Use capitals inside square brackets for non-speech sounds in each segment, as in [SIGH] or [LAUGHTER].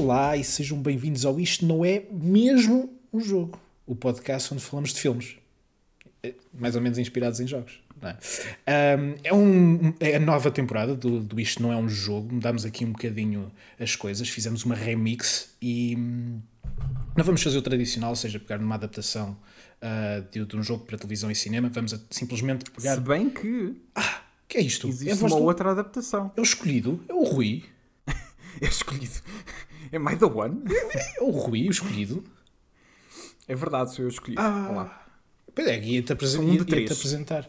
Olá e sejam bem-vindos ao Isto Não É Mesmo um Jogo, o podcast onde falamos de filmes, eh, mais ou menos inspirados em jogos. É? Um, é, um- é a nova temporada do, do Isto Não É um Jogo, mudámos aqui um bocadinho as coisas, fizemos uma remix e hum, não vamos fazer o tradicional, ou seja, pegar numa adaptação ah, de, de um jogo para televisão e cinema, vamos a- simplesmente pegar. Se bem que Ah, que é isto? é, existe voz uma do- outra adaptação. é o escolhido, é o Rui, [LAUGHS] É escolhido. É My The One? é o Rui, o escolhido. É verdade, sou eu escolhido. Ah. Olá. Pois é, ia-te apresen- um de ia- três. apresentar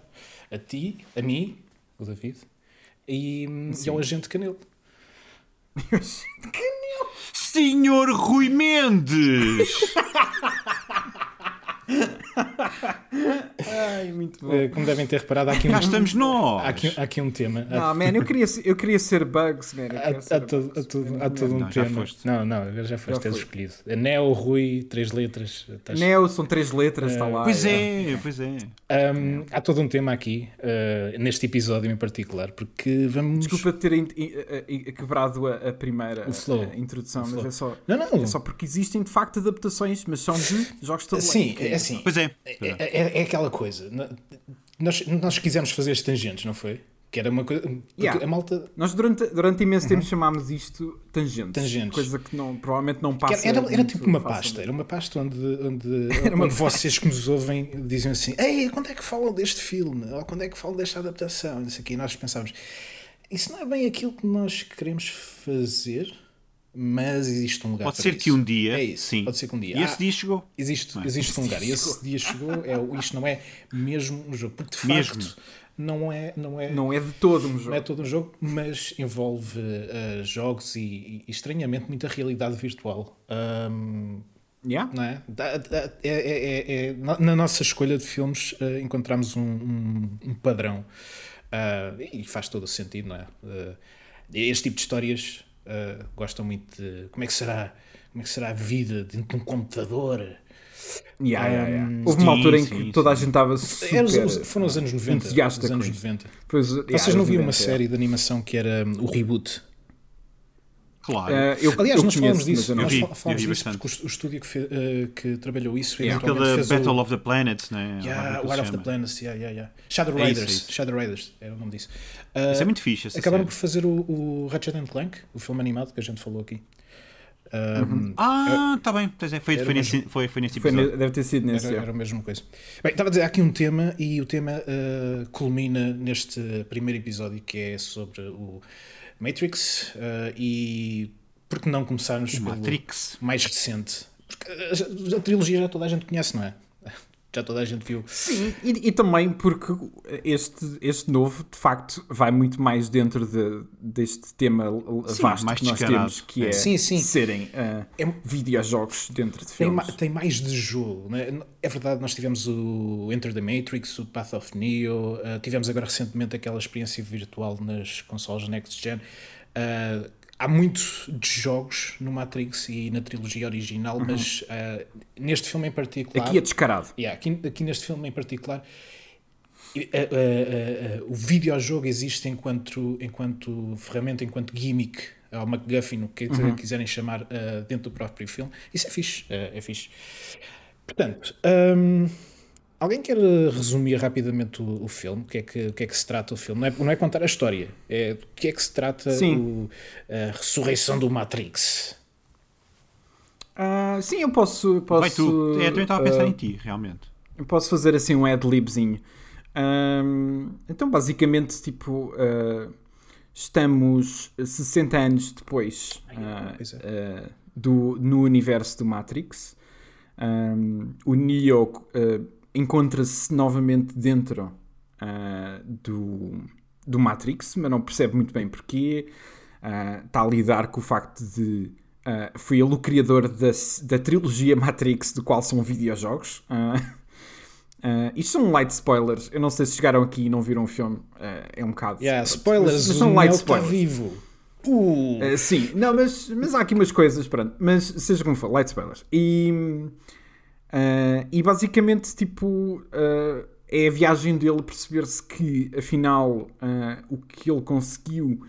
a ti, a mim, o David, e, e ao [LAUGHS] agente Canelo. Senhor Rui Mendes! [LAUGHS] Ai, muito bom. Eh, Como devem ter reparado, há aqui um, Cá estamos nós! há aqui, há aqui um tema. Não, man, eu queria, ser- eu queria ser Bugs, man. Há- queria ser há todo, Bugs. todo- há todo um Não, já tema. foste. Não, não, agora já foste, Já escolhido. Neo, Rui, três letras. estás- Neo são três letras, está lá. Pois é, pois é. Um, há todo um tema aqui, eh, neste episódio em particular, porque vamos. Desculpa ter in- in- in- quebrado a, a primeira O flow. a introdução, O mas é só, Não, não. é só porque existem de facto adaptações, mas são de jogos de tabuleiro. Sim, é assim. Pois é. É, é- é aquela coisa. Nós, nós quisemos fazer as tangentes, não foi? Que era uma coisa. Yeah. A malta. Nós durante, durante imenso tempo chamámos isto tangentes. Tangentes. Coisa que não, provavelmente não passa. era, era, era tipo uma facilmente. pasta. Era uma pasta onde, onde, [LAUGHS] uma onde vocês que nos ouvem dizem assim: Ei, quando é que falam deste filme? Ou quando é que falam desta adaptação? Isso aqui. E nós pensávamos: Isso não é bem aquilo que nós queremos fazer, mas existe um lugar Pode para ser isso. que um dia. É isso. Sim. Pode ser que um dia. E esse Ah, dia chegou. Existe, existe um lugar. E esse dia chegou, é, isto não é mesmo um jogo. Porque de Mesmo. facto não é, não é, Não é de todo um jogo. não é todo um jogo, mas envolve eh, jogos e, e, estranhamente muita realidade virtual. Ahm, Yeah? não é? É- é- é- é- na, nossa escolha de filmes eh, encontramos um, um- um padrão Ah, e faz todo o sentido, não é? Ah, este tipo de histórias ah, gostam muito de como é que será como é que será a vida dentro de um computador. Yeah, yeah, yeah. Um, Houve uma sim, altura em sim, que toda a sim. gente estava Era os- super foram os anos 90. entusiasta os anos isso. 90. Pois, yeah, Vocês não os viram uma 90, série de animação que era hum, o Reboot? Claro. Eh, eu, Aliás, eu nós conheço, falamos disso, nós vi, falamos vi disso bastante. porque o, o estúdio que, fe- eh, que trabalhou isso Yeah. Aquele eventualmente da fez Battle o, of the Planets, né? Yeah, War of the. Planets, yeah, yeah, yeah. Shadow É isso, Raiders, é isso. Shadow Raiders, era o nome disso. Isso Uh, é muito fixe. Essa acabaram por série. fazer o, o Ratchet and Clank, o filme animado que a gente falou aqui. Um, Ah, está bem. É, foi, foi, nesse, foi, foi nesse Foi ne- episódio. deve ter sido nesse. Era, era a mesma coisa. Bem, estava a dizer, há aqui um tema e o tema uh, culmina neste primeiro episódio que é sobre o Matrix uh, e por que não começarmos pelo Matrix. mais recente? Porque a, a trilogia já toda a gente conhece, não é? Já toda a gente viu. Sim, e, e também porque este, este novo, de facto, vai muito mais dentro de- deste tema Sim, vasto mais que nós descarado. temos, que é Sim, sim. serem ah, É- videojogos dentro de Tem, filmes. ma- tem mais de jogo. né? É verdade, nós tivemos o Enter the Matrix, o Path of Neo, uh, tivemos agora recentemente aquela experiência virtual nas consoles Next Gen. Uh, há muito de jogos no Matrix e na trilogia original, mas uh, neste filme em particular. Aqui é descarado. Yeah, aqui, aqui neste filme em particular, e, uh, uh, uh, uh, o videojogo existe enquanto, enquanto ferramenta, enquanto gimmick, ou MacGuffin, o que quiserem chamar, dentro do próprio filme. Isso é fixe. uh, é fixe. Portanto, hum, alguém quer uh, resumir rapidamente o, o filme? O que, é que, o que é que se trata o filme? Não é, não é contar a história, é do que é que se trata Sim. o- a ressurreição do Matrix. Ah, sim, eu posso. posso Vai tu. É, eu também estava a pensar ah, em ti, realmente. Eu posso fazer assim um ad-libzinho. Então, basicamente, tipo, ah, estamos 60 anos depois ah, é. do, no universo do Matrix. Ahm, o Neo encontra-se novamente dentro ah, do, do Matrix, mas não percebe muito bem porquê. Ah, está a lidar com o facto de. ah, foi ele o criador da, da trilogia Matrix, do qual são videojogos. Ah, [LAUGHS] ah, isto são light spoilers. Eu não sei se chegaram aqui e não viram o filme. ah, é um bocado. Yeah, Mas- spoilers, mas o são light spoilers. vivo. Uh, Uh, sim, não, mas, mas há aqui umas coisas, pronto. Mas seja como for, light spoilers. E, uh, e basicamente, tipo, uh, é a viagem dele perceber-se que, afinal, uh, o que ele conseguiu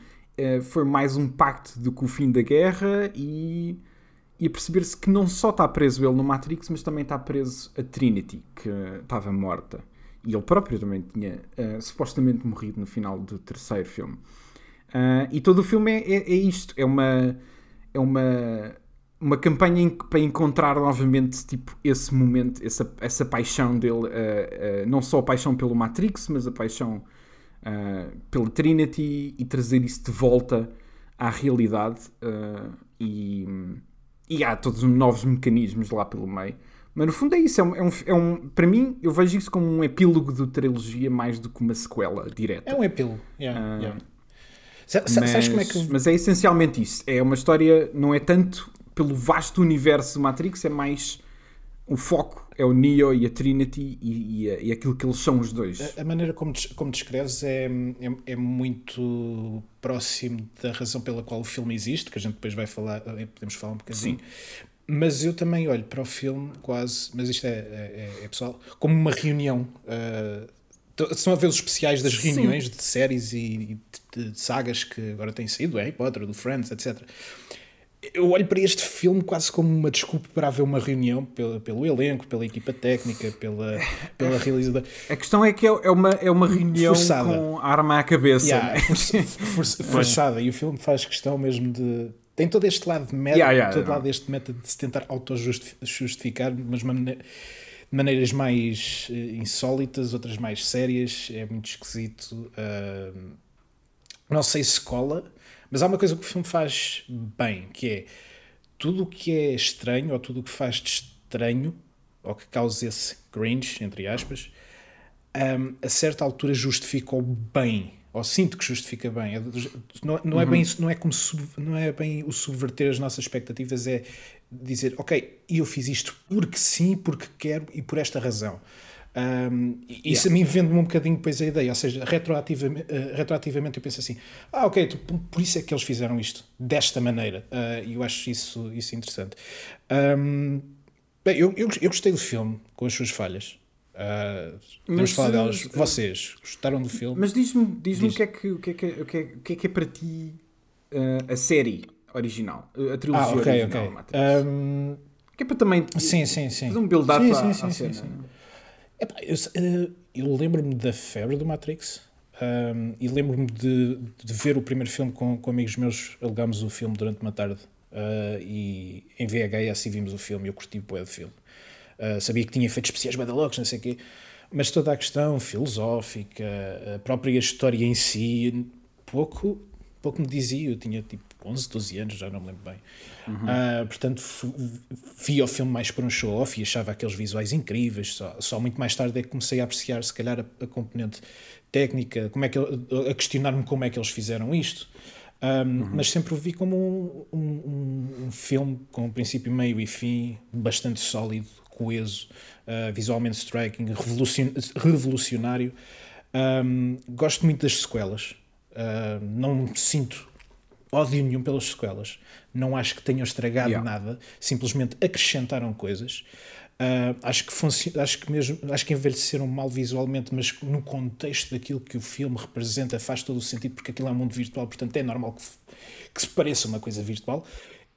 foi mais um pacto do que o fim da guerra e e perceber-se que não só está preso ele no Matrix, mas também está preso a Trinity, que estava morta. E ele próprio também tinha supostamente morrido no final do terceiro filme. Uh, e todo o filme é, é, é, isto: é uma, é uma, uma campanha para encontrar novamente tipo, esse momento, essa, essa paixão dele, uh, uh, não só a paixão pelo Matrix, mas a paixão pela Trinity e trazer isso de volta à realidade. e, e há todos os novos mecanismos lá pelo meio. Mas no fundo é isso. É um, é um, é um, para mim, eu vejo isso como um epílogo de trilogia mais do que uma sequela direta. É um epílogo. Yeah, uh, yeah. Mas, como é que... mas é essencialmente isso. É uma história, não é tanto pelo vasto universo de Matrix, é mais o foco é o Neo e a Trinity e, e, e aquilo que eles são os dois. A, a maneira como, como descreves é, é, é, muito próximo da razão pela qual o filme existe, que a gente depois vai falar, eh, podemos falar um bocadinho. Sim. Mas eu também olho para o filme quase, mas isto é, é, é pessoal, como uma reunião. Uh, Estão a ver os especiais das reuniões Sim. de séries e de, de, sagas que agora têm saído, do Harry Potter, do Friends, etc. Eu olho para este filme quase como uma desculpa para haver uma reunião pelo, pelo elenco, pela equipa técnica, pela, pela [LAUGHS] realizadora. A questão é que é, é uma, é uma reunião forçada. com arma à cabeça. Yeah, né? [LAUGHS] for, forçada. E o filme faz questão mesmo de. Tem todo este lado de método, yeah, yeah, todo lado deste método de se tentar auto-justificar, mas de maneiras mais uh, insólitas, outras mais sérias. É muito esquisito. Uh, não sei se cola, mas há uma coisa que o filme faz bem, que é tudo o que é estranho, ou tudo o que faz de estranho, ou que causa esse cringe, entre aspas, um, a certa altura justificou bem ou sinto que justifica bem. É não, não, é uhum. bem, não, é como sub, não é bem o subverter as nossas expectativas, é dizer, ok, eu fiz isto porque sim, porque quero e por esta razão. Um, isso yeah. a mim vende-me um bocadinho depois a ideia, ou seja, retroativamente, uh, retroativamente eu penso assim: ah, ok, por isso é que eles fizeram isto desta maneira, uh, e eu acho isso, isso interessante. Um, bem, eu, eu, eu, gostei do filme com as suas falhas. Uh, vamos falar delas. Vocês gostaram do filme? Mas diz-me diz diz... o, que é que, o, que é que, o, que é, o que é que é para ti a série original, a trilogia ah, okay, original. Okay. Um... Que é para também sim, sim, sim. fazer um build-up sim, sim, à cena. Sim, sim. Epá, eu, eh, eu lembro-me da febre do Matrix um, e lembro-me de, de, ver o primeiro filme com, com amigos meus. Alugámos o filme durante uma tarde uh, e em VHS e vimos o filme. Eu curti o do filme. Uh, sabia que tinha efeitos especiais badalocos, não sei o quê. Mas toda a questão filosófica, a própria história em si, pouco, pouco me dizia. Eu tinha tipo 11, 12 anos, já não me lembro bem. Uhum. Uh, portanto, vi o filme mais por um show-off e achava aqueles visuais incríveis. Só, só muito mais tarde é que comecei a apreciar, se calhar, a, a componente técnica, como é que, a questionar-me como é que eles fizeram isto. Um, uhum. Mas sempre o vi como um, um, um, filme com princípio, meio e fim, bastante sólido, coeso, uh, visualmente striking, revolucionário. gosto muito das sequelas. Uh, não sinto ódio nenhum pelas sequelas. Não acho que tenham estragado yeah. nada, simplesmente acrescentaram coisas. Uh, acho que acho que mesmo acho que envelheceram mal visualmente, mas no contexto daquilo que o filme representa faz todo o sentido porque aquilo é um mundo virtual, portanto é normal que, que se pareça uma coisa virtual.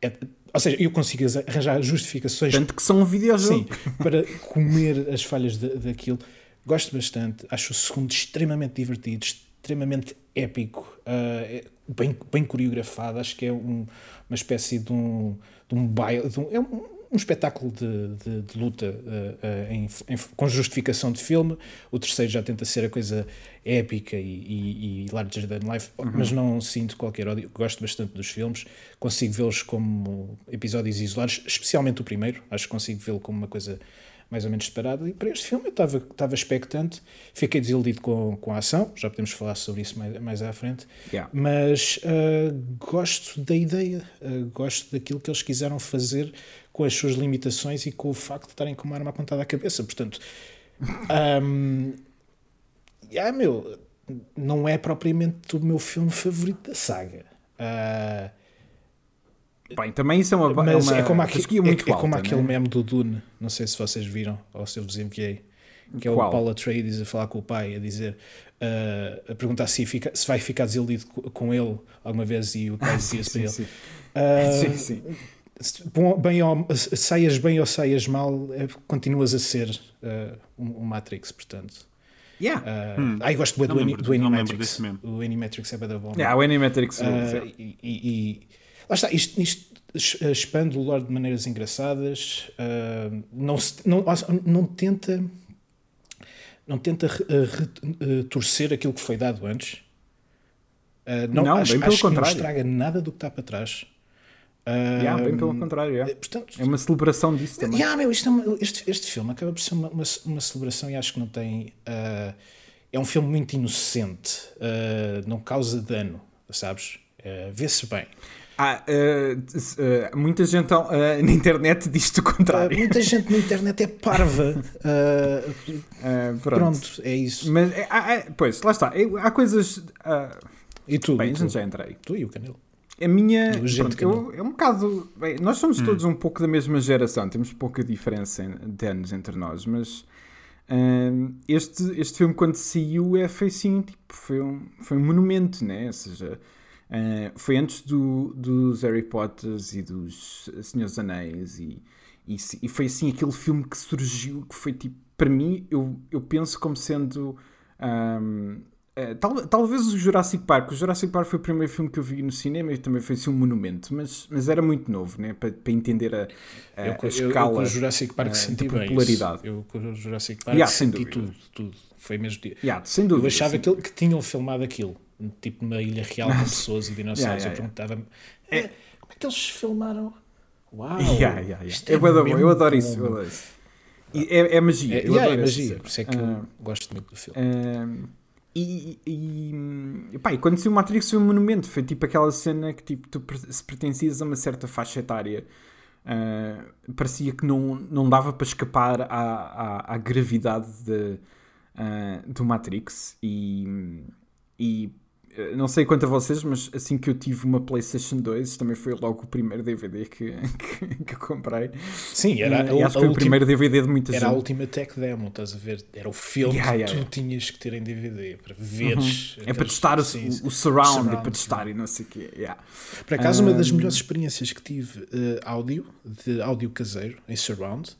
É, ou seja, eu consigo arranjar justificações. Tanto que são um videojogo. Sim, para comer as falhas de, daquilo. Gosto bastante, acho o segundo extremamente divertido, extremamente épico, uh, bem, bem coreografado. Acho que é um, uma espécie de um, de um baile. De um, é um, um espetáculo de, de, de luta uh, uh, em, em, com justificação de filme. O terceiro já tenta ser a coisa épica e, e, e larger than life, uhum. mas não sinto qualquer ódio. Gosto bastante dos filmes, consigo vê-los como episódios isolados, especialmente o primeiro. Acho que consigo vê-lo como uma coisa mais ou menos separado. E para este filme eu estava, estava expectante, fiquei desiludido com, com a ação, já podemos falar sobre isso mais, mais à frente, yeah. mas uh, gosto da ideia, uh, gosto daquilo que eles quiseram fazer com as suas limitações e com o facto de estarem com uma arma apontada à cabeça. Portanto, um, yeah, meu, não é propriamente o meu filme favorito da saga. Uh, Bem, também isso é uma, Mas é, uma, é como, aqui, é, muito é, como aquele meme do Dune, não sei se vocês viram ou se eu vos enviei, que é Qual? o Paul Atreides a falar com o pai, a dizer, uh, a perguntar se, fica, se vai ficar desiludido com ele alguma vez e o pai dizia para ele. Sim. Uh, [LAUGHS] sim, sim. bem ou, saias bem ou saias mal, é, continuas a ser uh, um, um Matrix, portanto. Yeah. Uh, Ah, eu gosto do, do lembro Animatrix. O Animatrix é bué da bom. Yeah, o Animatrix. Uh, e- e- lá está, isto, isto expande o lore de maneiras engraçadas, uh, não, se- não, não tenta não tenta re- re- uh, torcer aquilo que foi dado antes. Uh, não, Não, acho, bem pelo acho que não contrário. estraga nada do que está para trás. Uh, Yeah, bem pelo contrário. yeah. Portanto, É uma celebração disso também. Yeah, meu, isto é uma- este, este filme acaba por ser uma, uma, uma celebração e acho que não tem. ah, é um filme muito inocente, ah, não causa dano, sabes? Ah, Vê-se bem. Ah, eh, s- eh, muita gente eh, na internet [LAUGHS] diz-te o contrário. muita gente na internet é parva. [LAUGHS] Eh, pronto. pronto, é isso. Mas, eh, ah, pois, lá está. Eh, Há coisas. ah, E tu? bem, e a tu? gente já entrei. Tu e o Canelo. A minha. Pronto, eu- é um bocado. bem, nós somos Hum. todos um pouco da mesma geração, temos pouca diferença de anos entre nós, mas. hum, este, este filme, quando saiu, é, foi assim, tipo, foi um, foi um monumento, né? Ou seja, eh, foi antes do, dos Harry Potters e dos Senhores Anéis, e, e, e foi assim aquele filme que surgiu, que foi tipo, para mim, eu, eu penso como sendo. hum, eh, tal- talvez o Jurassic Park. O Jurassic Park foi o primeiro filme que eu vi no cinema e também foi assim um monumento, mas, mas era muito novo, né? Para, para entender a, a, eu, a eu- eu escala. com o Jurassic Park eh, senti bem popularidade. isso. Eu com o Jurassic Park Yeah, senti tudo, tudo. Foi mesmo dia. Yeah, sem dúvida. Eu achava que, que tinham filmado aquilo, tipo numa ilha real com pessoas e dinossauros. Yeah, yeah, eu perguntava-me "Eh, como é que eles filmaram? Uau! [LAUGHS] É bom, mesmo eu adoro isso. bom." Eu adoro isso. É, é magia. É, eu yeah, adoro é magia, por isso é que Ah, eu gosto muito do filme. Um, e, e, pá, e quando saiu o Matrix foi um monumento, foi tipo aquela cena que tipo, tu se pertencias a uma certa faixa etária, uh, parecia que não, não dava para escapar à, à, à gravidade de, uh, do Matrix. E, e uh, não sei quanto a vocês, mas assim que eu tive uma PlayStation 2, também foi logo o primeiro DVD [LAUGHS] que, que, que eu comprei. Sim, era, Uh, e a, acho a que foi o primeiro DVD de muita era a gente. última tech demo, estás a ver? Era o filme Yeah, que yeah, tu yeah. tinhas que ter em DVD para veres. É para testar o, sim, o, o surround, surround, para testar e não sei o quê. Yeah. Por acaso, uma das Um, melhores experiências que tive eh, áudio, de áudio caseiro, em surround,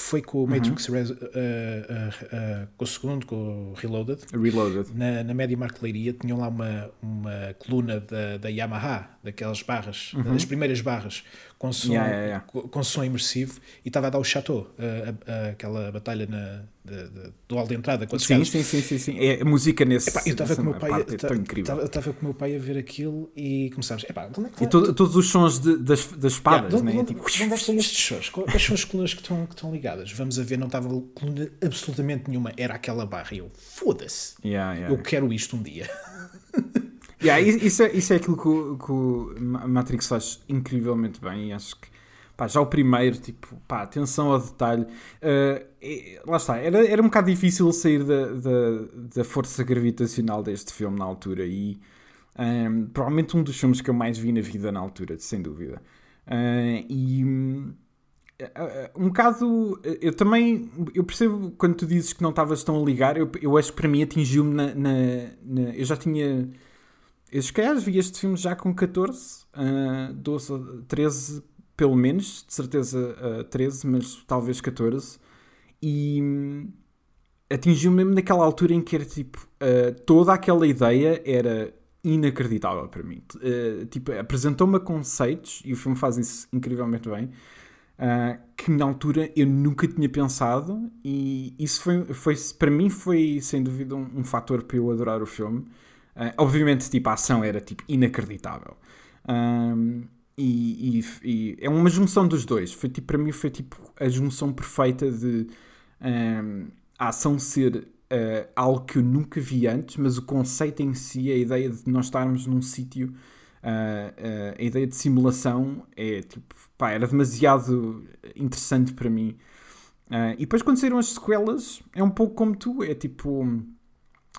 foi com o Uhum. Matrix Res- eh, eh, eh, com o segundo, com o Reloaded. Reloaded. Na, na Média Leiria tinham lá uma, uma coluna da, da Yamaha, daquelas barras, das primeiras barras, com som. Yeah, yeah, yeah. Com, som imersivo, e estava a dar o Chateau, eh, a- a- aquela batalha na, de- de- do hall de entrada, com as Sim, sim, sim, sim, sim. É a música nesse. Epá, eu estava com o meu pai, parte é estava com o meu pai a ver aquilo e começámos. Epá, é que E to- todos os sons de- das, das espadas, Yeah, né? Tipo, de onde é que são estes sons? Quais são as colunas que estão, que estão ligadas? Vamos a ver, não estava coluna absolutamente nenhuma, era aquela barra. E eu, foda-se, eu quero isto um dia. [LAUGHS] Yeah, isso, é, isso é aquilo que o, que o Ma- Matrix faz incrivelmente bem e acho que pá, já o primeiro, tipo, pá, atenção ao detalhe. Uh, e- lá está, era, era um bocado difícil sair da, da, da força gravitacional deste filme na altura e um, provavelmente um dos filmes que eu mais vi na vida na altura, sem dúvida. Uh, e hum, uh, um bocado, eu também, eu percebo quando tu dizes que não estavas tão a ligar, eu, eu acho que para mim atingiu-me na, na- na- Eu já tinha. Eu se calhar vi este filme já com 14, ah, 12, 13, pelo menos, de certeza ah, 13, mas talvez 14. E hum, atingiu-me mesmo naquela altura em que era tipo. ah, toda aquela ideia era inacreditável para mim. Ah, tipo, apresentou-me conceitos, e o filme faz isso incrivelmente bem. Uh, que na altura eu nunca tinha pensado e isso foi, foi para mim foi sem dúvida um, um fator para eu adorar o filme Uh, obviamente tipo a ação era tipo inacreditável. Um, e, e- e é uma junção dos dois. Foi tipo para mim foi tipo a junção perfeita de um, a ação ser uh, algo que eu nunca vi antes mas o conceito em si a ideia de nós estarmos num sítio Uh, a ideia de simulação é tipo, pá, era demasiado interessante para mim. E depois, quando saíram as sequelas, é um pouco como tu: é tipo,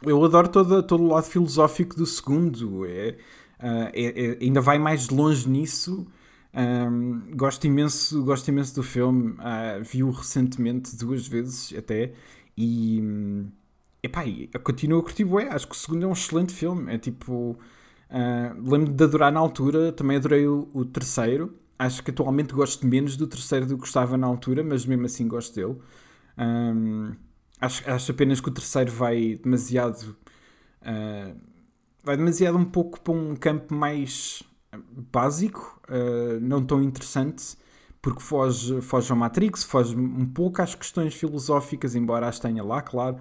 eu adoro todo, todo o lado filosófico do segundo, é, uh, é- é- ainda vai mais longe nisso. Um, gosto, imenso, gosto imenso do filme, uh, vi-o recentemente duas vezes até, e hum, epá, continuo a curtir, bué, acho que o segundo é um excelente filme, é tipo. Uh, Lembro-me de adorar na altura, também adorei o, o terceiro. acho que atualmente gosto menos do terceiro do que gostava na altura, mas mesmo assim gosto dele. Um, acho, acho apenas que o terceiro vai demasiado. Uh, vai demasiado um pouco para um campo mais básico, uh, não tão interessante, porque foge, foge ao Matrix, foge um pouco às questões filosóficas, embora as tenha lá, claro.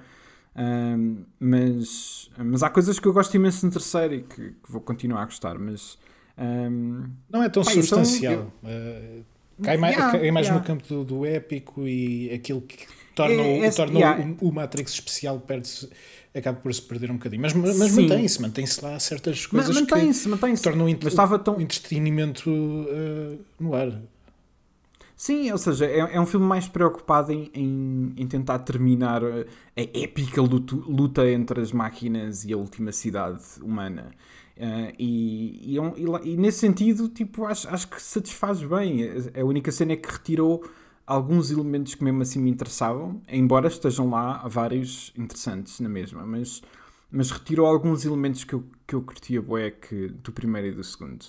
Um, mas, mas há coisas que eu gosto imenso no terceiro e que, que vou continuar a gostar, mas um, não é tão pá, substancial. então Uh, cai mais, Yeah, cai mais yeah. no campo do, do épico e aquilo que torna, É, o, é- torna yeah. o, o Matrix especial perde acaba por se perder um bocadinho. Mas, mas mantém-se, mantém-se lá certas coisas que, mantém-se, mantém-se. tornam o estava tão, o entretenimento uh, no ar. Sim, ou seja, é, é um filme mais preocupado em, em, em tentar terminar a, a épica luto- luta entre as máquinas e a última cidade humana. Ah, e, e, é e e nesse sentido, tipo, acho, acho que satisfaz bem. A única cena é que retirou alguns elementos que mesmo assim me interessavam, embora estejam lá vários interessantes na mesma, mas, mas retirou alguns elementos que eu, que eu curtia bué que, do primeiro e do segundo.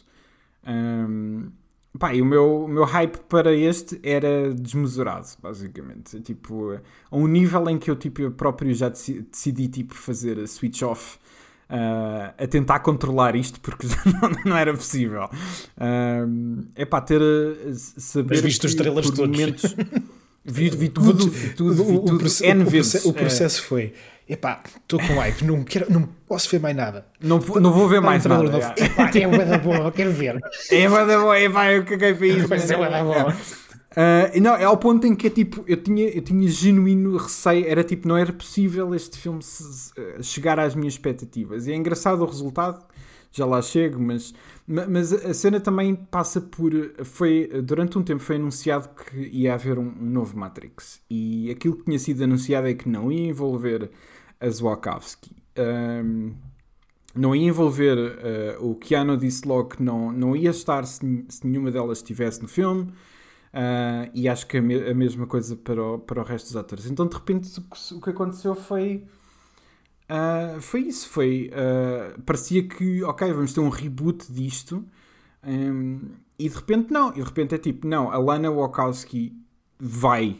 Ahm, Pá, e o meu, o meu hype para este era desmesurado, basicamente. Tipo, a um nível em que eu tipo, eu próprio já deci- decidi tipo, fazer a switch off ah, a tentar controlar isto porque [LAUGHS] não, não era possível. é pá, ter a, a saber. Mas viste os que trailers por todos. momentos- [LAUGHS] vi, vi tudo, vi tudo, vi o, o, tudo proce- N o vezes. o processo foi: epá, estou com hype, não, quero, não posso ver mais nada. Não, não vou ver mais nada. novo. Epá, é bué da boa, quero ver. [LAUGHS] É, dar bom, é, vai, eu caguei para isso. Mas é bué da boa. Ah, e não, é ao ponto em que é tipo, eu tinha, eu tinha genuíno receio, era tipo, não era possível este filme se- eh, chegar às minhas expectativas. E é engraçado o resultado, já lá chego, mas, ma- mas a cena também passa por. Foi, durante um tempo foi anunciado que ia haver um, um novo Matrix. E aquilo que tinha sido anunciado é que não ia envolver as Wachowski. Ahm, não ia envolver eh, o Keanu disse logo que não, não ia estar se, se nenhuma delas estivesse no filme. Ah, e acho que a, me- a mesma coisa para o, para o resto dos atores. Então, de repente, o que, aconteceu foi. ah, foi isso. Foi. ah, parecia que, ok, vamos ter um reboot disto. hum, e de repente, não. E de repente é tipo, não, a Lana Wachowski vai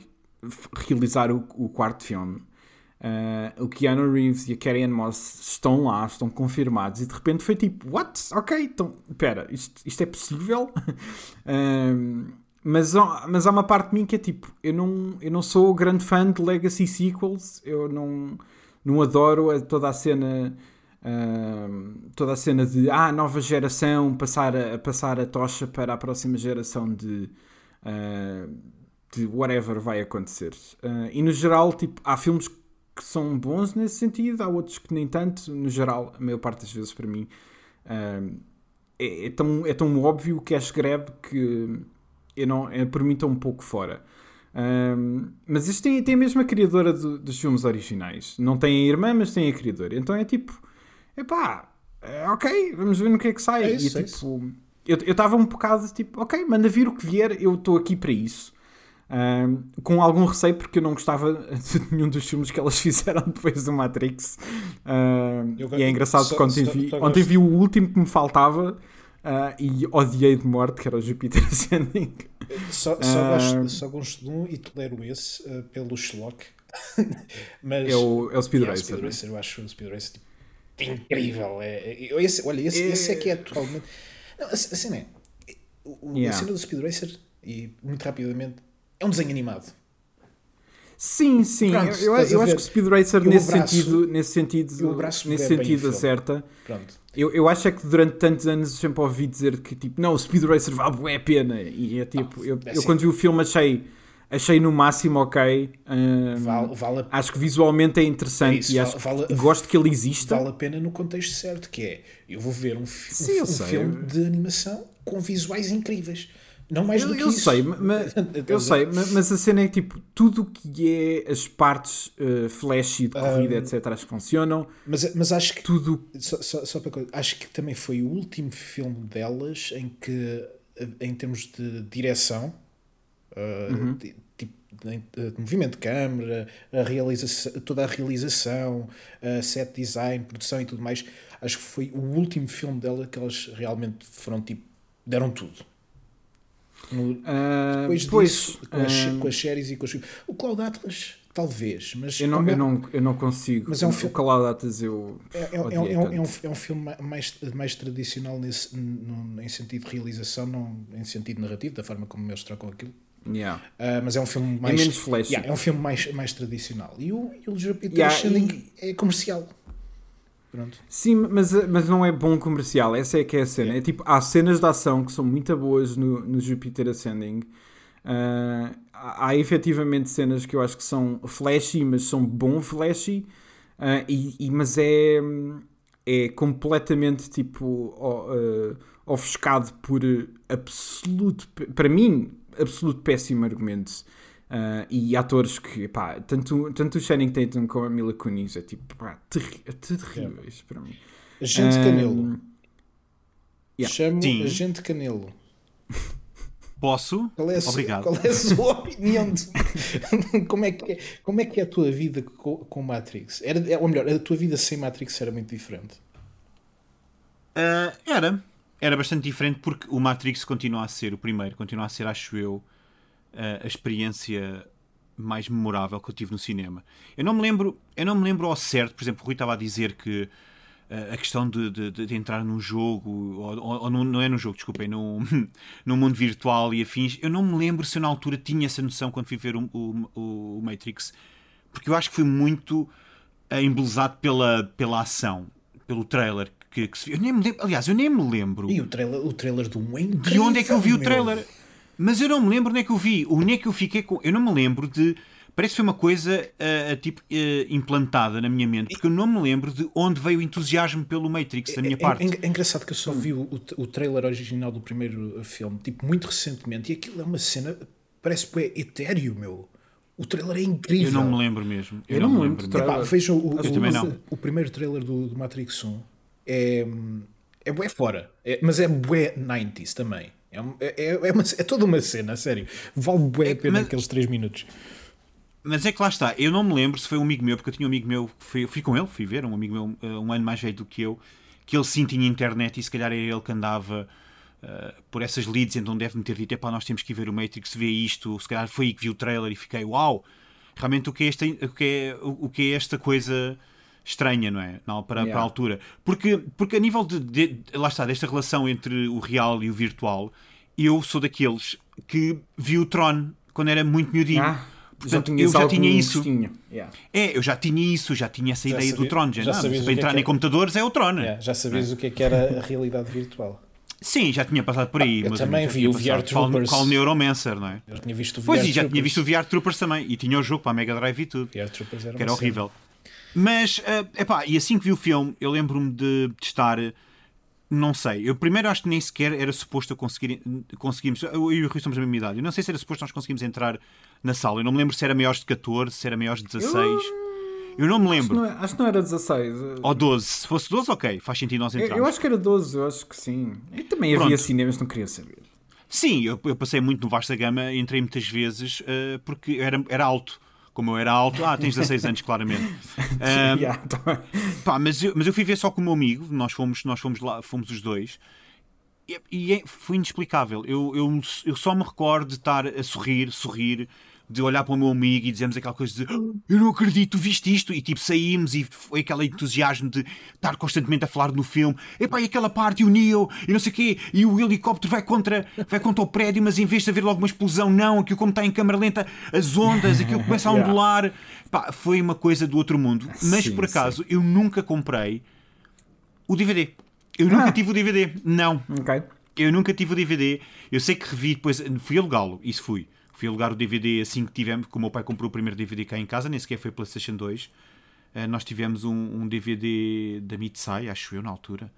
realizar o, o quarto filme. Ah, o Keanu Reeves e a Carrie Ann Moss estão lá, estão confirmados, e de repente foi tipo, what? Ok, então, espera, isto, isto é possível? Ahm, [LAUGHS] mas, mas há uma parte de mim que é tipo, eu não, eu não sou grande fã de Legacy Sequels, eu não, não adoro toda a cena. ahm, toda a cena de ah, nova geração, passar a, passar a tocha para a próxima geração de, ah, de whatever vai acontecer. Ah, e no geral, tipo, há filmes que são bons nesse sentido, há outros que nem tanto. No geral, a maior parte das vezes para mim é, é tão, é tão óbvio que é Grab que eu não, é, por mim estou um pouco fora. Um, mas isto tem, tem a mesma criadora do- dos filmes originais. Não tem a irmã, mas tem a criadora. Então é tipo, epá, é, ok, vamos ver no que é que sai. É isso, e, é tipo, eu estava um bocado tipo, ok, manda vir o que vier, eu estou aqui para isso. Um, com algum receio, porque eu não gostava de [LAUGHS] nenhum dos filmes que elas fizeram depois do Matrix. Um, Eu- e é engraçado só- porque ontem, só- vi, só ontem vi o último que me faltava ah, e odiei de morte, que era o Jupiter [LAUGHS] Ascending. Só, só, Ah. gosto, só gosto de um e tolero esse uh, pelo Schlock. [LAUGHS] Mas É o, é o Speed Yeah, Racer. Speed né? Racer, eu acho o Speed Racer tipo, incrível. É, é- esse, olha, esse, É- esse é que é totalmente. Não, a, a cena é. o- o- Yeah. A cena do Speed Racer, e muito rapidamente, é um desenho animado. Sim, sim. Pronto, eu eu, eu acho que o Speed Racer Eu nesse abraço- sentido, nesse sentido, nesse o sentido acerta. Pronto. Eu, eu acho é que durante tantos anos sempre ouvi dizer que tipo, não, o Speed Racer vale a pena. E é tipo, eu, é eu assim. quando vi o filme achei, achei no máximo ok. hum, Vale, vale, a- acho que visualmente é interessante É isso, e acho vale- que gosto que ele exista. vale a pena no contexto certo, que é eu vou ver um, fi- Sim, um sei. filme de animação com visuais incríveis. Não mais do Eu, que eu isso. sei, ma- ma- [LAUGHS] eu sei, ma- mas a cena é que tipo, tudo o que é as partes uh, flash e de corrida, etc., acho que funcionam. Mas, mas acho que Tudo Só, só, só para coisa, acho que também foi o último filme delas em que, eh, em termos de direção, eh, Uhum. de, tipo, de, de movimento de câmera, a realização, toda a realização, a set design, produção e tudo mais, acho que foi o último filme dela que elas realmente foram tipo, deram tudo. Ah, depois pois, disso, com as, ah, com as séries e com os filmes. O Cloud Atlas, talvez, mas eu, não, eu, não, eu não consigo. Mas é um o filme- Caladatas eu. É, é- é- é um, é um- é filme mais, mais tradicional nesse, no- em sentido de realização, não em sentido narrativo, da forma como eles trocam aquilo. Yeah. Ah, mas é um filme mais. menos flashy. Yeah, é um filme mais, mais tradicional. E o, e o Jupiter Yeah, Ascending é comercial. Pronto. Sim, mas, mas não é bom comercial, essa é que é a cena. É tipo, há cenas de ação que são muito boas no, no Jupiter Ascending. Ah, há, há efetivamente cenas que eu acho que são flashy, mas são bom flashy. Ah, e, e- mas é, é completamente tipo ah, ofuscado por absoluto, para mim, absoluto péssimo argumento. Ah, e atores que, pá, tanto, tanto o Channing Tatum como a Mila Kunis é tipo, pá, terri terríveis para mim. Agente Ah, Canelo. yeah. Chamo Sim. Agente Canelo. Posso? Qual é a, sua, Obrigado. qual é a sua [LAUGHS] opinião? de- [LAUGHS] como, é que é, como é que é a tua vida com, com Matrix? Era, é, ou melhor, a tua vida sem Matrix era muito diferente. Ah, era. Era bastante diferente porque o Matrix continua a ser o primeiro, continua a ser, acho eu, a experiência mais memorável que eu tive no cinema. Eu não me lembro, eu não me lembro ao certo, por exemplo, o Rui estava a dizer que a questão de, de- de- entrar num jogo, ou, ou- num- não é num jogo, desculpem, num, [LAUGHS] num mundo virtual e afins, eu não me lembro se eu na altura tinha essa noção quando fui ver o, o- o Matrix, porque eu acho que foi muito ah, embelezado pela, pela ação, pelo trailer que, que se viu. Eu nem me lembro, aliás, eu nem me lembro E o trailer, o trailer do um é de onde é que eu vi o meu. trailer. Mas eu não me lembro onde é que eu vi. Onde é que eu fiquei com. Eu não me lembro de. Parece que foi uma coisa ah, tipo ah, implantada na minha mente, porque eu não me lembro de onde veio o entusiasmo pelo Matrix da minha É- parte. É, é engraçado que eu só vi o, o, trailer original do primeiro filme, tipo, muito recentemente, e aquilo é uma cena, parece que é etéreo, meu. O trailer é incrível. Eu não me lembro mesmo. Eu, Eu não, não me lembro. lembro. Epá, vejam o, Eu o, também não. o primeiro trailer do, do Matrix 1. É, é bué fora, É- mas é bué 90s também. É, é, é, é uma- é toda uma cena, sério. Vale bué a pena mas- aqueles 3 minutos. Mas é que lá está, eu não me lembro se foi um amigo meu, porque eu tinha um amigo meu, fui, fui com ele, fui ver, um amigo meu eh, um ano mais velho do que eu, que ele sim tinha internet e se calhar era ele que andava eh, por essas leads, então deve-me ter dito, epá, nós temos que ir ver o Matrix, ver isto, se calhar foi aí que vi o trailer e fiquei, uau, realmente o que é esta, o que é, o que é esta coisa estranha, não é? Não, para, Yeah. para a altura. Porque, porque a nível de, de- lá está, desta relação entre o real e o virtual, eu sou daqueles que vi o Tron quando era muito miudinho. Ah, Portanto, tinhas eu já tinha isso. Yeah. É, eu já tinha isso, já tinha essa ideia sabia- do Tron. Já, já não, para é entrar que em é. computadores é o Tron. É, já sabias o que é que era a realidade virtual. Sim, já tinha passado por aí. eu mas também já vi o. VR Qual- Troopers. Qual Neuromancer, não é? Eu tinha visto o Pois, VR e já tinha visto o VR Troopers também. E tinha o jogo para a Mega Drive e tudo. VR Troopers era, que era uma cena. Mas, eh, epá, e assim que vi o filme, eu lembro-me de, de estar. eh, Não sei, eu primeiro acho que nem sequer era suposto eu conseguir, conseguimos, eu e o Rui somos da mesma idade, eu não sei se era suposto nós conseguimos entrar na sala, eu não me lembro se era maiores de 14, se era maiores de 16, eu não me Acho, que lembro, não, é- acho que não era 16. ou 12, se fosse 12, ok, faz sentido nós Eu, entrarmos. eu acho que era 12, eu acho que sim. E também havia Pronto. cinemas, não queria saber. Sim, eu, eu passei muito no Vasta Gama, entrei muitas vezes eh, porque eu era, era alto. Como eu era alto, ah, tens 16 anos, claramente. [LAUGHS] Yeah, tá pá, mas, eu, mas eu fui ver só com o meu amigo, nós fomos, nós fomos lá, fomos os dois, e, e é- foi inexplicável. Eu, eu, eu só me recordo de estar a sorrir, sorrir, de olhar para o meu amigo e dizemos aquela coisa de "Ah, eu não acredito, tu viste isto? E tipo, saímos e foi aquele entusiasmo de estar constantemente a falar no filme. Epá, e aquela parte, e o Neo, e não sei o quê, e o helicóptero vai contra, vai contra o prédio, mas em vez de haver logo uma explosão, não, aquilo como está em câmara lenta, as ondas, aquilo começa a [LAUGHS] ondular. Pá, foi uma coisa do outro mundo. Mas Sim, por acaso, eu nunca comprei o DVD. Eu nunca Ah. tive o DVD. Não. Ok. Eu nunca tive o DVD. Eu sei que revi depois. Fui alugá-lo. Isso fui. Fui alugar o DVD assim que tivemos. Que o meu pai comprou o primeiro DVD cá em casa. Nem sequer foi PlayStation 2. Eh, nós tivemos um, um DVD da Mitsai, acho eu, na altura.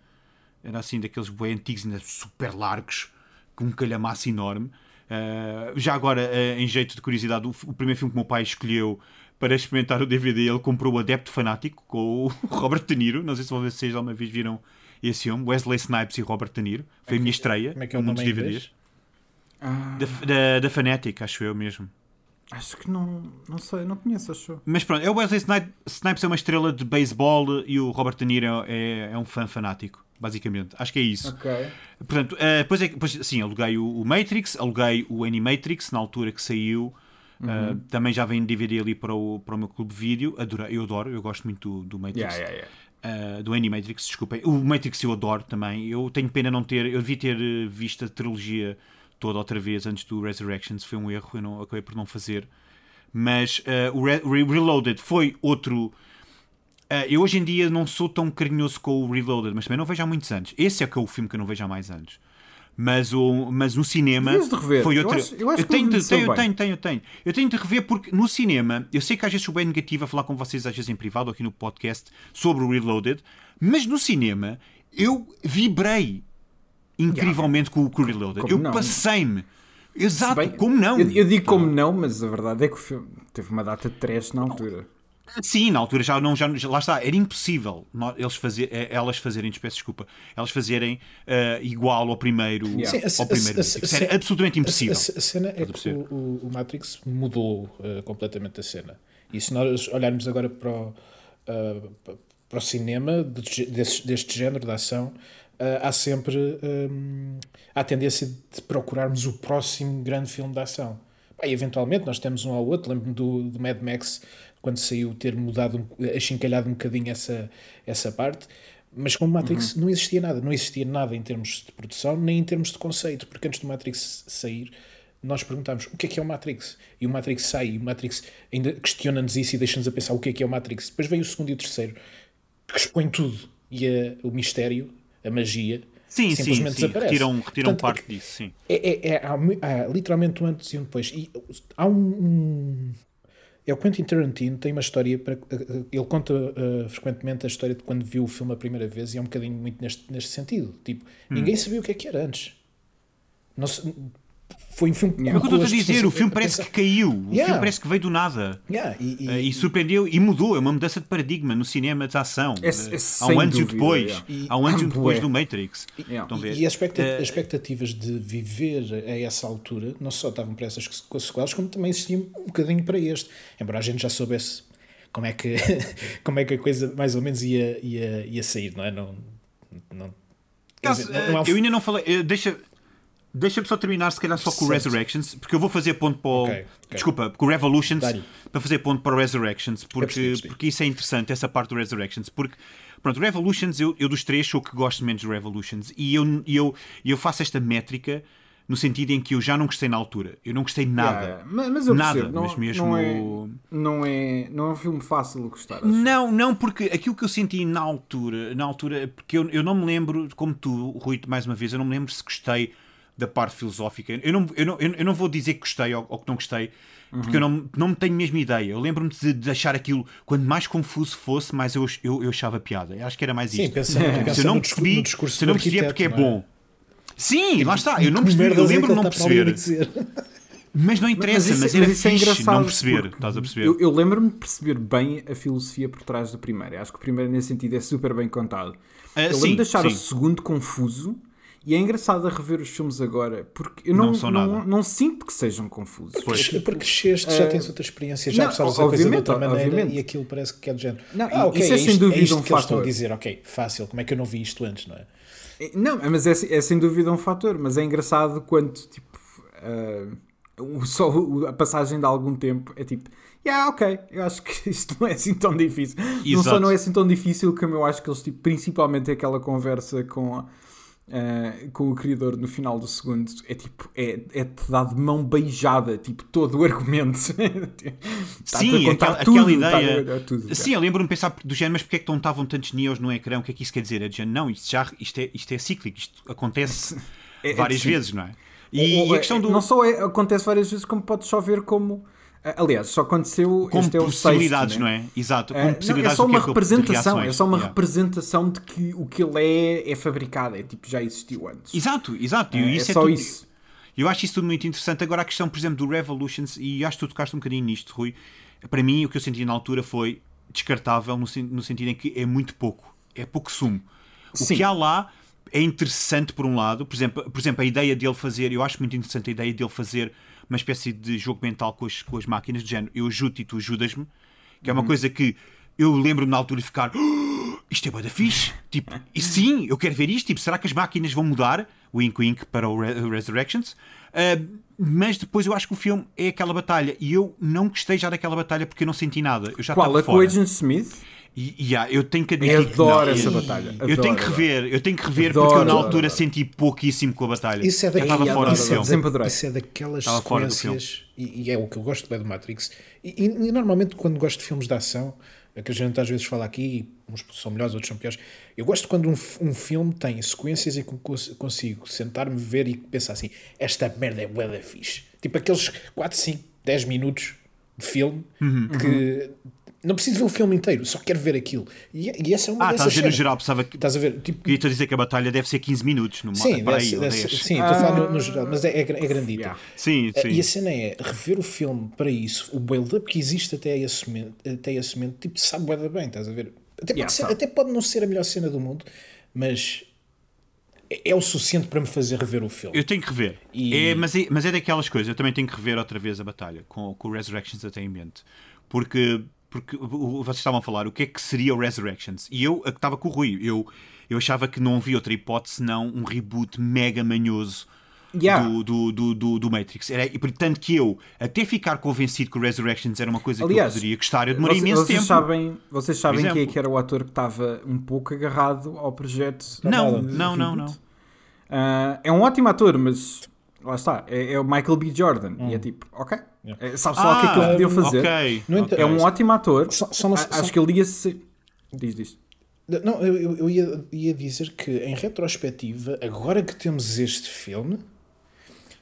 Era assim daqueles bem antigos, ainda super largos. Com um calhamaço enorme. Eh, já agora, eh, em jeito de curiosidade, o, o primeiro filme que o meu pai escolheu para experimentar o DVD, ele comprou o Adepto Fanático com o [LAUGHS] Robert De Niro. Não sei se vocês alguma vez viram esse filme. Wesley Snipes e Robert De Niro. Foi a minha estreia. como é que é o dos nome em DVDs. Ah, Da, da, acho eu mesmo. acho que não, não sei, não conheço, acho. Mas pronto, é o Wesley Snipes, é uma estrela de beisebol e o Robert De Niro é, é um fã fanático basicamente. Acho que é isso. Ok. Portanto, uh, depois, é, depois sim, aluguei o, o, Matrix, aluguei o Animatrix na altura que saiu. Uh, também já vem DVD ali para o, para o meu clube de vídeo. Eu adoro, eu gosto muito do, do Matrix. Yeah, yeah, yeah. Uh, do Animatrix, desculpem. O Matrix eu adoro também. Eu tenho pena não ter. Eu devia ter visto a trilogia toda outra vez antes do Resurrections. Foi um erro, eu não, acabei por não fazer. Mas uh, o Re Reloaded foi outro. Uh, eu hoje em dia não sou tão carinhoso com o Reloaded, mas também não vejo há muitos anos. Esse é que é o filme que eu não vejo há mais anos. Mas, o, mas no cinema de rever. foi outro. Eu, acho, eu, acho eu tenho, de, tenho, eu tenho, tenho, tenho. Eu tenho de rever porque no cinema, eu sei que às vezes sou bem negativo a falar com vocês, às vezes em privado aqui no podcast, sobre o Reloaded, mas no cinema eu vibrei incrivelmente yeah. com, o Reloaded. Como eu passei-me. Exato, bem, como não? Eu, eu digo como não, mas a verdade é que o filme teve uma data de trash na altura. Sim, na altura já não, já, lá está, era impossível eles fazer, eh, elas fazerem, peço desculpa, elas fazerem uh, igual ao primeiro, yeah. Sim, ao primeiro a, a, a, era absolutamente impossível. A, cena é que o, o, Matrix mudou uh, completamente a cena. E se nós olharmos agora para o, uh, para o cinema deste, deste género de ação, há sempre um, a tendência de procurarmos o próximo grande filme de ação. E eventualmente nós temos um ao outro, lembro-me do, do Mad Max quando saiu ter mudado, achincalhado um bocadinho essa, essa parte. Mas com o Matrix uhum. não existia nada. Não existia nada em termos de produção, nem em termos de conceito. Porque antes do Matrix sair, nós perguntámos o que é que é o Matrix? E o Matrix sai, e o Matrix ainda questiona-nos isso e deixa-nos a pensar o que é que é o Matrix. Depois veio o segundo e o terceiro, que expõe tudo. E a, o mistério, a magia, sim, simplesmente sim, sim. desaparece. Retiram, retiram Portanto, parte é, disso, sim. É, é, é há, há, literalmente um antes e um depois. E há um, um é o Quentin Tarantino tem uma história para ele conta uh, frequentemente a história de quando viu o filme a primeira vez e é um bocadinho muito neste, neste sentido tipo hum. ninguém sabia o que é que era antes não se, foi um filme yeah. que eu estou a dizer, o filme parece que caiu, o yeah. filme parece que veio do nada yeah. e, e, uh, e, surpreendeu e mudou, é uma mudança de paradigma no cinema de ação. É, é há um antes dúvida, e depois, e, há um antes e depois do Matrix. E, e as uh, expectativas de viver a essa altura não só estavam para essas sequelas, como também existiam um bocadinho para este. Embora a gente já soubesse como é que, [LAUGHS] como é que a coisa mais ou menos ia, ia, ia sair, não é? Não, não, dizer, não, não é um... Eu ainda não falei, eh, deixa Deixa-me só terminar, se calhar, só com o Resurrections, porque eu vou fazer ponto para o. Okay, okay. Desculpa, com o Revolutions, para fazer ponto para o Resurrections, porque, porque isso é interessante, essa parte do Resurrections. Porque, pronto, Revolutions, eu, eu dos três sou o que gosto menos de Revolutions, e eu, eu, eu faço esta métrica no sentido em que eu já não gostei na altura. Eu não gostei nada. Yeah, mas, mas eu nada, percebo, não, mas mesmo. Não é, não, é, não é um filme fácil de gostar. Acho. Não, não, porque aquilo que eu senti na altura, na altura, porque eu, eu não me lembro, como tu, Rui, mais uma vez, eu não me lembro se gostei da parte filosófica. Eu não, eu não, eu não vou dizer que gostei ou, ou que não gostei, porque uhum. eu não, não tenho mesmo ideia. Eu lembro-me de, de, achar aquilo, quanto mais confuso fosse, mais eu, eu, eu achava piada. Eu acho que era mais Sim, isto. Pensando, é. se eu não percebi, se eu não percebi é porque é, bom. Sim, tipo, lá está. Eu não percebi, eu lembro-me de não perceber. Mas não interessa, mas, mas, mas era mas é fixe não perceber. Estás a perceber? Eu, eu lembro-me de perceber bem a filosofia por trás do primeiro. Acho que o primeiro, nesse sentido, é super bem contado. Uh, eu lembro de achar sim. o segundo confuso e é engraçado a rever os filmes agora, porque eu não, não, não, não, sinto que sejam confusos. Porque, porque cresceste, já tens outra experiência, já sabes a coisa de outra maneira obviamente. e aquilo parece que é do género. Não, ah, okay, isso é, é sem dúvida é isto um que fator. a dizer, ok, fácil, como é que eu não vi isto antes, não é? é não, mas é, é sem dúvida um fator, mas é engraçado quando, tipo, uh, só a passagem de algum tempo é tipo, yeah, ok, eu acho que [LAUGHS] isto não é assim tão difícil. Exato. Não só não é assim tão difícil, como eu acho que eles, tipo, principalmente aquela conversa com a Uh, com o criador no final do segundo é tipo, é, é-te dar de mão beijada, tipo, todo o argumento. [LAUGHS] Sim, aquela, tudo, aquela ideia. Tudo, Sim, eu lembro-me de pensar do género, mas porque é que não estavam tantos neos no ecrã? O que é que isso quer dizer? É de género, não, isto, já, isto, é, isto é cíclico, isto acontece [LAUGHS] é, é várias vezes, não é? E, ou, ou, e a questão do. Não só é, acontece várias vezes, como pode só ver como Aliás, só aconteceu. Como este é possibilidades, sexto, não é? Exato. Como possibilidades não, é só uma representação. É só uma yeah. representação de que o que ele é é fabricado. É tipo, já existiu antes. Exato, exato. É, isso é, é só tudo... isso. Eu acho isso tudo muito interessante. Agora, a questão, por exemplo, do Revolutions, e acho que tu tocaste um bocadinho nisto, Rui. Para mim, o que eu senti na altura foi descartável, no, no sentido em que é muito pouco. É pouco sumo. O Sim. que há lá é interessante, por um lado. Por exemplo, por exemplo, a ideia dele fazer, eu acho muito interessante a ideia dele fazer uma espécie de jogo mental com as, com as máquinas, de género, eu ajudo e tu ajudas-me, que é uma coisa que eu lembro-me na altura de ficar. Oh, isto é bué da fixe. Tipo, e sim, eu quero ver isto. Tipo, será que as máquinas vão mudar? Wink Wink para o Re Resurrections. Uh, mas depois eu acho que o filme é aquela batalha. E eu não gostei já daquela batalha porque eu não senti nada. Eu já Qual? A com fora. Agent Smith? E, e, ah, eu tenho que admitir Eu adoro não. essa batalha. Eu Adoro, tenho que rever, eu tenho que rever Adoro, porque eu na adoro, altura adoro. senti pouquíssimo com a batalha. Isso é eu daquela- estava fora do isso é da-. Isso é daquelas Estava sequências, e, e é o que eu gosto bem do Matrix. E, e- e normalmente, quando gosto de filmes de ação, é que a gente às vezes fala aqui, uns são melhores, outros são piores. Eu gosto quando um, um filme tem sequências e consigo sentar-me, ver e pensar assim: esta merda é bué da fixe. Tipo aqueles 4, 5, 10 minutos de filme Uhum. que não preciso ver o filme inteiro, só quero ver aquilo. E, e essa é uma Ah, dessas estás a dizer no geral, pensava que. Estás a ver? Tipo, Queria-te dizer que a batalha deve ser 15 minutos. No sim, para deve aí, ser- ou deve 10. ser- sim, estou a falar no, no geral, mas é, é, é grandita. Yeah. Sim, sim. E a cena é rever o filme para isso, o build-up que existe até esse momento, até esse momento tipo, sabe bem, estás a ver? Até pode, Yeah, ser- até pode não ser a melhor cena do mundo, mas é, é o suficiente para me fazer rever o filme. Eu tenho que rever. E- É, mas, é, mas é daquelas coisas. Eu também tenho que rever outra vez a batalha com, com o Resurrections até em mente. Porque, porque vocês estavam a falar o que é que seria o Resurrections. E eu a- estava com o Rui. Eu, eu achava que não havia outra hipótese senão um reboot mega manhoso. Yeah. Do, do, do, do, do Matrix. Era, e portanto que eu, até ficar convencido que o Resurrections era uma coisa Aliás, que eu poderia gostar, eu demorei Vocês- imenso vocês tempo. Sabem, vocês sabem quem é que era o ator que estava um pouco agarrado ao projeto? Não, não, não, não. Ah, é um ótimo ator, mas lá está, é, é o Michael B. Jordan. E é Hum. tipo, ok, é, sabe só o que é que eles Ah, podiam fazer. ok, No entanto- ok. É um ótimo ator. Só- só uma- A- só- Acho que ele ia ser. Diz, diz. Não, eu, eu- ia, ia dizer que em retrospectiva, agora que temos este filme,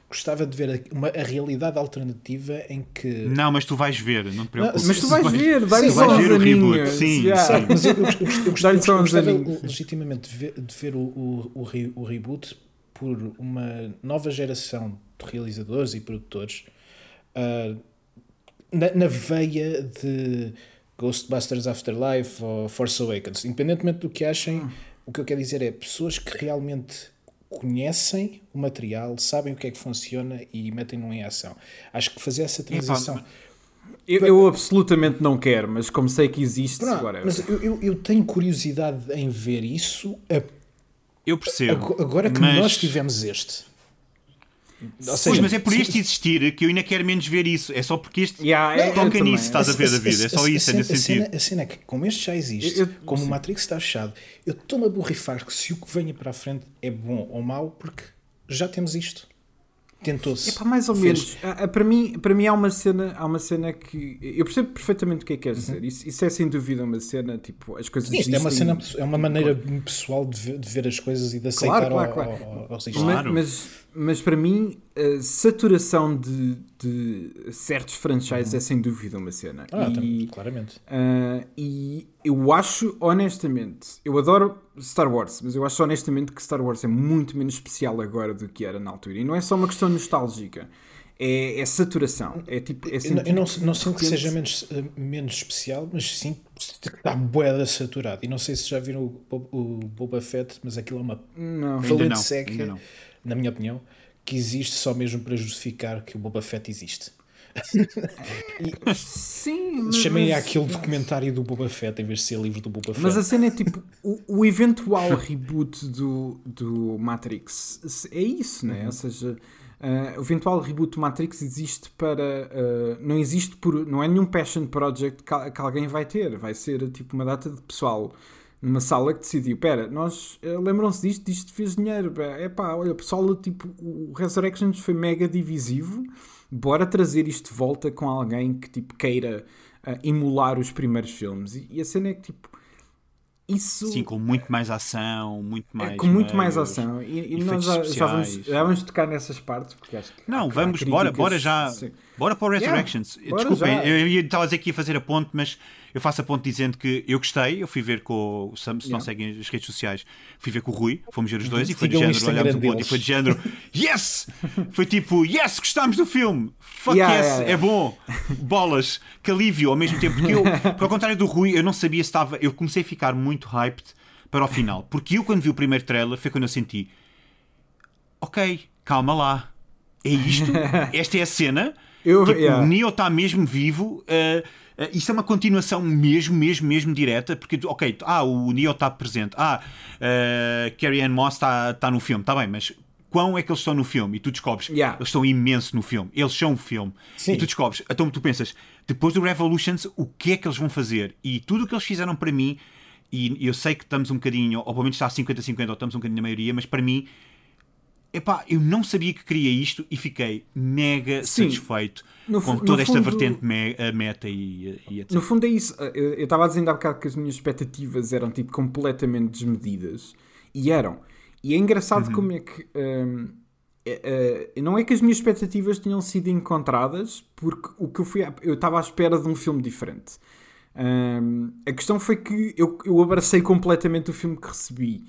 gostava de ver a, uma, a realidade alternativa em que. Não, mas tu vais ver, não te preocupes. Mas tu vais ver, Sim, vais uns ver o reboot, sim, yeah. sim. Mas eu, eu, eu, eu, gostava aninhos. legitimamente de ver, de ver o, o, o, re- o reboot por uma nova geração de realizadores e produtores ah, na, na veia de Ghostbusters Afterlife ou Force Awakens. Independentemente do que achem, o que eu quero dizer é pessoas que realmente conhecem o material, sabem o que é que funciona e metem-no em ação. Acho que fazer essa transição. Eu, eu absolutamente não quero, mas como sei que existe, Pronto, agora. mas eu, eu, eu tenho curiosidade em ver isso a- Eu percebo. ago- agora que mas- nós tivemos este. Ou Pois, seja, mas é por este existir que eu ainda quero menos ver isso. É só porque este Yeah, é- toca nisso, estás a ver, David. É só isso, é nesse a sentido. cena, a cena é que, como este já existe, Eu- eu- como o Matrix está fechado, eu estou-me a borrifar que se o que venha para a frente é bom ou mau, porque já temos isto. Tentou-se. Epá, mais ou menos. Para, mim, para mim há uma cena, há uma cena que. Eu percebo perfeitamente o que é que queres dizer. Isso, isso é sem dúvida uma cena, tipo, as coisas Sim, Isto é uma, existem- cena, é uma maneira pessoal de ver, de ver as coisas e de aceitar Claro, claro, ao, claro. ao, ao, ao. Mas, Claro. mas, mas para mim, a saturação de, de certos franchises é sem dúvida uma cena. Ah, e, tam- claramente. ah, e eu acho, honestamente, eu adoro Star Wars, mas eu acho honestamente que Star Wars é muito menos especial agora do que era na altura. E não é só uma questão nostálgica. É, é saturação. É tipo. É Eu, não- eu não, sinto que seja menos, eh, menos especial, mas sim que está boeda saturado. E não sei se já viram o, Bo- o Boba Fett, mas aquilo é uma Não. Não, seca, ainda não. Na minha opinião, que existe só mesmo para justificar que o Boba Fett existe. [LAUGHS] Sim, mas, Chamei aquele documentário do Boba Fett em vez de ser livro do Boba Fett. Mas a cena é tipo, o, o eventual reboot do, do Matrix é isso, né? Ou seja, ah, o eventual reboot do Matrix existe para. ah, não existe por. Não é nenhum passion project que, que alguém vai ter. Vai ser tipo uma data de pessoal numa sala que decidiu: pera, nós. ah, lembram-se disto? Disto fez dinheiro. É pá, olha, o pessoal, tipo, o Resurrections foi mega divisivo. Bora trazer isto de volta com alguém que tipo queira ah, emular os primeiros filmes. E, e a cena é que tipo. Isso Sim, com muito mais ação, muito é mais. com muito mais ação. E, e nós já, já, vamos, já vamos tocar nessas partes. Porque acho que Não, vamos, bora, críticas, bora já. sim. Bora para o Resurrections. Yeah, bora Desculpem, eu ia estava a dizer que ia fazer a ponte, mas eu faço a ponte dizendo que eu gostei. Eu fui ver com o Sam, se não Yeah. seguem as redes sociais, fui ver com o Rui, fomos ver os dois e foi de Sigam género, olhámos um ponto e foi de género, yes! Foi tipo, yes, gostámos do filme! Fuck Yeah, yes, yeah, é bom! Bolas, que alívio ao mesmo tempo, porque eu, por contrário do Rui, eu não sabia se estava. Eu comecei a ficar muito hyped para o final, porque eu, quando vi o primeiro trailer, foi quando eu senti ok, calma lá. É isto? [LAUGHS] Esta é a cena? Eu- Tipo, yeah. O Neo está mesmo vivo. uh, Uh, isto é uma continuação mesmo, mesmo, mesmo direta, porque, ok, ah, o Neo está presente, ah, uh, Carrie Ann Moss está tá no filme, está bem, mas quão é que eles estão no filme? E tu descobres, Yeah. eles estão imenso no filme, eles são um filme. Sim. E tu descobres, então tu pensas, depois do Revolutions, o que é que eles vão fazer? E tudo o que eles fizeram para mim, e eu sei que estamos um bocadinho, ou pelo menos está a 50-50, ou estamos um bocadinho na maioria, mas para mim, epá, eu não sabia que queria isto e fiquei mega Sim. satisfeito No com toda esta fundo- vertente me- a meta e, e etc. No fundo é isso. Eu eu estava a dizer há bocado que as minhas expectativas eram tipo completamente desmedidas. E eram. E é engraçado como é que. hum, é- é- não é que as minhas expectativas tinham sido encontradas, porque o que eu fui. Eu estava à espera de um filme diferente. Hum, a questão foi que eu, eu abracei completamente o filme que recebi.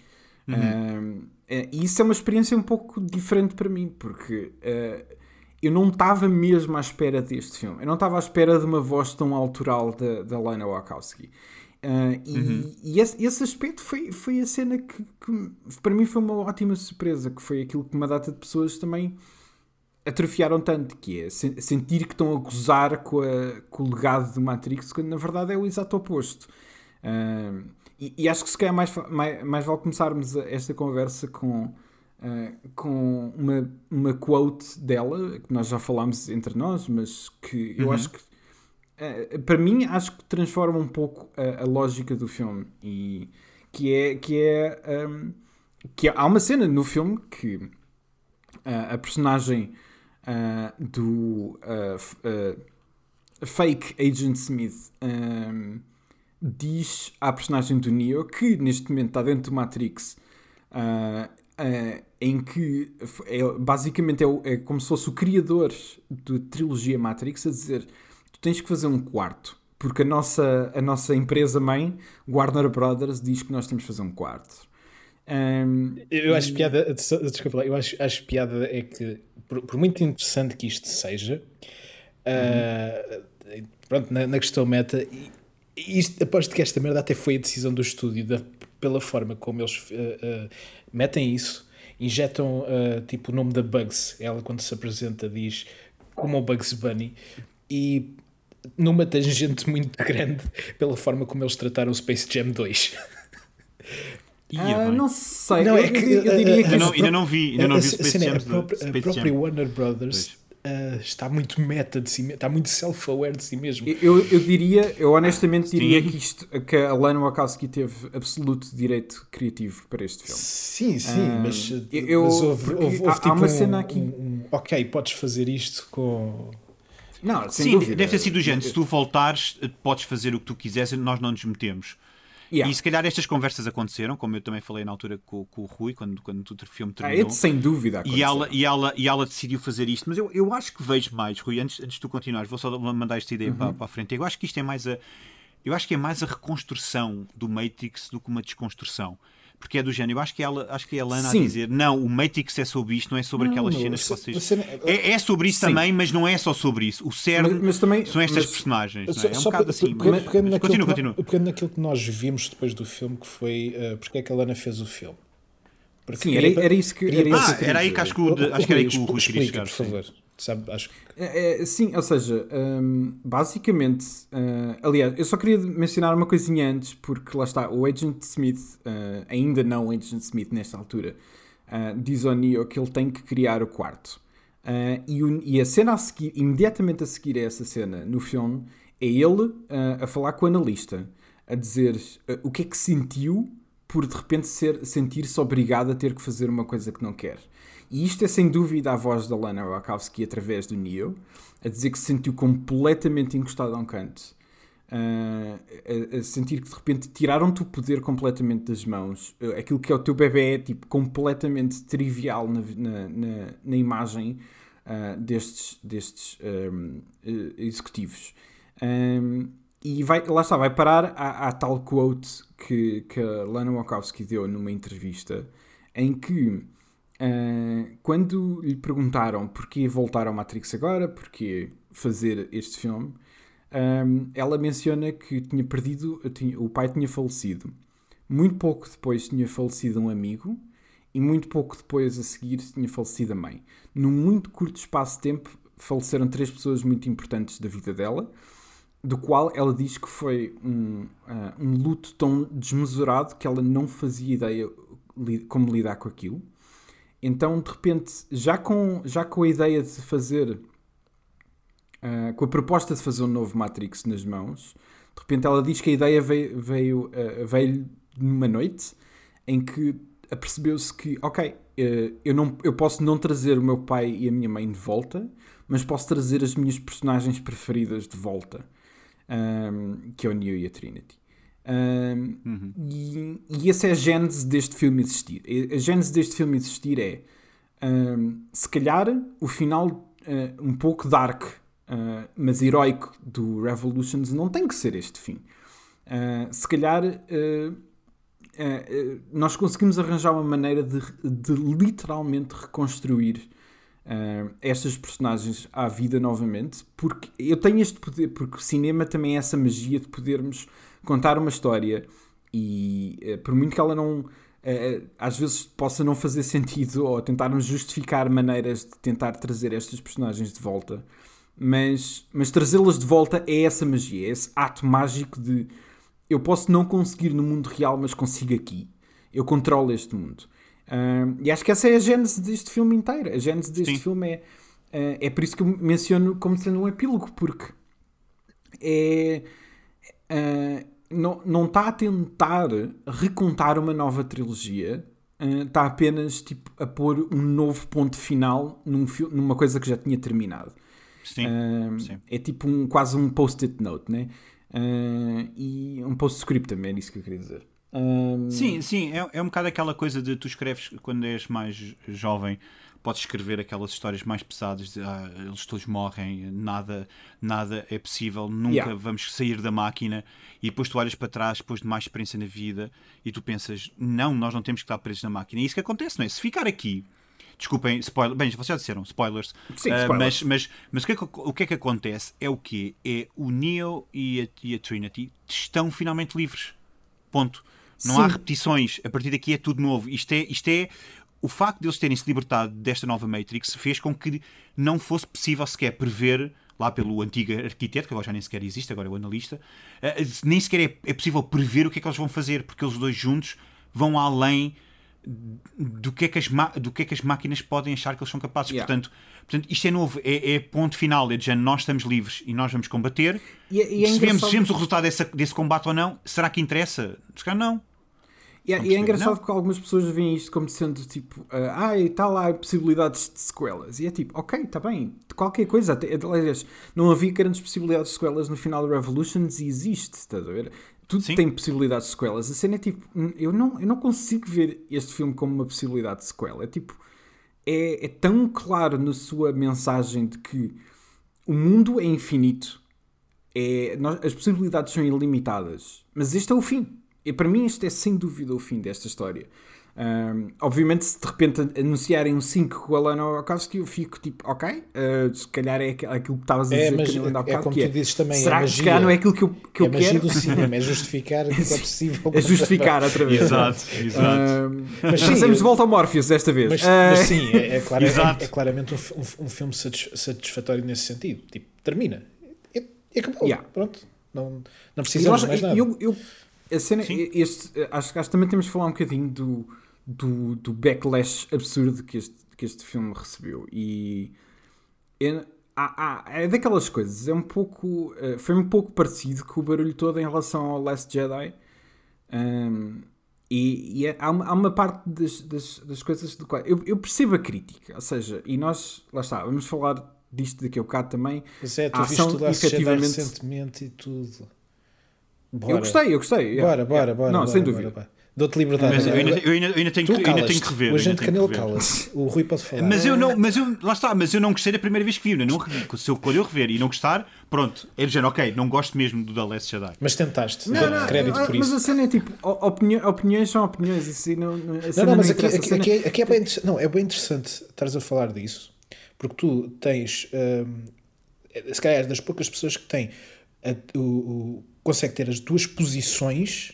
Hum, é- e isso é uma experiência um pouco diferente para mim, porque eh, eu não estava mesmo à espera deste filme. Eu não estava à espera de uma voz tão autoral da, da Lana Wachowski. Ah, e e esse, esse aspecto foi, foi a cena que, que para mim foi uma ótima surpresa, que foi aquilo que uma data de pessoas também atrofiaram tanto, que é sen- sentir que estão a gozar com, a- com o legado do Matrix, quando na verdade é o exato oposto. Ah, e, e acho que se calhar mais, mais, mais vale começarmos esta conversa com, ah, com uma, uma quote dela, que nós já falámos entre nós, mas que eu acho que Uh, para mim acho que transforma um pouco a, a lógica do filme. E que é que é um, que há uma cena no filme que uh, a personagem uh, do uh, uh, fake Agent Smith um, diz à personagem do Neo que neste momento está dentro do Matrix uh, uh, em que é, basicamente é, o- é como se fosse o criador da trilogia Matrix a dizer tu tens que fazer um quarto porque a nossa, a nossa empresa mãe Warner Brothers diz que nós temos que fazer um quarto. Um, Eu eu acho piada, desculpa lá, eu acho, acho piada é que, por, por muito interessante que isto seja, ah, pronto, na, na questão meta, e- e isto, aposto que esta merda até foi a decisão do estúdio, da- pela forma como eles ah, ah, metem isso, injetam ah, tipo o nome da Bugs, ela quando se apresenta diz como o Bugs Bunny, e numa tangente muito [LAUGHS] grande pela forma como eles trataram o Space Jam 2. Ia [LAUGHS] ah, não sei, Não, eu, é que, eu- eu a- diria que Ainda não, isso- ainda não vi, ainda não vi o Space é, Jam. a própria. Warner Brothers ah, está muito meta de si, está muito self-aware de si mesmo. Eu, eu diria, eu honestamente diria Sim. que, isto, que a Lana Wachowski teve absoluto direito criativo para este filme. Sim, sim, Ah, mas, eu- mas houve, porque houve, há- houve há tipo uma um- cena aqui- um- um, ok, podes fazer isto com. Não, sem Sim, dúvida. deve ter sido do género. Se tu voltares, podes fazer o que tu quiseres, nós não nos metemos. Yeah. E se calhar estas conversas aconteceram, como eu também falei na altura com, com o Rui, quando, quando o filme Ah, é terminou. de sem dúvida. E ela, e, ela, e ela decidiu fazer isto, mas eu, eu acho que vejo mais, Rui, antes, antes de tu continuares, vou só mandar esta ideia Uhum. para, para a frente. Eu acho que isto é mais a. Eu acho que é mais a reconstrução do Matrix do que uma desconstrução. Porque é do género. Eu acho que ela, acho que é a Lana Sim. a dizer: não, o Matrix é sobre isto, não é sobre Não, aquelas não, cenas que vocês. cena- É, é sobre isso Sim. também, mas não é só sobre isso. O cerne Mas- mas também- são estas mas- personagens. Só- é? é um bocado assim. mas- continua, que continua. pegando naquilo que nós vimos depois do filme, que foi uh, porque é que a Lana fez o filme. Porque Sim, era, era isso que. Era queria- isso Ah, que eu era aí que acho que o, acho que era aí que o Rui, queria chegar. por sim. favor. Sabe, acho que É, é, sim, ou seja, hum, basicamente, ah, aliás, eu só queria mencionar uma coisinha antes, porque lá está, o Agent Smith, ah, ainda não o Agent Smith nesta altura, ah, diz ao Neo que ele tem que criar o quarto. Ah, e, o- e a cena a seguir, imediatamente a seguir a essa cena no filme, é ele ah, a falar com o analista, a dizer ah, o que é que sentiu por de repente sentir-se obrigado a ter que fazer uma coisa que não quer. E isto é sem dúvida a voz da Lana Wachowski através do Neo, a dizer que se sentiu completamente encostado a um canto. Ah, a, a sentir que de repente tiraram-te o poder completamente das mãos. Ah, aquilo que é o teu bebê é tipo, completamente trivial na, na, na, na imagem ah, destes, destes eh, executivos. Ahm, e vai, lá está, vai parar à, tal quote que, que a Lana Wachowski deu numa entrevista em que ah, quando lhe perguntaram porquê voltar ao Matrix agora, porquê fazer este filme, ahm, ela menciona que tinha perdido, tinha- o pai tinha falecido. Muito pouco depois tinha falecido um amigo e muito pouco depois a seguir tinha falecido a mãe. Num muito curto espaço de tempo faleceram três pessoas muito importantes da vida dela do qual ela diz que foi um, uh, um luto tão desmesurado que ela não fazia ideia como lidar com aquilo. Então, de repente, já com, já com a ideia de fazer, uh, com a proposta de fazer um novo Matrix nas mãos, de repente ela diz que a ideia veio, veio, uh, veio numa noite em que apercebeu-se que, ok, eu, não, eu posso não trazer o meu pai e a minha mãe de volta, mas posso trazer as minhas personagens preferidas de volta um, que é o Neo e a Trinity. Um, uhum. e, e essa é a gênese deste filme existir. A gênese deste filme existir é, um, se calhar, o final uh, um pouco dark, uh, mas heroico do Revolutions não tem que ser este fim. Uh, se calhar nós conseguimos arranjar uma maneira de, de literalmente reconstruir uh, estas personagens à vida novamente, porque eu tenho este poder, porque o cinema também é essa magia de podermos contar uma história e uh, por muito que ela não uh, às vezes possa não fazer [LAUGHS] sentido ou tentarmos justificar maneiras de tentar trazer estas personagens de volta, mas, mas trazê-las de volta é essa magia, é esse ato mágico de eu posso não conseguir no mundo real, mas consigo aqui. Eu controlo este mundo. Uh, e acho que essa é a gênese deste filme inteiro. A gênese deste Sim. filme é, uh, é por isso que eu menciono como sendo um epílogo, porque é. Uh, não, não está a tentar recontar uma nova trilogia, está apenas tipo, a pôr um novo ponto final num, numa coisa que já tinha terminado. Sim, sim. É tipo um, quase um post-it note, né? e um post-script também, é isso que eu queria dizer. Um... Sim, sim, é, é um bocado aquela coisa de tu escreves quando és mais jovem, podes escrever aquelas histórias mais pesadas de ah, eles todos morrem, nada, nada é possível, nunca yeah. vamos sair da máquina e depois tu olhas para trás depois de mais experiência na vida e tu pensas, não, nós não temos que estar presos na máquina. E é isso que acontece, não é? Se ficar aqui, desculpem, spoiler, bem, vocês já disseram, spoilers, Sim, uh, spoilers. mas, mas, mas o, que é que, o que é que acontece é o que É o Neo e a, e a Trinity estão finalmente livres. Ponto. Não Sim. há repetições. A partir daqui é tudo novo. Isto é, isto é o facto de eles terem se libertado desta nova Matrix fez com que não fosse possível sequer prever lá pelo antigo arquiteto, que agora já nem sequer existe, agora é o analista, uh, nem sequer é, é, possível prever o que é que eles vão fazer, porque eles dois juntos vão além do que é que as, do que é que as máquinas podem achar que eles são capazes. Yeah. Portanto, portanto, isto é novo, é, é ponto final, é de género, nós estamos livres e nós vamos combater. E, e é se, vemos, se vemos o resultado desse, desse combate ou não, será que interessa? Se calhar não. E, é, e é engraçado porque algumas pessoas veem isto como sendo tipo, uh, ah, está lá possibilidades de sequelas. E é tipo, ok, está bem, qualquer coisa. Até, aliás, não havia grandes possibilidades de sequelas no final do Revolutions e existe, estás a ver? Tudo Sim. tem possibilidades de sequelas. A cena é tipo, hum, eu não, eu não consigo ver este filme como uma possibilidade de sequela. É tipo, é, é tão claro na sua mensagem de que o mundo é infinito, é, nós, as possibilidades são ilimitadas, mas este é o fim e para mim este é sem dúvida o fim desta história. Um, obviamente, se de repente anunciarem um 5 com o Alan Wachowski, eu fico tipo, ok, uh, se calhar é aquilo que estavas a é, dizer. É, mas é, é como tu é, dizes também. Será é que não é aquilo que eu, que é eu quero? do cinema, é [LAUGHS] justificar que é possível. É justificar outra vez. exato, exato. Um, mas sim, de volta ao Morpheus desta vez. Mas, uh, mas sim, é, é, claro, é, claramente um, um, um, filme satisfatório nesse sentido. Tipo, termina. E, e acabou. Yeah. Pronto. Não, não precisamos mais nada. Eu, eu, a cena, este, acho, acho que também temos de falar um bocadinho do, do, do backlash absurdo que este, que este filme recebeu. E é, há, há, é daquelas coisas, é um pouco. Eh, foi um pouco parecido com o barulho todo em relação ao Last Jedi. Um, e, e é, há, uma, há, uma, parte das, das, das coisas do qual eu, eu, percebo a crítica, ou seja, e nós, lá está, vamos falar disto daqui a bocado também. Mas é, tu viste tudo efetivamente... recentemente e tudo. Bora. Eu gostei, eu gostei. Bora, bora, bora. Não, bora, sem dúvida. Bora, Dou-te liberdade. Mas eu ainda, eu ainda, eu ainda tenho, que, ainda tenho que rever. O agente Canelo cala-se. O Rui pode falar. Mas eu não, mas eu, lá está, mas eu não gostei da primeira vez que vi. Não revi. Se eu escolher rever e não gostar, pronto. É dizer, ok, não gosto mesmo do The Last Jedi. Mas tentaste. Não, não, crédito por mas isso. Mas a cena é tipo, opiniões, opiniões são opiniões. Isso não, não, não, não, mas aqui, aqui, aqui, é, aqui é, bem, não, é bem interessante estares a falar disso. Porque tu tens, hum, se calhar, das poucas pessoas que têm a, o, o, consegue ter as duas posições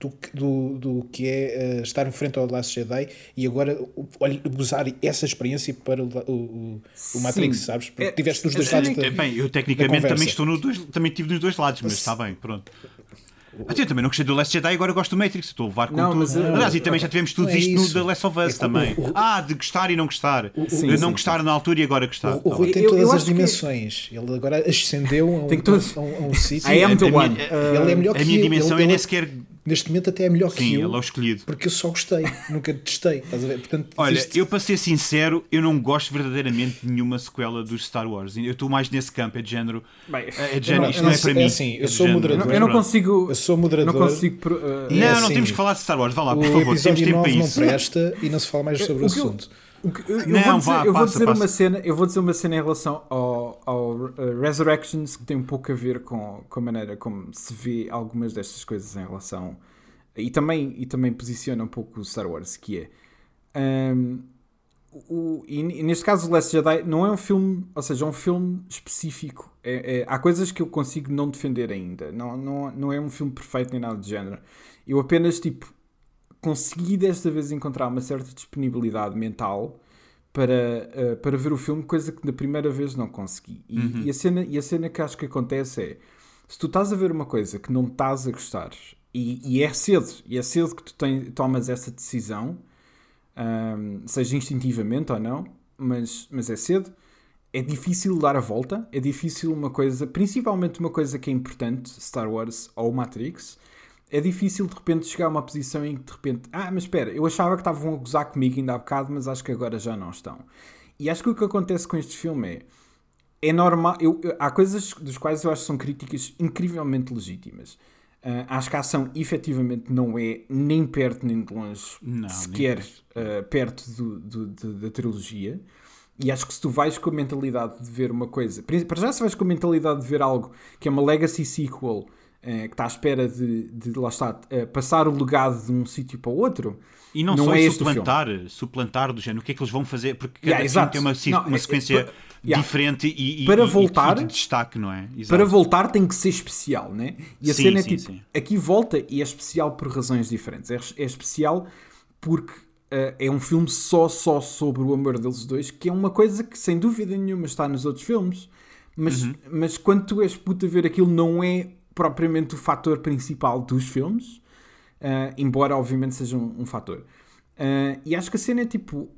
do, do, do que é uh, estar em frente ao Last Jedi e agora olha, usar essa experiência para o, o, o Matrix, Sim. sabes? Porque é, tiveste dos dois lados. Da, bem, eu tecnicamente também, estou no dois, também tive nos dois lados, mas está bem, pronto. Até eu também não gostei do Last Jedi, agora gosto do Matrix. Estou a levar com não, tudo. Mas, Aliás, e também já tivemos tudo é isto no The Last of Us é, também. O, o, ah, de gostar e não gostar. O, sim, não sim, gostar sim. na altura e agora gostar. O, Rui tem eu, todas eu as dimensões. Que... Ele agora ascendeu a um, tem todos... a um, a um sítio. I am the one. Ele é melhor a que A minha dimensão é nem sequer neste momento até é melhor Sim, que eu. ele é o escolhido. Porque eu só gostei, nunca testei. Estás a ver? Portanto, Olha, existe... eu para ser sincero, eu não gosto verdadeiramente de nenhuma sequela dos Star Wars. Eu estou mais nesse campo, é de género. Bem, é de género, não, isto não, é para é mim. Assim, eu é sou moderador. Eu não consigo. Eu sou moderador. Não consigo. Uh, não, é assim, não temos que falar de Star Wars. Vá lá, por favor, temos tempo para isso. não presta e não se fala mais sobre o, o assunto. Eu eu, eu, não, vou dizer, vá, eu vou dizer uma cena, eu vou dizer uma cena em relação ao, ao uh, Resurrections que tem um pouco a ver com, com a maneira como se vê algumas destas coisas em relação e também, e também posiciona um pouco o Star Wars, que é um, o, e, neste caso o Last Jedi não é um filme, ou seja, é um filme específico. É, é, há coisas que eu consigo não defender ainda. Não, não, não é um filme perfeito nem nada de género. Eu apenas tipo consegui desta vez encontrar uma certa disponibilidade mental para, uh, para ver o filme, coisa que na primeira vez não consegui. E, uhum. e, a cena, e a cena que acho que acontece é se tu estás a ver uma coisa que não estás a gostar e, e é cedo, e é cedo que tu tem, tomas essa decisão, um, seja instintivamente ou não, mas, mas é cedo. É difícil dar a volta, é difícil uma coisa, principalmente uma coisa que é importante, Star Wars ou Matrix, é difícil de repente chegar a uma posição em que de repente, ah, mas espera, eu achava que estavam a gozar comigo ainda há bocado, mas acho que agora já não estão. E acho que o que acontece com este filme é, é normal, eu, eu, há coisas dos quais eu acho que são críticas incrivelmente legítimas. Uh, acho que a ação efetivamente não é nem perto nem de longe não, sequer uh, perto do, do, do, da trilogia. E acho que se tu vais com a mentalidade de ver uma coisa, para já se vais com a mentalidade de ver algo que é uma legacy sequel que está à espera de, de lá está, uh, passar o legado de um sítio para o outro. E não, não só é suplantar, suplantar do género, o que é que eles vão fazer, porque cada yeah, tem uma, não, uma é, sequência é, yeah. diferente e, e, para voltar, e de destaque, não é? Exato. Para voltar tem que ser especial, né? E a sim, cena é sim, tipo, sim. aqui volta e é especial por razões diferentes. É, é especial porque uh, é um filme só, só sobre o amor deles dois, que é uma coisa que sem dúvida nenhuma está nos outros filmes, mas, uhum. mas quando tu és puto a ver aquilo não é propriamente o fator principal dos filmes, uh, embora obviamente seja um, um fator. Uh, e acho que a cena é tipo.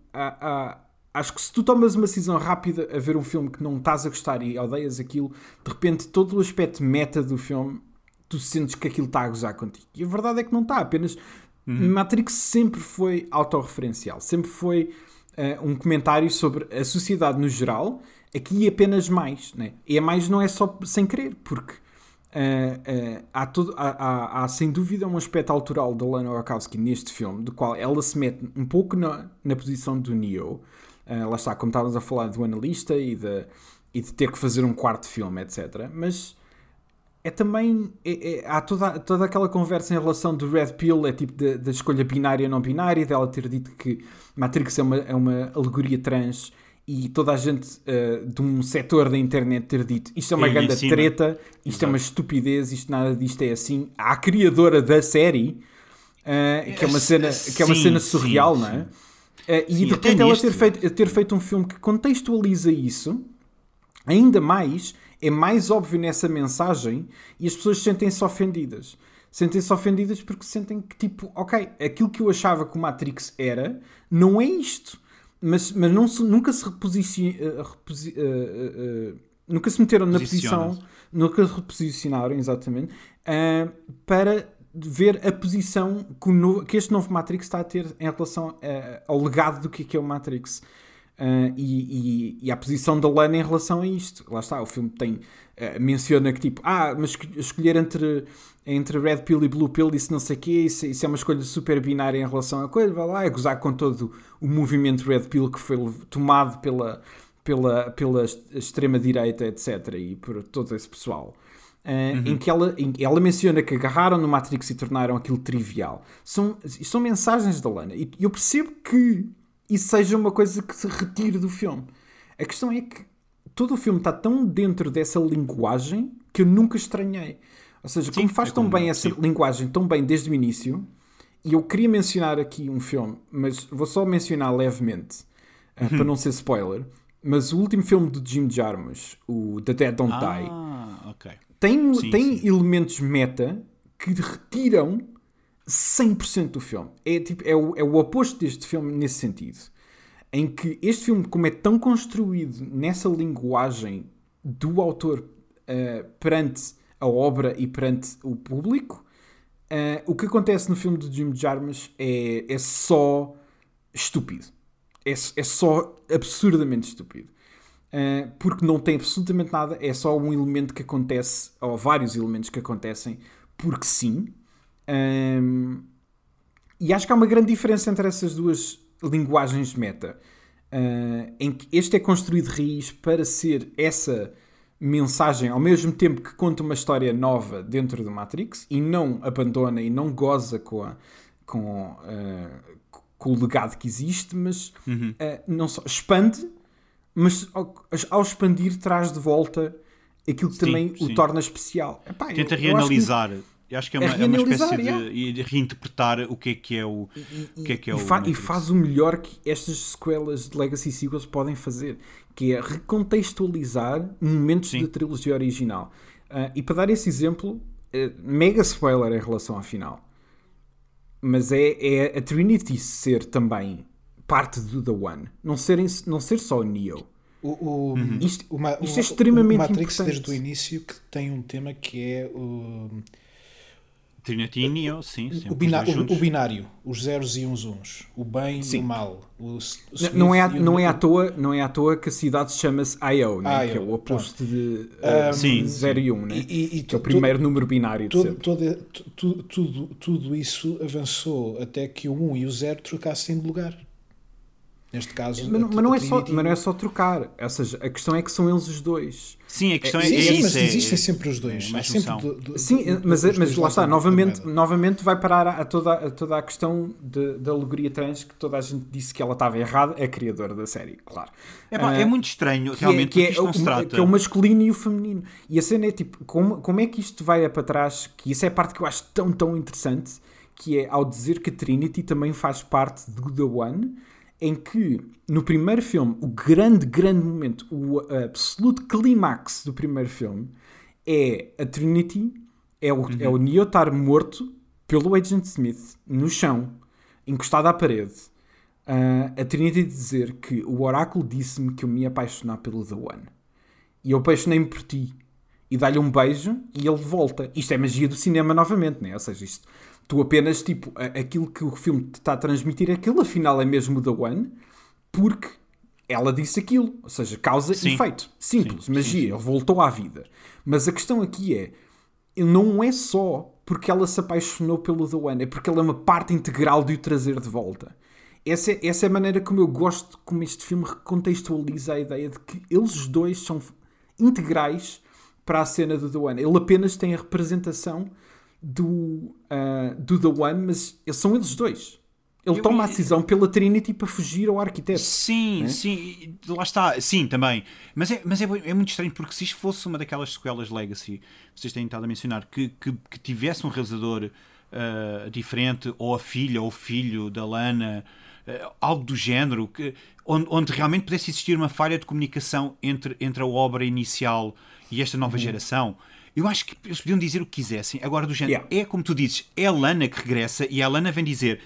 acho que se tu tomas uma decisão rápida a ver um filme que não estás a gostar e odeias aquilo, de repente todo o aspecto meta do filme, tu sentes que aquilo está a gozar contigo. E a verdade é que não está, apenas. Uhum. Matrix sempre foi autorreferencial, sempre foi uh, um comentário sobre a sociedade no geral, aqui apenas mais. Né? E a mais não é só sem querer, porque Uh, uh, há, tudo, há, há, há, sem dúvida um aspecto autoral da Lana Wachowski neste filme, do qual ela se mete um pouco na, na posição do Neo. Uh, lá está, como estávamos a falar do analista e de, e de ter que fazer um quarto filme, etc. Mas é também. É, é, há toda, toda aquela conversa em relação do Red Pill, é tipo da escolha binária não binária, dela ter dito que Matrix é uma, é uma alegoria trans e toda a gente uh, de um setor da internet ter dito isto é uma grande treta, isto Exato. é uma estupidez, isto nada disto é assim. A criadora da série, uh, que é uma cena, que é uma sim, cena surreal, sim, não é? Uh, e sim, de repente ela ter feito, ter feito um filme que contextualiza isso, ainda mais, é mais óbvio nessa mensagem e as pessoas sentem-se ofendidas. Sentem-se ofendidas porque sentem que, tipo, ok, aquilo que eu achava que o Matrix era, não é isto mas, mas não se, nunca se reposici, uh, reposi, uh, uh, nunca se meteram na posição, nunca reposicionaram exatamente para ver a posição que, no, que, este novo Matrix está a ter em relação ao legado do que é, é o Matrix. Uh, e, e, e, a posição da Lana em relação a isto. Lá está, o filme tem uh, menciona que tipo, ah, mas escolher entre, entre Red Pill e Blue Pill, isso não sei o quê, isso, isso, é uma escolha super binária em relação a coisa, vai lá, é gozar com todo o movimento Red Pill que foi tomado pela, pela, pela extrema-direita, etc., e por todo esse pessoal. Uh, uhum. em que ela, em, ela menciona que agarraram no Matrix e tornaram aquilo trivial. São, são mensagens da Lana. E eu percebo que isso seja uma coisa que se retire do filme. A questão é que todo o filme está tão dentro dessa linguagem que eu nunca estranhei. Ou seja, como faz é tão bem essa sim. linguagem, tão bem desde o início, e eu queria mencionar aqui um filme, mas vou só mencionar levemente, uh, para não ser spoiler. Mas o último filme do Jim Jarmusch, o The Dead Don't ah, Die, okay. tem, sim, tem elementos meta que retiram 100% do filme. É, tipo, é, o, é o oposto deste filme nesse sentido. Em que este filme, como é tão construído nessa linguagem do autor uh, perante a obra e perante o público, uh, o que acontece no filme do Jim Jarmusch é, é só estúpido. É, é só absurdamente estúpido. Uh, porque não tem absolutamente nada, é só um elemento que acontece, ou vários elementos que acontecem, porque sim. Um, e acho que há uma grande diferença entre essas duas linguagens meta. Uh, em que este é construído raiz para ser essa mensagem ao mesmo tempo que conta uma história nova dentro do Matrix e não abandona e não goza com, a, com, uh, com o legado que existe, mas uhum. uh, não só expande, mas ao, ao, expandir traz de volta aquilo que sim, também sim. o torna especial. Epá, Tenta eu, reanalisar. Eu eu acho que é, é uma, é, uma espécie de, de, reinterpretar o que é que é o, e, o, que é que é e, o fa e faz o melhor que estas sequelas de Legacy Sequels podem fazer, que é recontextualizar momentos Sim. da trilogia original. Uh, e para dar esse exemplo, uh, mega spoiler em relação à final. Mas é, é a Trinity ser também parte do The One. Não, serem, não ser só o Neo. O, o, uhum. isto, o, isto é extremamente o Matrix importante. desde o início que tem um tema que é o Trinity e Neo, sim. O, biná o, o, binário, os zeros e uns uns, o bem sim. e o mal. O, o não, é, não, é à toa, não é à toa que a cidade se chama-se IO, né? que é o oposto pronto. de uh, um, sim, 0 e 1, um, né? e, e, que é o primeiro número binário todo, todo, tudo, tudo, tudo isso avançou até que o 1 um e o 0 trocassem de lugar. Neste caso, mas, mas, não é só, mas não é só trocar. Ou seja, a questão é que são eles os dois. Sim, a questão é, é, é sim, mas existem sempre os dois. É sempre do, do, sim, do, mas, mas lá está, novamente, novamente vai parar a toda, a toda a questão da alegoria trans que toda a gente disse que ela estava errada, a criadora da série, claro. É, uh, é muito estranho, realmente, que é, que é, o, trata. que é o masculino e o feminino. E a cena é tipo, como, como é que isto vai para trás? Que isso é a parte que eu acho tão, tão interessante, que é ao dizer que a Trinity também faz parte do The One em que no primeiro filme, o grande, grande momento, o absoluto clímax do primeiro filme é a Trinity, é o, uhum. é o Neo estar morto pelo Agent Smith no chão, encostado à parede. Uh, a Trinity dizer que o oráculo disse-me que eu me ia apaixonar pelo The One. E eu apaixonei-me por ti. E dá-lhe um beijo e ele volta. Isto é magia do cinema novamente, né? Ou seja, isto Tu apenas, tipo, aquilo que o filme te está a transmitir, aquilo afinal é mesmo da One, porque ela disse aquilo. Ou seja, causa e efeito. Simples, sim, magia. Sim. Ele voltou à vida. Mas a questão aqui é, não é só porque ela se apaixonou pelo The One, é porque ela é uma parte integral de o trazer de volta. Essa é, essa é a maneira como eu gosto como este filme recontextualiza a ideia de que eles dois são integrais para a cena do The One. Ele apenas tem a representação do, uh, do The One, mas são eles dois. Ele eu, toma a decisão pela Trinity para fugir ao arquiteto. Sim, é? sim, lá está, sim, também. Mas, é, mas é, é, muito estranho porque se isto fosse uma daquelas sequelas Legacy, vocês têm estado a mencionar, que, que, que tivesse um realizador uh, diferente, ou a filha ou o filho da Lana, uh, algo do género, que, onde, onde, realmente pudesse existir uma falha de comunicação entre, entre a obra inicial e esta nova uhum. geração eu acho que eles podiam dizer o que quisessem. Agora, do género, yeah. é como tu dizes, é a Lana que regressa e a Lana vem dizer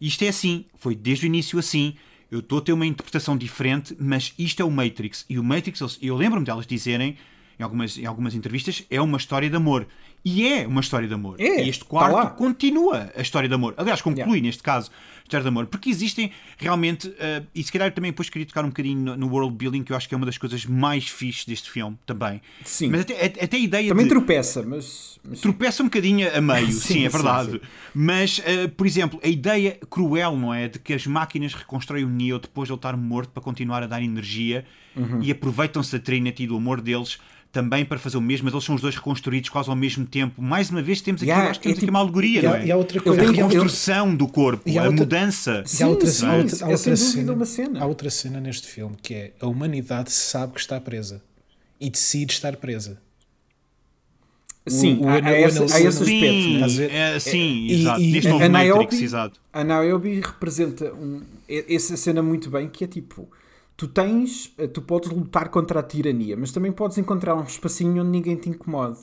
isto é assim, foi desde o início assim. Eu estou a ter uma interpretação diferente, mas isto é o Matrix. E o Matrix, eu lembro-me delas dizerem em algumas, em algumas entrevistas, é uma história de amor. E é uma história de amor. É, e este quarto tá continua a história de amor. Aliás, conclui yeah. neste caso a história de amor. Porque existem realmente, uh, e se calhar também depois queria tocar um bocadinho no, no, world building, que eu acho que é uma das coisas mais fixes deste filme também. Sim. Mas até, até a ideia Também de, tropeça, mas, mas. Tropeça um bocadinho a meio, [LAUGHS] sim, sim, é verdade. Sim, sim. Mas, uh, por exemplo, a ideia cruel, não é? De que as máquinas reconstroem o Neo depois de ele estar morto para continuar a dar energia uhum. e aproveitam-se da Trinity do amor deles também para fazer o mesmo, mas eles são os dois reconstruídos quase ao mesmo tempo. Mais uma vez temos aqui, yeah, acho que temos é, aqui uma alegoria, e não é? E a outra coisa, a reconstrução do corpo, a, outra, mudança. Sim, a outra, sim, a outra, a outra é cena, uma cena. Há outra cena neste filme que é a humanidade sabe que está presa e decide estar presa. Sim, o, há- ana- há o esse- anal- há esse o- aspecto, Sim, ver? é, sim, E- exato. e- Neste a- novo a Matrix, Niobe- exato. A Niobe representa um, essa cena muito bem, que é tipo, tu tens, eh, tu podes lutar contra a tirania, mas também podes encontrar um espacinho onde ninguém te incomode.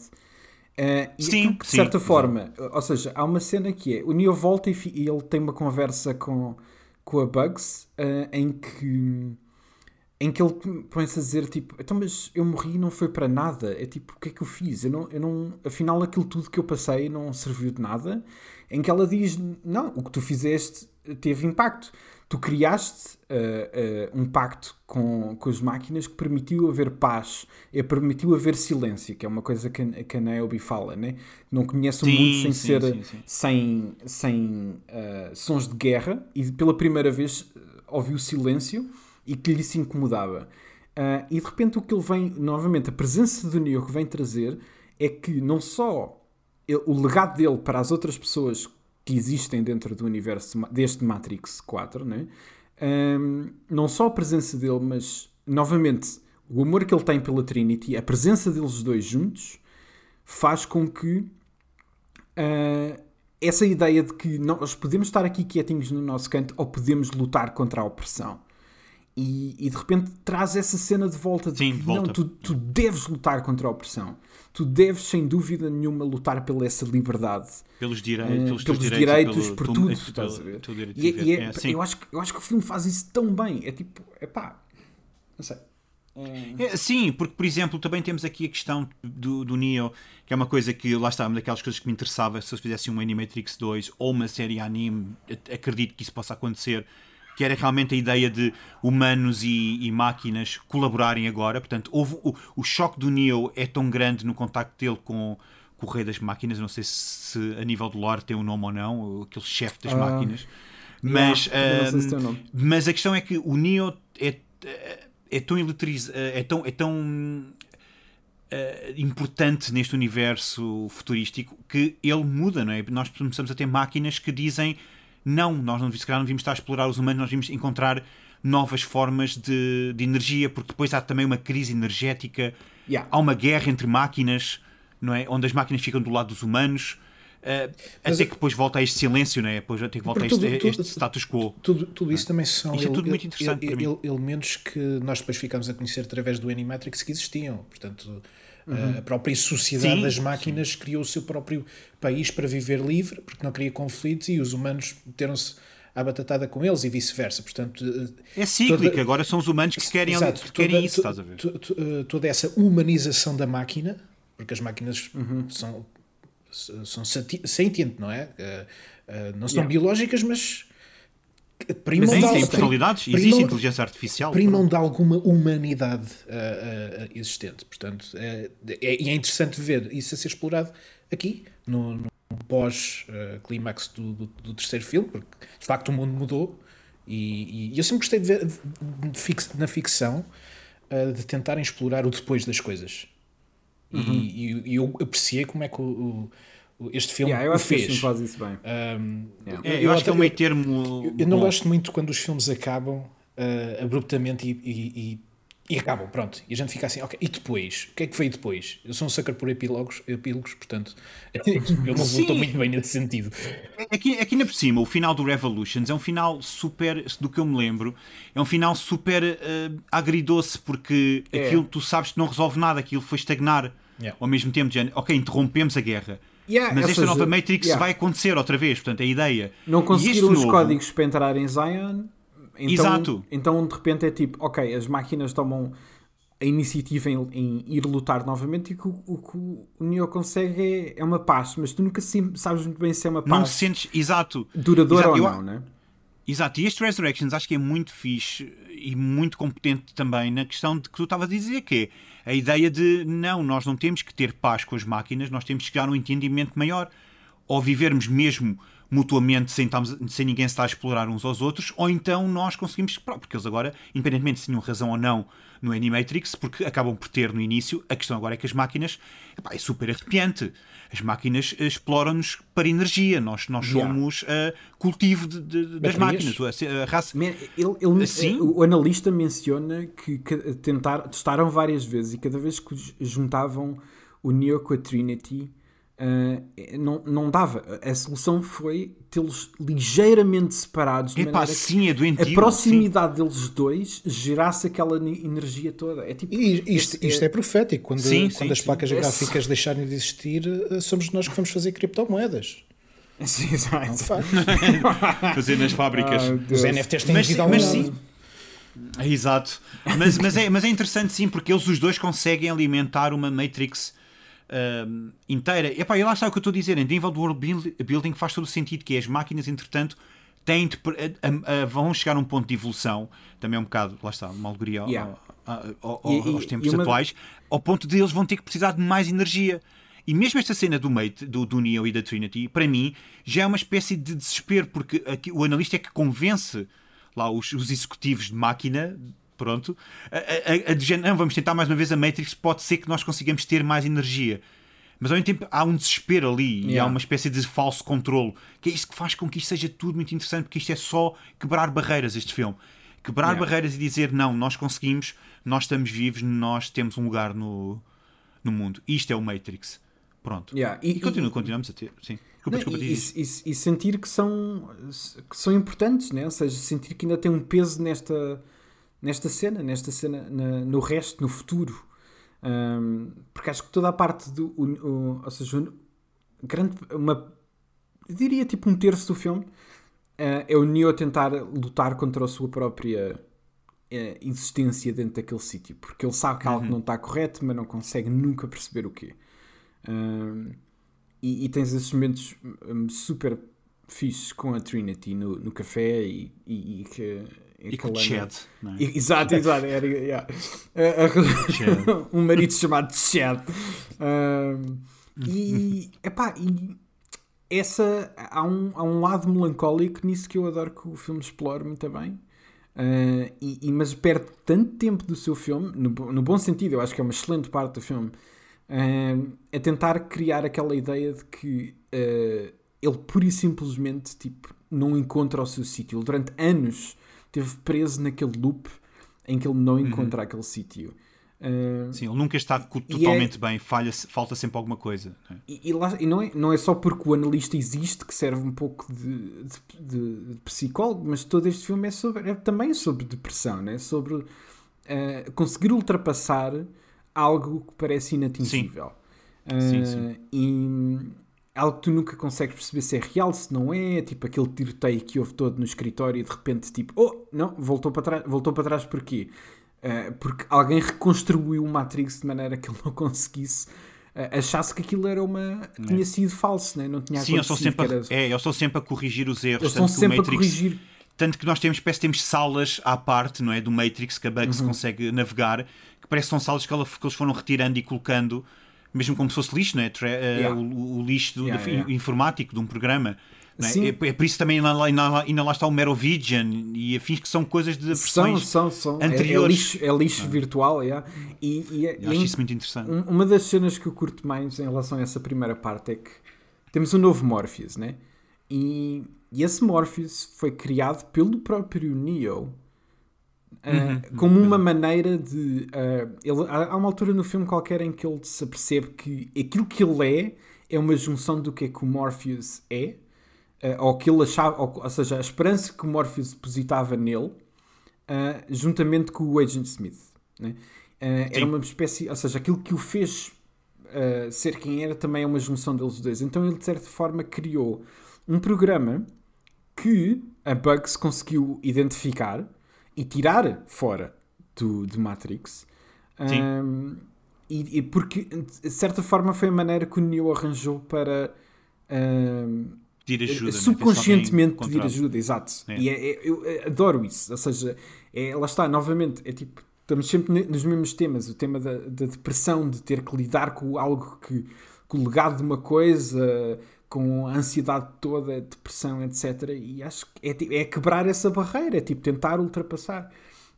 E Sim, que, de sim, certa exato. forma, ou seja, há uma cena que é, o Neo volta e, e ele tem uma conversa com, com a Bugs, eh, em que em que ele põe-se a dizer tipo, então mas eu morri e não foi para nada. É tipo, o que é que eu fiz? Eu não, eu não, afinal aquilo tudo que eu passei não serviu de nada. Em que ela diz, não, o que tu fizeste teve impacto. Tu criaste uh, uh, um pacto com, com as máquinas que permitiu haver paz, e permitiu haver silêncio, que é uma coisa que, a- que a Naomi fala, né? Não conhece o Sim, mundo sem sim, ser sim, sem, sem uh, sons de guerra e pela primeira vez ouviu silêncio e que lhe se incomodava. E de repente o que ele vem, novamente, a presença do Neo que vem trazer é que não só ele- o legado dele para as outras pessoas que existem dentro do universo deste Matrix 4, né? Um, não só a presença dele, mas novamente o amor que ele tem pela Trinity, a presença deles dois juntos, faz com que ah, essa ideia de que nós podemos estar aqui quietinhos no nosso canto ou podemos lutar contra a opressão. E, e de repente traz essa cena de volta de Sim, que de volta. não, tu, tu deves lutar contra a opressão. Tu deves, sem dúvida nenhuma, lutar pela essa liberdade. Pelos, direi Eh, pelos, teus pelos direitos, direitos, pelo- por tu- tudo, pelo- estás a ver? E, é- e é- É, eu, acho, que- eu acho que o filme faz isso tão bem. É tipo, é pá, não sei. É, sim, porque, por exemplo, também temos aqui a questão do, do Neo, que é uma coisa que, lá está, uma daquelas coisas que me interessava se eu fizesse um Animatrix 2 ou uma série anime, acredito que isso possa acontecer, que era realmente a ideia de humanos e, e máquinas colaborarem agora. Portanto, houve, o, o choque do Neo é tão grande no contacto dele com, com o rei das máquinas, não sei se, se a nível de lore tem um nome ou não, aquele chefe das Ah, máquinas. Mas, Yeah, se o nome. mas a questão é que o Neo é, é tão eletriz, é tão, é tão eh, importante neste universo futurístico que ele muda, não é? Nós começamos a ter máquinas que dizem não, nós não, se calhar não vimos estar a explorar os humanos, nós vimos encontrar novas formas de, de energia, porque depois há também uma crise energética, Yeah. há uma guerra entre máquinas, não é? Onde as máquinas ficam do lado dos humanos. Mas até é- que depois volta a este silêncio, não é? Depois até que volta a este, tudo- este status quo. Tudo, tudo isso também são Isto é ele- tudo muito interessante ele- ele- elementos que nós depois ficamos a conhecer através do Animatrix que existiam. Portanto, a própria sociedade Sim, das máquinas criou o seu próprio país para viver livre, porque não queria conflitos e os humanos meteram-se à batatada com eles e vice-versa. Portanto, É cíclico, toda- agora são os humanos que querem, Exato, que querem toda- isso, estás a ver? eh, toda essa humanização da máquina, porque as máquinas Uhum. são, são senti- sentient, não é? Eh, eh, não são Yeah. biológicas, mas primam, Mas existem personalidades, primam- existe inteligência artificial. primam de alguma humanidade eh, eh, existente. Portanto, é, é, e é interessante ver isso a ser explorado aqui, no, no pós-clímax do, do, do terceiro filme, porque de facto o mundo mudou. E, e eu sempre gostei de ver de fix- na ficção eh, de tentarem explorar o depois das coisas. E- Uhum. E, e eu apreciei como é que o- o- este filme Yeah, eu o acho que fez. este filme faz isso bem. Um, Yeah. É, eu, acho que é um meio termo. eu, eu não gosto muito quando os filmes acabam ah, abruptamente e, e- e- e acabam, pronto. E a gente fica assim, ok, e depois? O que é que veio depois? Eu sou um sucker por epílogos, epílogos portanto, [LAUGHS] eu não estou muito bem nesse sentido. Aqui, aqui na por cima, o final do Revolutions é um final super, do que eu me lembro, é um final super eh, agridoce, porque É. aquilo tu sabes que não resolve nada, aquilo foi estagnar Yeah. ao mesmo tempo, de género, ok, interrompemos a guerra. Yeah, Mas esta seja, nova Matrix yeah. vai acontecer outra vez, portanto, a ideia. Não conseguiram os novo- códigos para entrar em Zion. Então, Exato. Então de repente é tipo, ok, as máquinas tomam a iniciativa em, em ir lutar novamente e o que o, o que o Neo consegue é, é uma paz, mas tu nunca sabes muito bem se é uma Não paz sentes. Exato. duradoura Exato, ou eu- não, né? Exato, e este Resurrections acho que é muito fixe e muito competente também na questão de que tu estavas a dizer, que é a ideia de não, nós não temos que ter paz com as máquinas, nós temos que chegar a um entendimento maior, ou vivermos mesmo mutuamente sem, sem ninguém se estar a explorar uns aos outros, ou então nós conseguimos, porque eles agora, independentemente se tinham razão ou não no Animatrix, porque acabam por ter no início, a questão agora é que as máquinas, epá, é super arrepiante. As máquinas eh, exploram-nos para energia, nós, nós Yeah. somos eh, cultivo de- de- das máquinas. A, a raça, Men- Ele, ele- Sim. o analista menciona que, que tentar, testaram várias vezes e cada vez que juntavam o Neo com a Trinity uh, não, não dava. A solução foi tê-los ligeiramente separados. De Epá, sim, é doentio, A proximidade sim. deles dois gerasse aquela energia toda. É tipo, e isto, é, isto é, é profético. Quando, sim, quando sim, as placas gráficas deixarem de existir, eh, somos nós que vamos fazer criptomoedas. [LAUGHS] Sim, exato. [LAUGHS] Fazer nas fábricas. Ah, Os NFTs têm mas, vida mas sim. Exato. Mas, mas, é, mas é interessante sim, porque eles os dois conseguem alimentar uma Matrix inteira. Epá, e lá está o que eu estou a dizer, em nível do world building faz todo o sentido, que é as máquinas, entretanto, têm de, a, a, vão chegar a um ponto de evolução, também é um bocado, lá está, uma alegoria yeah. ao, ao, e, aos tempos uma... atuais, ao ponto de eles vão ter que precisar de mais energia. E mesmo esta cena do Mate, do, do Neo e da Trinity, para mim, já é uma espécie de desespero, porque aqui, o analista é que convence lá os, os executivos de máquina pronto, a, a, a, de vamos tentar mais uma vez a Matrix, pode ser que nós consigamos ter mais energia. Mas ao mesmo tempo há um desespero ali yeah. e há uma espécie de falso controle, que é isso que faz com que isto seja tudo muito interessante, porque isto é só quebrar barreiras, este filme. Quebrar yeah. barreiras e dizer, não, nós conseguimos, nós estamos vivos, nós temos um lugar no, no mundo. Isto é o Matrix. Pronto. Yeah. E, e, continu, continuamos a ter. Sim. Desculpa, não, desculpa, e, e, e, sentir que são, que são importantes, né? ou seja, sentir que ainda tem um peso nesta, nesta cena, nesta cena, na, no resto, no futuro. Um, porque acho que toda a parte do. O, o, ou seja, grande, uma. diria tipo um terço do filme uh, é o Neo a tentar lutar contra a sua própria uh, existência dentro daquele sítio. Porque ele sabe que algo uhum. não está correto, mas não consegue nunca perceber o quê. Um, e, e, tens esses momentos um, super fixes com a Trinity no, no café e, e, e que e com o Chad. É? Exato, exato. Era, yeah. [LAUGHS] um marido chamado Chad. Um, e, [LAUGHS] epá, e essa, há, um, há um lado melancólico nisso que eu adoro que o filme explore muito bem. Uh, e, e, mas perde tanto tempo do seu filme, no, no bom sentido, eu acho que é uma excelente parte do filme, uh, a tentar criar aquela ideia de que uh, ele pura e simplesmente tipo, não encontra o seu sítio. Ele durante anos esteve preso naquele loop em que ele não uhum. encontra uhum. aquele sítio. Uh, Sim, ele nunca está totalmente é, bem, falha, falta sempre alguma coisa. Né? E, e, lá, e, não, é, não é só porque o analista existe que serve um pouco de, de, de, de psicólogo, mas todo este filme é, sobre, é também sobre depressão, né? sobre uh, conseguir ultrapassar algo que parece inatingível. Sim. Uh, sim, sim. E algo que tu nunca consegues perceber se é real, se não é, tipo aquele tiroteio que houve todo no escritório e de repente tipo, oh, não, voltou para trás, voltou para trás porquê? Uh, porque alguém reconstruiu o Matrix de maneira que ele não [LAUGHS] conseguisse uh, achasse que aquilo era uma é. tinha sido falso, né? não tinha Sim, eu estou sempre a, era... é, eu estou sempre a corrigir os erros, tanto sempre Matrix, a corrigir tanto que nós temos, parece que temos salas à parte, não é, do Matrix que a Bugs uhum. consegue navegar, que parece que são salas que, ela, que eles foram retirando e colocando mesmo como se fosse lixo, não é? Eh, yeah. o, o, lixo do, yeah, yeah. informático de um programa. É? É, é? por isso também ainda lá, ainda lá está o Merovision e afins que são coisas de versões são, são, são. anteriores. É, é lixo, é lixo ah. virtual, yeah. e, e, e acho isso muito interessante. Uma das cenas que eu curto mais em relação a essa primeira parte é que temos um novo Morpheus, né? E, e esse Morpheus foi criado pelo próprio Neo Uh, como uma maneira de. Uh, ele, há uma altura no filme qualquer em que ele se apercebe que aquilo que ele é é uma junção do que é que o Morpheus é, uh, ou que ele achava, ou, ou, seja, a esperança que o Morpheus depositava nele, juntamente com o Agent Smith. Né? era uma espécie, ou seja, aquilo que o fez ser quem era também é uma junção deles dois. Então ele, de certa forma, criou um programa que a Bugs conseguiu identificar e tirar fora do, de Matrix. Sim. Um, e, e, porque, de certa forma, foi a maneira que o Neo arranjou para. Um, pedir ajuda, né? subconscientemente né? pedir ajuda, exato. É. E é, é, eu adoro isso. Ou seja, é, lá está, novamente, é tipo, estamos sempre nos mesmos temas. O tema da, da depressão, de ter que lidar com algo que, com o legado de uma coisa, com a ansiedade toda, depressão, etc. E acho que é, é quebrar essa barreira, é tipo tentar ultrapassar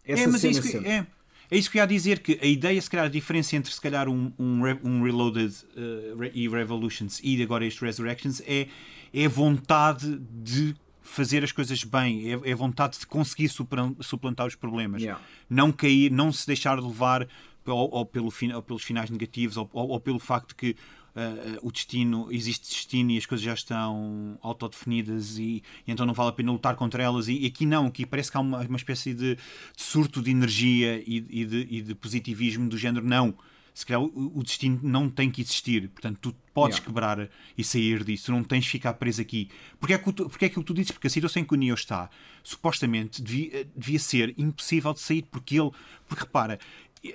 essa é, mas é isso que, é, é, isso que eu ia dizer, que a ideia, se calhar, a diferença entre se calhar um, um, um Reloaded uh, e Revolutions e agora este Resurrections é, é a vontade de fazer as coisas bem, é, é a vontade de conseguir suplantar os problemas. Yeah. Não cair, não se deixar levar ou, ou pelo, ou pelos finais negativos, ou, ou, ou pelo facto que uh, o destino, existe destino e as coisas já estão autodefinidas e, e então não vale a pena lutar contra elas. E, e aqui não, aqui parece que há uma, uma espécie de, de surto de energia e, e, de, e de positivismo do género, não se calhar o, o, destino não tem que existir. Portanto, tu podes yeah. quebrar e sair disso. Não tens de ficar preso aqui. Porque é, que porque é que tu dizes? Porque a situação em que o Neo está, supostamente, devia, devia ser impossível de sair. Porque ele. Porque repara,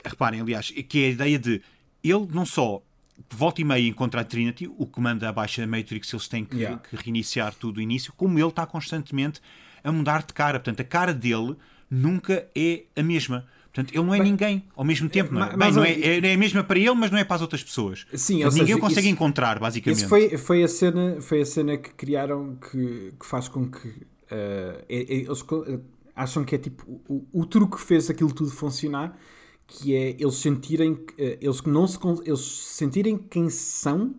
reparem, aliás, que é a ideia de ele não só volta e meia encontra a Trinity, o que manda abaixo a Matrix, eles têm que, yeah. que reiniciar tudo o início, como ele está constantemente a mudar de cara. Portanto, a cara dele nunca é a mesma. Portanto, ele não é ninguém ao mesmo tempo. Não é? Bem, não é, é, é a mesma para ele, mas não é para as outras pessoas. Sim, Portanto, ninguém seja, consegue isso, encontrar, basicamente. Isso foi, foi, a cena, foi a cena que criaram que, que faz com que uh, eles acham que é tipo o, o truque que fez aquilo tudo funcionar que é eles sentirem eh, eles não se eles sentirem quem são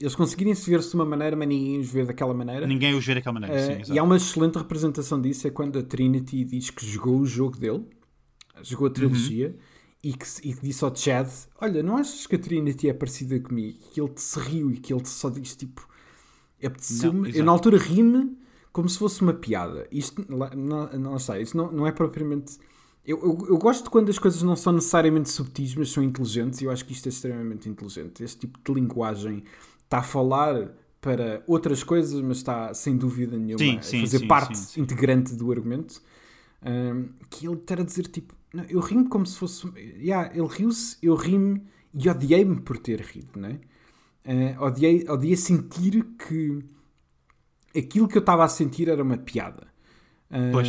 eles conseguirem se ver-se de uma maneira mas ninguém os vê daquela maneira. Ninguém os vê daquela maneira uh, sim, e há uma excelente representação disso é quando a Trinity diz que jogou o jogo dele jogou a trilogia uhum. e, que, e que disse ao Chad olha não achas que a Trinity é parecida comigo? Que ele te se riu e que ele te só diz tipo apeteceu-me. Eu na altura ri-me como se fosse uma piada. Isto não, não sei isso não, não é propriamente eu, eu, eu, gosto quando as coisas não são necessariamente subtis, mas são inteligentes, e eu acho que isto é extremamente inteligente. Este tipo de linguagem está a falar para outras coisas, mas está sem dúvida nenhuma sim, a fazer sim, parte sim, integrante do argumento. Um, que ele está a dizer tipo, não, eu rimo como se fosse. Yeah, ele riu-se, eu rimo e odiei-me por ter rido, não é? Uh, odiei, odiei sentir que aquilo que eu estava a sentir era uma piada. Uh, pois.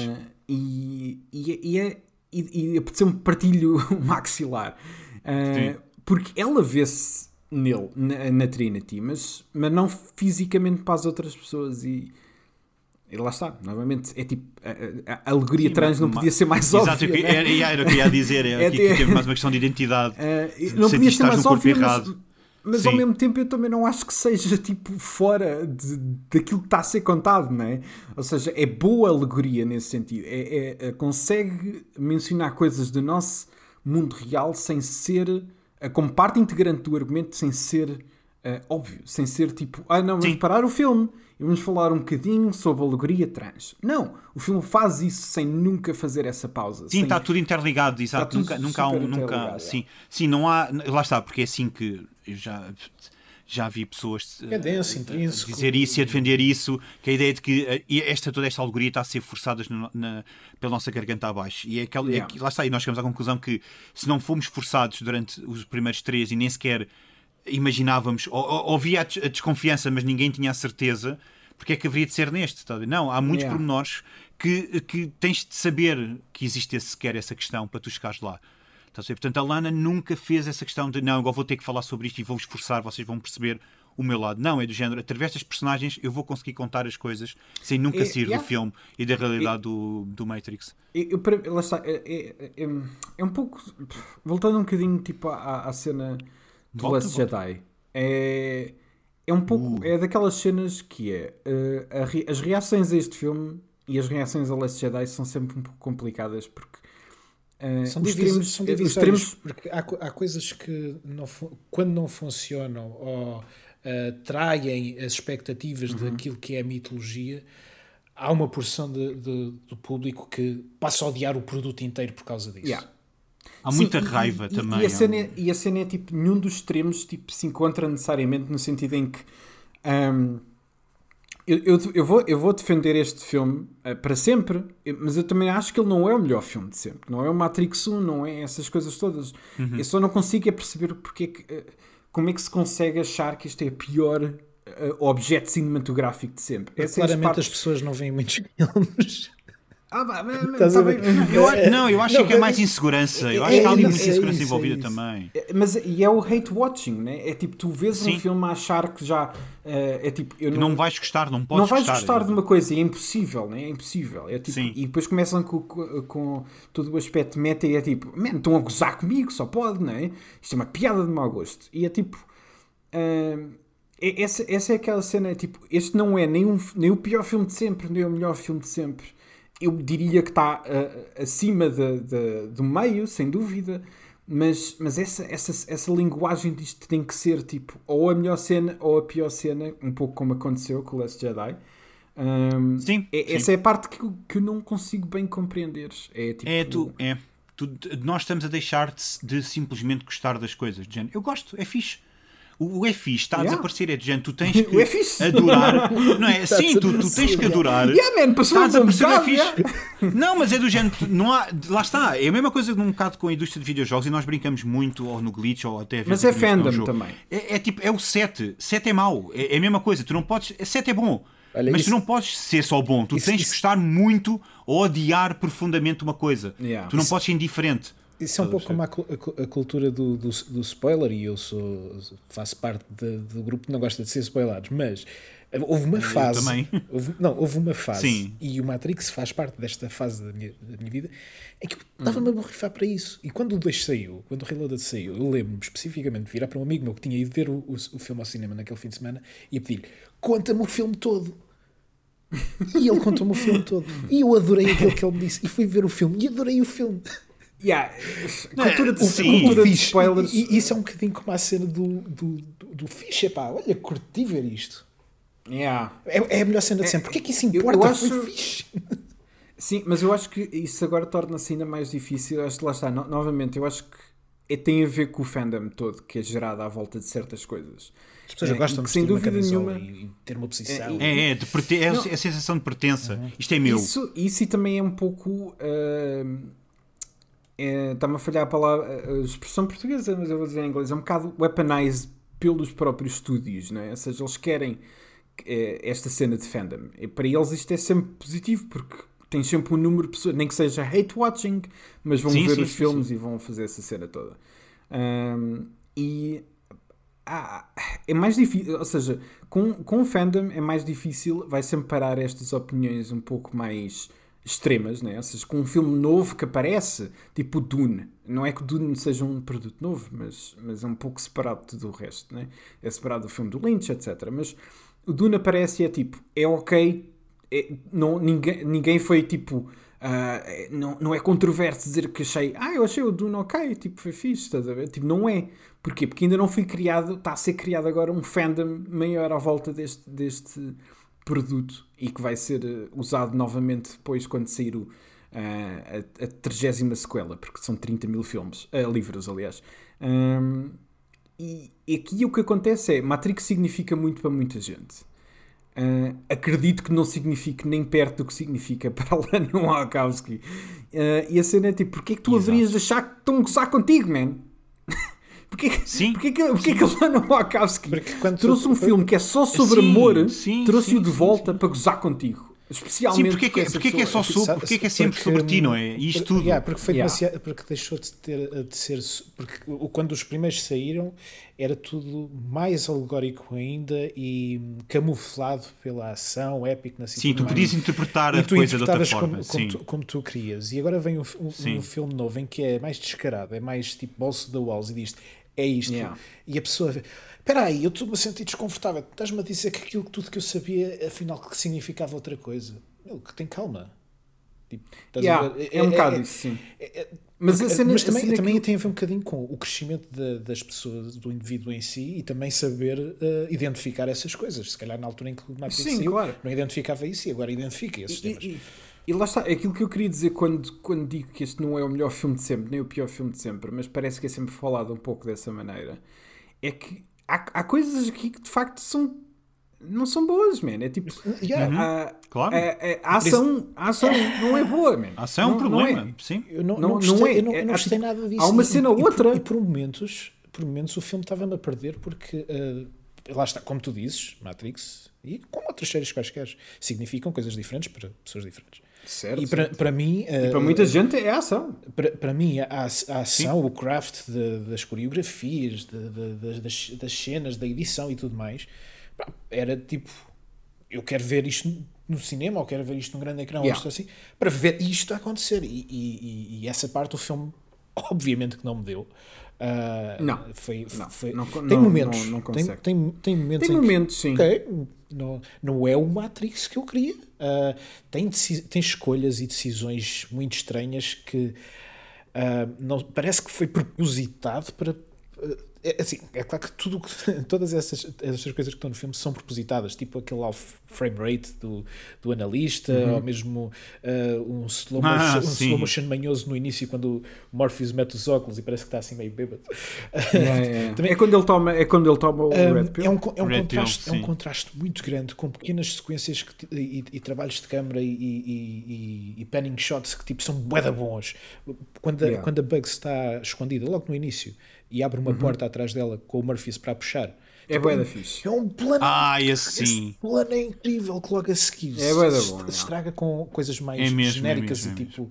E, e, e é, e, e apeteceu-me partilho o [LAUGHS] maxilar. Uh, porque ela vê-se nele, na, na, Trinity, mas, mas não fisicamente para as outras pessoas. E, e lá está, novamente, é tipo, a, a, a alegoria Sim, trans não podia ser mais óbvia. Exato, né? era, era o que ia dizer, é, [LAUGHS] é, que, que teve mais uma questão de identidade. Uh, não podia ser mais óbvia, mas, mas ao mesmo tempo eu também não acho que seja tipo fora de, daquilo que está a ser contado, não é? Ou seja, é boa alegoria nesse sentido. É, é, é consegue mencionar coisas do nosso mundo real sem ser eh, como parte integrante do argumento, sem ser uh, óbvio, sem ser tipo, ah não, vamos Sim. parar o filme e vamos falar um bocadinho sobre a alegoria trans. Não, o filme faz isso sem nunca fazer essa pausa. Sim, sem... está tudo interligado, exato. Nunca, nunca há um, nunca, sim, sim, não há, lá está, porque é assim que eu já já vi pessoas é denso, uh, dizer isso e a defender isso, que a ideia de que uh, esta, toda esta alegoria está a ser forçada na, pela nossa garganta abaixo. E é aquela, é yeah. é, lá está, e nós chegamos à conclusão que se não fomos forçados durante os primeiros três e nem sequer imaginávamos, ou, ou havia a desconfiança, mas ninguém tinha a certeza, porque é que haveria de ser neste? Tá? Não, há muitos yeah. pormenores que, que tens de saber que existe sequer essa questão para tu chegares lá. Tá Portanto, a Lana nunca fez essa questão de não, agora vou ter que falar sobre isto e vou esforçar, vocês vão perceber o meu lado. Não, é do género, através das personagens eu vou conseguir contar as coisas sem nunca é, sair yeah. do filme e da realidade é, do, do Matrix. Eu, eu, lá está, é, é, é, é, um pouco. Voltando um bocadinho tipo, à, à cena do volta, Last volta. Jedi. É, é um pouco. Uh. É daquelas cenas que é. Uh, a, as reações a este filme e as reações a Last Jedi são sempre um pouco complicadas porque. Uh, são, divis, são divisórios extremos... porque há, há coisas que não, quando não funcionam ou uh, traem as expectativas uhum. daquilo que é a mitologia, há uma porção de, de, do público que passa a odiar o produto inteiro por causa disso. Yeah. Há muita Sim, raiva e, também. E a, cena, é, e a cena é tipo, nenhum dos extremos tipo, se encontra necessariamente no sentido em que. Um, eu, eu, eu, vou, eu vou defender este filme uh, para sempre, mas eu também acho que ele não é o melhor filme de sempre. Não é o Matrix 1, não é essas coisas todas. Uhum. Eu só não consigo é perceber porque é que, uh, como é que se consegue achar que este é o pior uh, objeto cinematográfico de sempre. Claramente partes... as pessoas não veem muitos [LAUGHS] filmes. Ah, mas, tá eu, não, eu acho não, que é mais insegurança. Eu acho é, que há ali muita insegurança é envolvida é também. Mas e é o hate watching, né? É tipo, tu vês Sim. um filme a achar que já uh, é tipo. Eu não, não vais gostar, não podes Não vais gostar, gostar de uma coisa, é impossível, né? É impossível. É tipo, Sim. E depois começam com, com, com, todo o aspecto meta e é tipo, man, estão a gozar comigo, só pode, não é? Isto é uma piada de mau gosto. E é tipo. Uh, essa, essa é aquela cena, tipo, este não é nem, um, nem o pior filme de sempre, nem o melhor filme de sempre eu diria que está uh, acima de, de, do meio, sem dúvida, Mas, mas essa, essa, essa linguagem disto tem que ser tipo ou a melhor cena ou a pior cena, um pouco como aconteceu com o Last Jedi. Um, sim, é, sim. Essa é a parte que, eu- que eu não consigo bem compreender. É, tipo, É, tu, é. Tu- nós estamos a deixar de, de simplesmente gostar das coisas. De género, eu gosto, é fixe. O, o fixe está a Yeah. desaparecer. É de género, tu tens [LAUGHS] que O adorar. Não é? [LAUGHS] A Sim, tu, tu tens que adorar. Yeah, man, Está a um desaparecer, bocado, fixe. [LAUGHS] Não, mas é do género, não há, lá está. É a mesma coisa num bocado com a indústria de videojogos e nós brincamos muito, ou no glitch, ou até. Mas é fandom também. É, é tipo, é o 7. 7 é mau. É, é a mesma coisa. Tu não podes. 7 é bom. Olha, mas isso- tu não podes ser só bom. Tu isso- tens isso- que gostar muito ou odiar profundamente uma coisa. Yeah. Tu não podes ser indiferente. Isso é um pouco como a, a cu- a cultura do, do, do spoiler, e eu sou, faço parte de- do grupo que não gosta de ser spoilados, mas houve uma fase. também. Houve, não, houve uma fase, Sim. e o Matrix faz parte desta fase da minha, da minha vida, em que eu estava-me a borrifar para isso. E quando o 2 saiu, quando o Reloaded saiu, eu lembro-me especificamente de virar para um amigo meu que tinha ido ver o, o, o filme ao cinema naquele fim de semana e a pedir-lhe: conta-me o filme todo. E ele contou-me o filme todo. E eu adorei aquilo que ele me disse. E fui ver o filme e adorei o filme. Yeah. Cultura de, sim. cultura de spoilers. E, isso é um bocadinho como a cena do, do, do, do pá, olha, curti ver isto. Yeah. É, é a melhor cena de sempre. Porquê que isso eu- importa? eu acho- Foi fixe. Sim, mas eu acho que isso agora torna-se ainda mais difícil. Eu acho que lá está, no- novamente, eu acho que é- tem a ver com o fandom todo que é gerado à volta de certas coisas. As pessoas É, gostam de que, sem dúvida nenhuma- e, ter uma posição. É, É, é, de perten- é a sensação de pertença. Isto é meu. Isso, isso e também é um pouco. é, Está-me a falhar a palavra, a expressão portuguesa, mas eu vou dizer em inglês. É um bocado weaponized pelos próprios estúdios, não é? Ou seja, eles querem eh, esta cena de fandom. E para eles isto é sempre positivo, porque tem sempre um número de pessoas, nem que seja hate watching, mas vão Sim, ver sim, os sim, filmes e vão fazer essa cena toda. Ahm, e ah, é mais difícil, ou seja, com, com o fandom é mais difícil, vai sempre parar estas opiniões um pouco mais extremas, né? ou seja, com um filme novo que aparece, tipo Dune. Não é que Dune seja um produto novo, mas, mas é um pouco separado de tudo o resto, né? é separado do filme do Lynch, etc. Mas o Dune aparece e é tipo, é ok, é- não, ninguém, ninguém foi tipo. é- não, não é controverso dizer que achei, ah, eu achei o Dune ok, tipo, foi fixe, estás a ver? Tipo, não é. Porquê? Porque ainda não foi criado, está a ser criado agora um fandom maior à volta deste, deste produto e que vai ser eh, usado novamente depois quando sair o, ah, a, a 30 sequela, porque são 30 mil filmes, ah, livros, aliás. Ahm, e aqui o que acontece é Matrix significa muito para muita gente. Uh, acredito que não signifique nem perto do que significa [LAUGHS] para Lana Wachowski. Uh, e a cena é tipo, porquê que tu Exato. haverias de achar que estão a gozar contigo, man? Porquê, que- Sim. porquê, que, porquê que a Lana Wachowski Porque quando trouxe tu- um filme que é só sobre Sim, amor, sim, trouxe-o sim, de sim, volta para gozar contigo? Especialmente Sim, porque é que, porque é, que é só pessoa. sobre, porque é que é sempre Porque, sobre ti, não é? E isto tudo. yeah, porque foi Yeah. demasiado- porque deixou de ter de ser porque o- quando os primeiros saíram era tudo mais alegórico ainda e camuflado pela ação épico na Sim, tu podias interpretar a tu coisa de outra forma. como, como, sim. tu, como tu querias. E agora vem um, um- Sim. um filme novo em que é mais descarado, é mais tipo bolso da walls e diz é isto. Yeah. E a pessoa vê, espera aí, eu estou-me a sentir desconfortável. Estás-me a dizer que aquilo tudo que eu sabia, afinal, que significava outra coisa. Meu, que tem calma. Tipo, Yeah, ver? é, um bocado isso, sim. mas a cena, mas também, cena também que- tem a ver um bocadinho com o crescimento da- das pessoas, do indivíduo em si e também saber eh, identificar essas coisas. Se calhar na altura em que o Matrix Sim, claro. não identificava isso e agora identifica esses E, temas. e- e lá está, aquilo que eu queria dizer quando, quando digo que este não é o melhor filme de sempre, nem o pior filme de sempre, mas parece que é sempre falado um pouco dessa maneira, é que há, há coisas aqui que de facto são, não são boas, man. É tipo. Yeah. A, Claro. a, a- a ação, a ação não é boa, man. A ação é um Não- não problema. Sim. Eu não, Não- não, gostei, não é- eu não, eu é- não há gostei tipo- nada disso. há uma E- cena e, ou por- outra. E por momentos, por momentos o filme estava-me a perder porque, eh, lá está, como tu dizes, Matrix, e como outras séries quaisquer, significam coisas diferentes para pessoas diferentes. Certo. E para, para mim, eh, E para muita gente é a ação. para, para mim, a, a ação, o craft de- das coreografias, de- de- das- das, das cenas, da edição e tudo mais, era tipo: eu quero ver isto no cinema ou quero ver isto num grande ecrã ou Yeah. isto assim, para ver isto acontecer. E, e- e- essa parte do filme, obviamente, que não me deu. Ah, Não. foi, Não. foi- Não- tem não- momentos, não- não tem, tem, tem momentos Tem em que- momentos, sim. Ok, não, não é o Matrix que eu queria. Ah, tem, tem escolhas e decisões muito estranhas que Uh, não, parece que foi propositado para. Uh, é, assim, é claro que tudo, [LAUGHS] todas essas, essas coisas que estão no filme são propositadas, tipo aquele frame rate do, do analista, uhum. ou mesmo uh, um, slow motion, ah, um slow motion manhoso no início, quando o Morpheus mete os óculos e parece que está assim meio bêbado. Yeah. [LAUGHS] Também, é, quando ele toma, é quando ele toma o um, Red Pill. É um, é um, contraste, Pill, é um contraste muito grande com pequenas sequências que, e, e, trabalhos de câmera e, e, e, panning shots que tipo, são bué bons. Quando a, yeah. quando a Bugs está escondida, logo no início, e abre uma uhum. porta atrás dela com o Murphys para puxar. É tipo, da fixe. É um plano. Ah, esse sim. Esse plano é incrível que logo a seguir é da bom. estraga com coisas mais é mesmo, genéricas é mesmo, e tipo.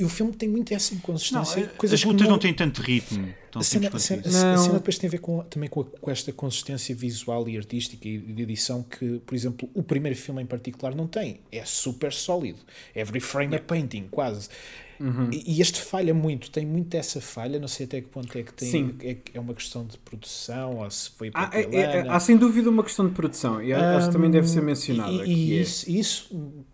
E o filme tem muito essa inconsistência. Não, coisas as lutas não... não têm tanto ritmo. A cena, a, cena, a cena, depois tem a ver com, também com, a, com, esta consistência visual e artística e de edição que, por exemplo, o primeiro filme em particular não tem. É super sólido. Every frame é painting, quase. Uhum. E, este falha muito, tem muito essa falha, não sei até que ponto é que tem. Sim. É, é uma questão de produção, ou se foi para há, é, é, há sem dúvida uma questão de produção, e acho que também deve ser mencionada. E, e isso, é. isso,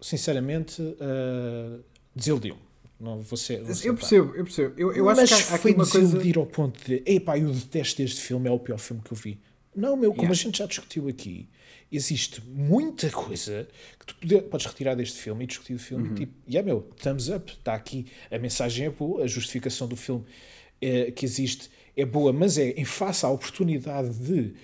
sinceramente, uh, desiludiu-me. Não vou ser, vou eu percebo, eu percebo. Eu, eu acho Mas que há, foi uma desiludir ao ponto de epá, eu detesto este filme, é o pior filme que eu vi. Não, meu, como yeah. a gente já discutiu aqui, existe muita coisa que tu pode, podes retirar deste filme e discutir o filme uhum. e tipo, yeah, meu, thumbs up, está aqui, a mensagem é boa, a justificação do filme é, que existe é boa, mas é em face à oportunidade de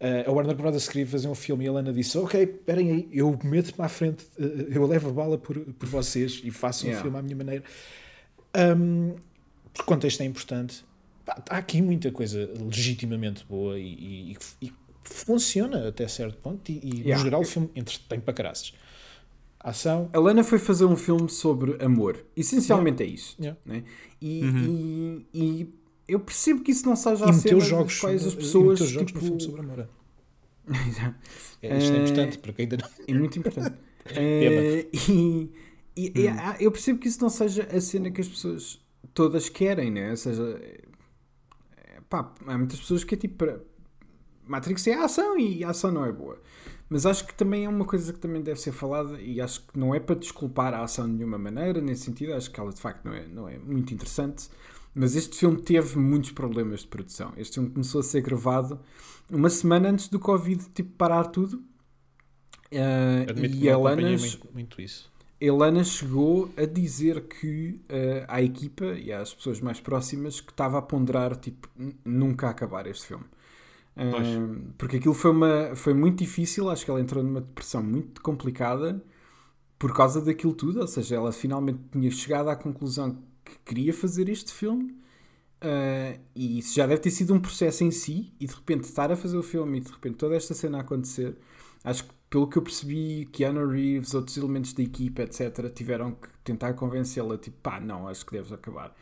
uh, a Warner Brothers queria fazer um filme e a Lana disse, ok, esperem aí, eu meto-me à frente, uh, eu levo a bala por, por vocês e faço um yeah. filme à minha maneira. Um, por contexto é importante. há aqui muita coisa legitimamente boa e, e, e funciona até certo ponto e, e yeah. no geral o filme entretém para caraças. Ação. A Lana foi fazer um filme sobre amor. Essencialmente yeah. é isso. Yeah. Né? E, uhum. e, e, eu percebo que isso não seja e a cena jogos, quais as pessoas. E jogos tipo... filme sobre amor. [LAUGHS] é, isto é importante, porque ainda não. É muito importante. [LAUGHS] uh, e, e, hum. eu percebo que isso não seja a cena que as pessoas todas querem, né? Ou seja, é, pá, há muitas pessoas que é tipo Matrix é a ação e a ação não é boa. Mas acho que também é uma coisa que também deve ser falada e acho que não é para desculpar a ação de nenhuma maneira, nesse sentido, acho que ela de facto não é, não é muito interessante. Mas este filme teve muitos problemas de produção. Este filme começou a ser gravado uma semana antes do Covid tipo, parar tudo. Uh, e a Lana, muito, muito isso. Elana chegou a dizer que uh, à equipa e às pessoas mais próximas que estava a ponderar tipo, nunca acabar este filme porque aquilo foi, uma, foi muito difícil, acho que ela entrou numa depressão muito complicada por causa daquilo tudo, ou seja, ela finalmente tinha chegado à conclusão que queria fazer este filme uh, e isso já deve ter sido um processo em si e de repente estar a fazer o filme e de repente toda esta cena a acontecer, acho que pelo que eu percebi, Keanu Reeves, outros elementos da equipa, etc., tiveram que tentar convencê-la, tipo, pá, não, acho que deves acabar.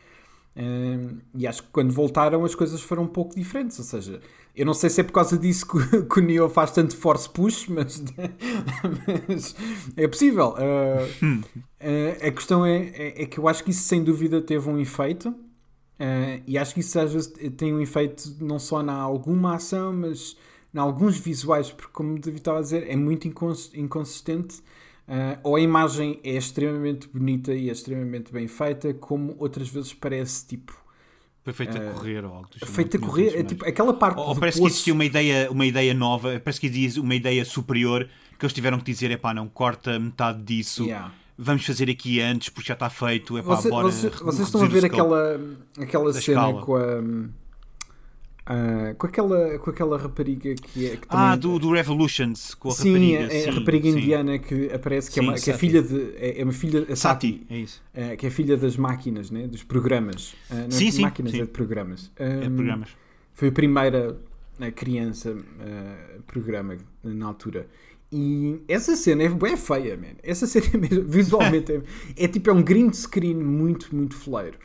Um, e acho que quando voltaram as coisas foram um pouco diferentes. Ou seja, eu não sei se é por causa disso que, [LAUGHS] que o Neo faz tanto force push, mas, [LAUGHS] mas é possível. Uh, uh, a questão é, é, é, que eu acho que isso sem dúvida teve um efeito. Uh, e acho que isso às vezes tem um efeito não só na alguma ação, mas em alguns visuais, porque como David estava a dizer, é muito inconsistente Uh, ou a imagem é extremamente bonita e é extremamente bem feita, como outras vezes parece tipo. Foi feita uh, a correr ou algo. Feita a correr, é, tipo, aquela parte. Ou, ou parece poço... que existia uma ideia, uma ideia nova, parece que existe uma ideia superior que eles tiveram que dizer: é pá, não, corta metade disso. Yeah. Vamos fazer aqui antes porque já está feito. Epá, Você, bora você, vocês estão a ver aquela, aquela cena escala. com a Uh, com, aquela, com aquela rapariga que é. Que ah, do, do Revolutions, com a sim, rapariga. É, sim, a rapariga sim. indiana que aparece que, sim, é, uma, que é filha de. É, é uma filha. A Sati, é isso. Uh, que é filha das máquinas, né? dos programas. Uh, não sim, é de máquinas, é de programas. Um, é de programas. Foi a primeira criança programa na altura. E essa cena é bem feia, man. Essa [LAUGHS] cena é mesmo, visualmente é, é, tipo é um green screen muito, muito fleiro.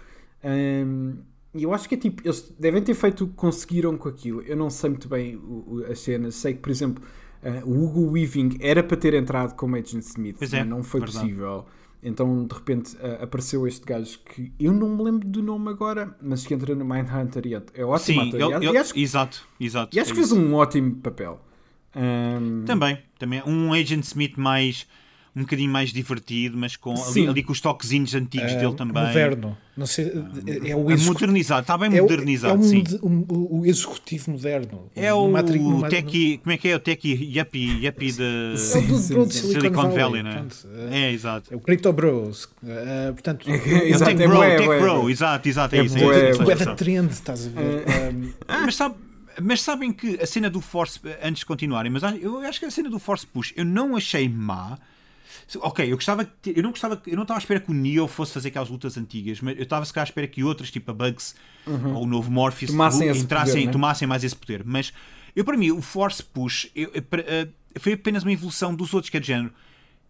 Um, e eu acho que é tipo, eles devem ter feito o que conseguiram com aquilo. Eu não sei muito bem o, o, as cenas. Sei que, por exemplo, uh, o Hugo Weaving era para ter entrado como Agent Smith, mas é, não foi verdade. possível. Então, de repente, uh, apareceu este gajo que eu não me lembro do nome agora, mas que entra no Mindhunter e é, é ótimo Sim, ator. Ele, ele, acho, exato, exato. E acho é que fez um ótimo papel. Um... Também, também. Um Agent Smith mais um bocadinho mais divertido, mas com ali, Sim. ali com os toquezinhos antigos Ah, dele também. Moderno. Não sei, é o É execu- modernizado, está bem é o- modernizado, é o, sim. mode- o- o executivo moderno. É o Matrix- no- Techie, como é que é o Techie Yuppie, yuppie de É o Sim, de. Silicon, Silicon Valley. Valley, né? portanto, é, É, exato. é o Crypto Bros. Ah, portanto, [LAUGHS] É o Exato, Tech é Bro, bué, Tech Bro, exato, exato, é, É isso. é é é da trend, estás a ver? Ah, Mas, sabe, mas sabem que a cena do Force, antes de continuarem, mas eu acho que a cena do Force Push eu não achei má. Ok, eu gostava que eu não gostava eu não estava à espera que o Neo fosse fazer aquelas lutas antigas, mas eu estava se calhar à espera que outras, tipo a Bugs ou o novo Morpheus, Tomassem entrassem, poder, né? tomassem mais esse poder. Mas eu para mim, o Force Push eu- eu- eh, foi apenas uma evolução dos outros, que é de género.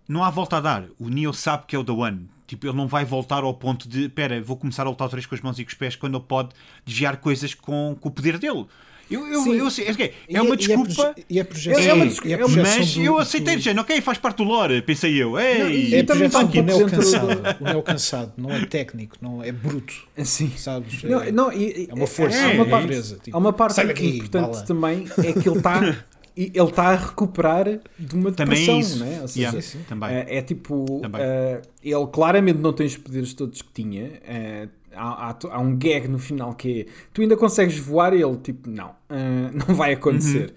Não há volta a dar. O Neo sabe que é o The One. Tipo, ele não vai voltar ao ponto de, pera, vou começar a lutar outra vez com as mãos e com os pés quando ele pode desviar coisas com, com o poder dele. Eu, eu, Sim. eu sei, é, é, E é uma e desculpa. proje- E a projeção. É uma e a desculpa, é uma- projeção mas do- eu do- aceitei de género, ok, faz parte do lore, pensei eu. Ei, Não, e- É e também está do pouco Neo cansado. O Neo cansado não é técnico, não é bruto. Assim. Sabes? Não, É- não, e- é uma força, Há é uma parte, natureza, tipo, há uma parte aqui importante bala. também é que ele está [LAUGHS] ele está a recuperar de uma Também depressão, isso. né? Ou seja, Yeah, sim, sim. também. é, é tipo Também. eh, ele claramente não tem os poderes todos que tinha. eh, há, há, há um gag no final que é tu ainda consegues voar e ele tipo não, eh, [LAUGHS] não vai acontecer.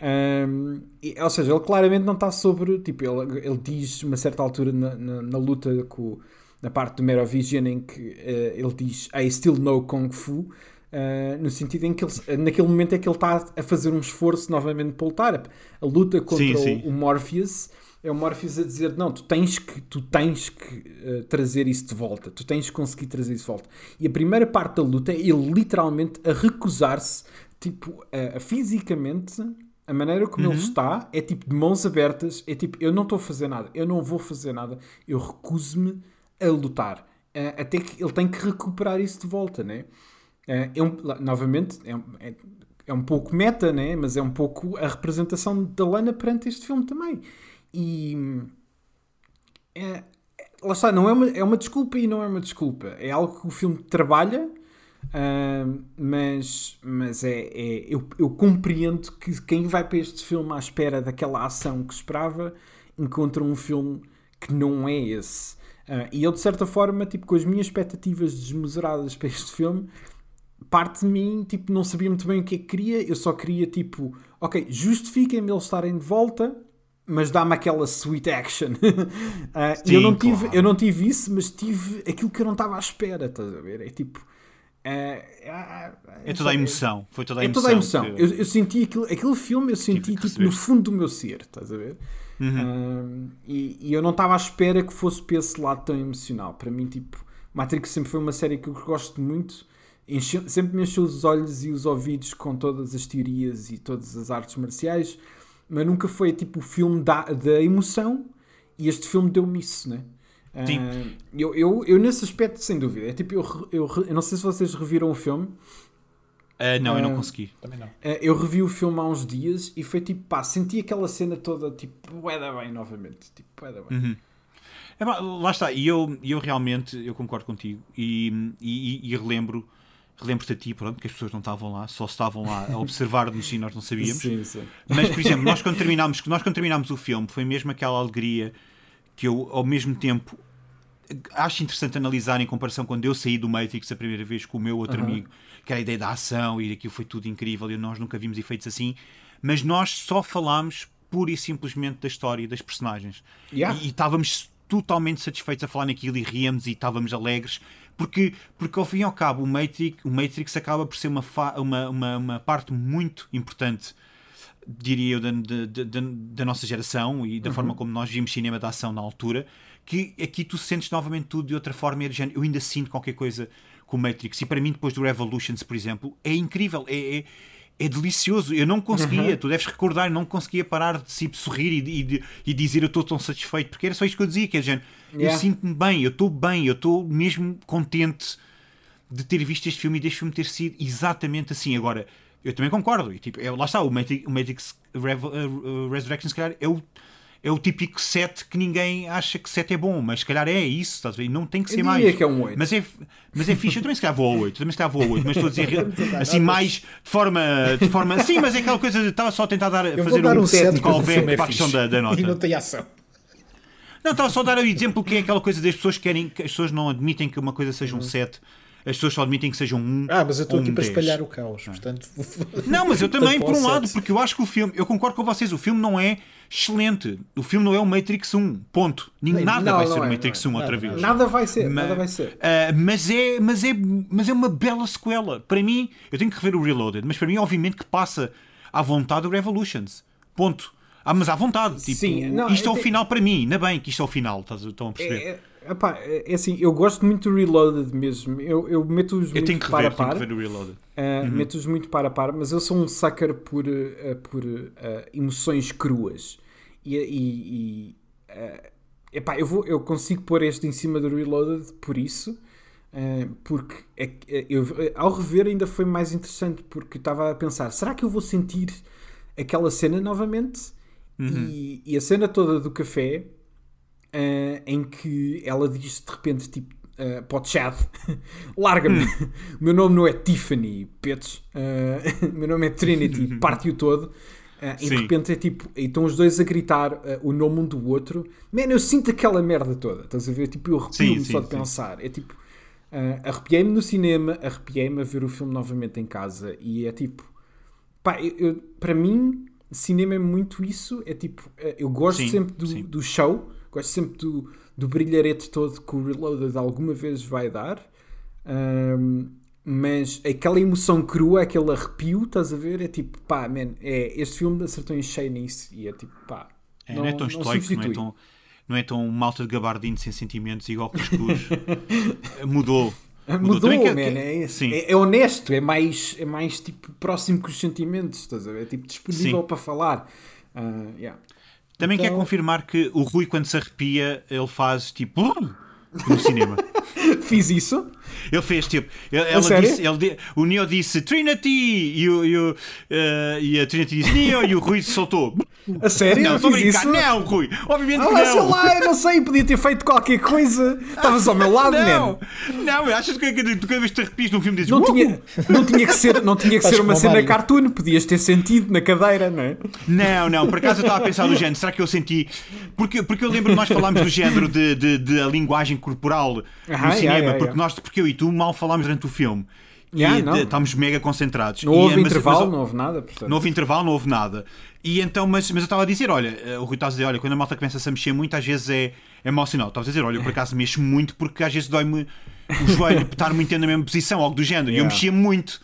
Um, e- ou seja, ele claramente não está sobre. Tipo, ele, ele diz uma certa altura na, na, na luta com, na parte do Merovision em que eh, ele diz I still know Kung Fu. eh, no sentido em que ele, naquele momento é que ele está a fazer um esforço novamente para lutar. A luta contra Sim, o- sim. o Morpheus é o Morpheus a dizer não, tu tens que, tu tens que eh, trazer isso de volta, tu tens que conseguir trazer isso de volta. E a primeira parte da luta é ele literalmente a recusar-se, tipo, a- a fisicamente, a maneira como Uhum. ele está é tipo de mãos abertas, é tipo, eu não estou a fazer nada, eu não vou fazer nada, eu recuso-me a lutar. Eh, até que ele tem que recuperar isso de volta, né? Eh, é um- lá- novamente, é, um- é- é um pouco meta, né? Mas é um pouco a representação da Lana perante este filme também. E é, lá está, não é uma, é uma desculpa e não é uma desculpa. É algo que o filme trabalha, ahm, mas, mas é, é- eu, eu compreendo que quem vai para este filme à espera daquela ação que esperava encontra um filme que não é esse. Ah, e eu, de certa forma, tipo, com as minhas expectativas desmesuradas para este filme, parte de mim, tipo, não sabia muito bem o que é que queria, eu só queria, tipo, ok, justifiquem-me eles estarem de volta, mas dá-me aquela sweet action. [LAUGHS] Ah, e eu Sim, não, tive, claro. eu não tive isso, mas tive aquilo que eu não estava à espera, estás a ver? É tipo. ah, ah, É toda a emoção. Foi toda a é emoção. toda a emoção. que- Eu, eu senti aquilo, aquele filme, eu senti tipo, no fundo do meu ser, estás a ver? Um, e, e eu não estava à espera que fosse para esse lado tão emocional. Para mim, tipo, Matrix sempre foi uma série que eu gosto muito. Enche- sempre me encheu os olhos e os ouvidos com todas as teorias e todas as artes marciais, mas nunca foi tipo o filme da, da emoção. E este filme deu-me isso, né? Sim. Ah, eu, eu, eu, nesse aspecto, sem dúvida. É tipo, eu, eu, eu não sei se vocês reviram o filme. Ah, não, eu não Ah, consegui. Também não. Uh, eu revi o filme há uns dias e foi tipo, pá, senti aquela cena toda, tipo, bué da bem novamente. Tipo, bué da bem. Uhum. É, lá está, e eu, eu realmente eu concordo contigo e, e, e relembro relembro-te a ti, pronto, que as pessoas não estavam lá, só estavam lá a observar-nos e nós não sabíamos. Sim, sim. Mas, por exemplo, nós quando, terminámos, nós quando terminámos o filme, foi mesmo aquela alegria que eu, ao mesmo tempo, acho interessante analisar em comparação quando eu saí do Matrix a primeira vez com o meu outro Aham. amigo, que era a ideia da ação e aquilo foi tudo incrível e nós nunca vimos efeitos assim, mas nós só falámos pura e simplesmente da história das personagens. Yeah. E, e estávamos totalmente satisfeitos a falar naquilo e ríamos e estávamos alegres. Porque, porque ao fim e ao cabo, o Matrix, o Matrix acaba por ser uma, uma, uma, uma parte muito importante diria eu, da, da, da, da nossa geração e da forma como nós vimos cinema de ação na altura, que aqui tu sentes novamente tudo de outra forma. é Eu ainda sinto qualquer coisa com o Matrix. E para mim, depois do Revolutions, por exemplo, é incrível, é, é, é delicioso. Eu não conseguia, tu deves recordar, não conseguia parar de tipo, sorrir e, e, e dizer eu estou tão satisfeito, porque era só isto que eu dizia, que é género, Yeah. eu sinto-me bem, eu estou bem, eu estou mesmo contente de ter visto este filme e deste filme ter sido exatamente assim. Agora, eu também concordo. E, tipo, é- lá está, o Matrix, o Matrix Revo- uh, Resurrection, se calhar, é o, é o típico set que ninguém acha que set é bom, mas se calhar é isso, estás a ver? Não tem que ser mais. que é um oito. Mas é, mas é fixe, eu também se calhar vou ao 8, também se calhar vou ao 8, mas estou a dizer [LAUGHS] assim, mais de forma, de forma. Sim, mas é aquela coisa de estava só a tentar dar, Eu fazer um um 7 porque o callback é para a questão da, da nota. E não tem ação. Não, estava só a dar o exemplo que é aquela coisa das pessoas que querem, que as pessoas não admitem que uma coisa seja um 7, as pessoas só admitem que seja um 1. Ah, mas eu estou ou aqui um para 10. espalhar o caos, portanto. [LAUGHS] Não, mas eu também, por um lado, sete. porque eu acho que o filme, eu concordo com vocês, o filme não é excelente. O filme não é o Matrix 1. Ponto. Nem Não, nada não, vai não ser o é, Matrix não 1 é. outra vez. Nada vai ser, nada vai ser. Ah, mas, é, mas, é, mas é uma bela sequela. Para mim, eu tenho que rever o Reloaded, mas para mim, obviamente, que passa à vontade do Revolutions. Ponto. Ah, mas à vontade. Tipo, Sim, não, isto é o te- final para mim. Ainda bem que isto é o final. Estão a perceber? É, é, epá, é assim, eu gosto muito do Reloaded mesmo. Eu, eu meto-os muito tenho que par rever, a tenho par. que ver o Reloaded. Uh, Meto-os muito par a par, mas eu sou um sucker por, uh, por uh, emoções cruas. E, e, e, epá, eu, vou, eu consigo pôr este em cima do Reloaded por isso. porque é eu, ao rever ainda foi mais interessante porque estava a pensar, será que eu vou sentir aquela cena novamente? E, e a cena toda do café uh, em que ela diz de repente tipo uh, para o Chad [LAUGHS] larga-me, [LAUGHS] o meu nome não é Tiffany Pets, uh, [LAUGHS] o meu nome é Trinity, parte-o todo. Uh, e de repente é tipo e estão os dois a gritar uh, o nome um do outro. Man, eu sinto aquela merda toda estás a ver, tipo eu arrepio-me só de sim. pensar. É tipo, uh, arrepiei-me no cinema arrepiei-me a ver o filme novamente em casa e é tipo pá, eu, eu- para mim, cinema é muito isso. É tipo, eh, eu gosto Sim, sempre do, sim. do show, gosto sempre do, do brilharete todo que o Reloaded alguma vez vai dar. Ahm, mas aquela emoção crua, aquele arrepio, estás a ver? É tipo, pá, man, é, este filme acertou em cheio nisso e é tipo, pá. É, não, é tão estoico, não é tão, não é tão malta de gabardino sem sentimentos igual que os. Mudou. Mudou, Também que- man, que- é. É, é honesto, é mais, é mais tipo próximo com os sentimentos, estás a ver? É tipo disponível Sim. para falar. Ah, yeah. Também quer Então- confirmar que o Rui, quando se arrepia, ele faz tipo. [LAUGHS] No cinema. Fiz isso. Ele fez tipo. ele- Ela disse, ele o Neo disse Trinity e, o, e, o, eh, e a Trinity disse Neo e o Rui soltou. A sério? Não, estou a brincar. isso? Não, Rui. Obviamente Ah, que lá, sei não. lá, eu não sei, podia ter feito qualquer coisa. Estavas ao meu lado, Não, man. não, achas que cada vez que te arrepias num filme dizes Não "Uh!" tinha, não tinha que ser, não tinha que Faz ser uma cena cartoon, podias ter sentido na cadeira, não é? Não, não, por acaso eu estava a pensar do género, será que eu senti. Porque, porque eu lembro que nós falámos do género de, de, de a linguagem corporal no cinema, yeah, yeah, porque, yeah. nós, porque eu e tu mal falámos durante o filme. Yeah, e não. estávamos mega concentrados. Não E, houve mas- intervalo, mas- não houve nada. Portanto. Não houve intervalo, não houve nada. E então, mas, mas eu estava a dizer, olha, eh, o Rui estava a dizer, olha, quando a malta começa a mexer muito, às vezes é, é mau sinal. Estavas a dizer, olha, eu por acaso mexo muito porque às vezes dói-me o joelho estar muito tempo na mesma posição, algo do género. E eu Yeah. mexia muito.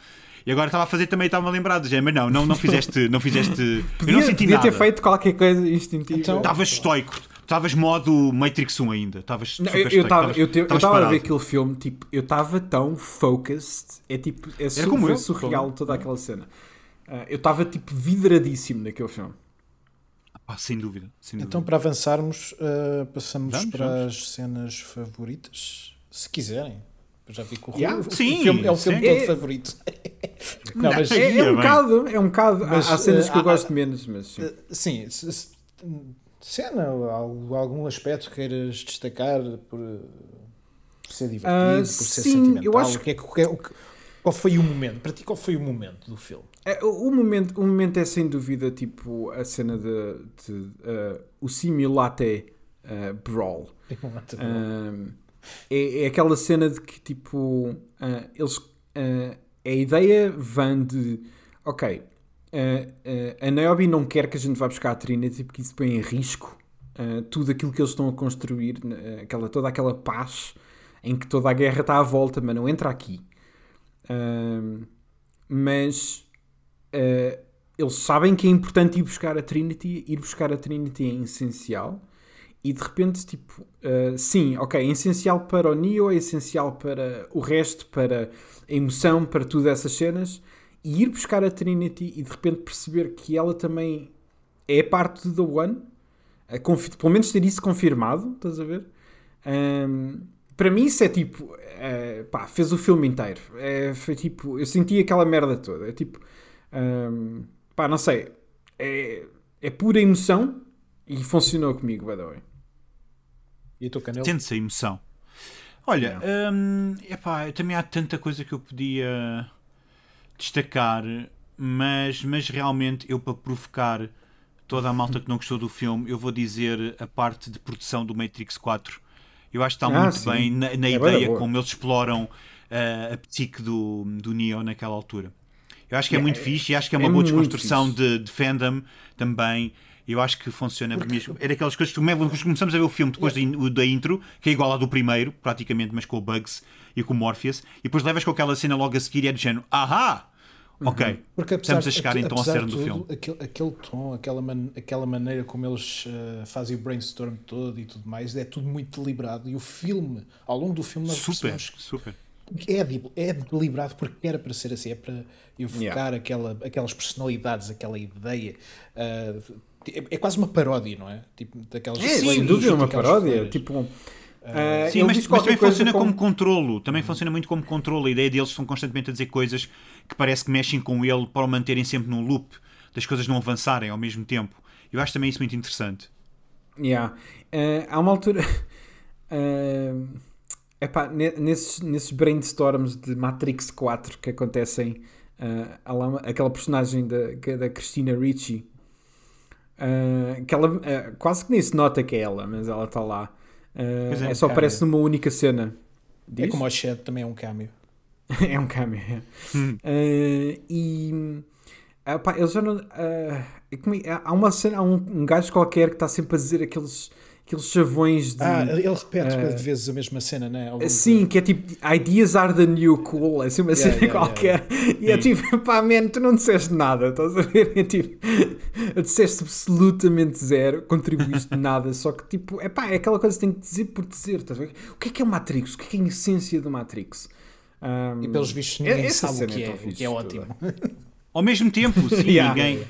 E agora estava a fazer também, estava-me a lembrar do género, mas não, não, não fizeste, não fizeste. eu Podia, não senti podia nada. ter feito qualquer coisa instintiva. Então- Estavas estoico. Estavas modo Matrix 1 ainda. Estavas super eu eu eu estava a ver aquele filme, tipo, eu estava tão focused, é tipo, é su como eu, surreal como- toda aquela cena. Ah, eu estava tipo vidradíssimo naquele filme. Ah, sem dúvida. Sem dúvida. Então, para avançarmos, uh, passamos Vamos, para vamos. as cenas favoritas, se quiserem. Eu já vi que o, Yeah. o- o Sim, filme é o filme sim. todo É- favorito. [LAUGHS] não, mas, é- É, um bocado, é um bocado. Há- Mas, há cenas eh, que eu há- gosto menos, mas sim. uh, sim, se- se- cena, algum aspecto queiras destacar por, uh, ser divertido, Ah, por ser sim, sentimental? eu acho o que é que- o que é- o que- qual foi o momento? Para ti, qual foi o momento do filme? É, o, momento, o momento é sem dúvida tipo a cena de, de, eh, o simulate eh, brawl. Um, é, é aquela cena de que tipo ah, eles ah, a ideia vem de ok ah, ah, a Niobe não quer que a gente vá buscar a Trinity porque isso põe em risco ah, tudo aquilo que eles estão a construir ah, aquela, toda aquela paz em que toda a guerra está à volta mas não entra aqui. Um, mas eles sabem que é importante ir buscar a Trinity ir buscar a Trinity é essencial e de repente, tipo, uh, sim, ok, é essencial para o Neo, é essencial para o resto, para a emoção, para tudo essas cenas, e ir buscar a Trinity e de repente perceber que ela também é parte do The One, a confi- pelo menos ter isso confirmado, estás a ver? Um, para mim, isso é tipo, uh, pá, fez o filme inteiro. É, foi tipo, eu senti aquela merda toda. É tipo, um, pá, não sei, é, é pura emoção e funcionou comigo, by the way. E tu, Canelo? Sente-se a emoção. Olha, hum, epá, também há tanta coisa que eu podia destacar, mas, mas realmente eu para provocar toda a malta que não gostou do filme, eu vou dizer a parte de produção do Matrix 4. Eu acho que está Ah, muito sim. bem na, na É ideia boa. como eles exploram ah, a psique do, do Neo naquela altura. Eu acho que é, muito fixe e acho que é uma é boa desconstrução de, de fandom também. Eu acho que funciona mesmo. É daquelas coisas que nós começamos a ver o filme depois da- da intro, que é igual ao do primeiro, praticamente, mas com o Bugs e com o Morpheus, e depois levas com aquela cena logo a seguir e é do género, ahá! Ok, Porque apesar, estamos a chegar então ao cerne de do filme. Aquele, aquele tom, aquela, man- aquela maneira como eles eh, fazem o brainstorm todo e tudo mais, é tudo muito deliberado. E o filme, ao longo do filme, nós Super, percebemos super. é, de- é deliberado porque era para ser assim, é para evocar aquela, aquelas personalidades, aquela ideia. eh, é, é quase uma paródia, não é? Tipo, daquelas É, sem dúvida, uma daquelas paródia. Tipo, ah, Sim, ele mas, mas também funciona como, como- controlo. Também funciona muito como controlo. A ideia deles são constantemente a dizer coisas que parece que mexem com ele para o manterem sempre num loop, das coisas não avançarem ao mesmo tempo. Eu acho também isso muito interessante. Yeah. Eh, há uma altura. [LAUGHS] eh, epá, ne- nesses, nesses brainstorms de Matrix 4 que acontecem, eh, lá uma- aquela personagem da, é da Christina Ricci, eh, que ela, eh, quase que nem se nota que é ela, mas ela está lá. Pois é, é, só aparece numa única cena. É Diz? como o Shed também é um cameo. [LAUGHS] é um cameo. é. Hum. Eh, e ah, eles já não. é como é- há uma cena, há um, um gajo qualquer que está sempre a dizer aqueles, aqueles chavões de. Ah, ele repete eh, de vezes a mesma cena, né? Longo Sim, que é tipo Ideas are the new cool, é assim uma Yeah, cena yeah, qualquer. [LAUGHS] E é tipo, pá, man, tu não disseste nada, estás a ver? É tipo, disseste absolutamente zero, contribuíste nada, só que tipo, é pá, é aquela coisa que tem que dizer por dizer, estás a ver? O que é que é o Matrix? O que é que é a essência do Matrix? Um, E pelos vistos é- ninguém essa sabe o cena que é é, o que é ótimo. [LAUGHS] Ao mesmo tempo, sim, [LAUGHS] Yeah. ninguém.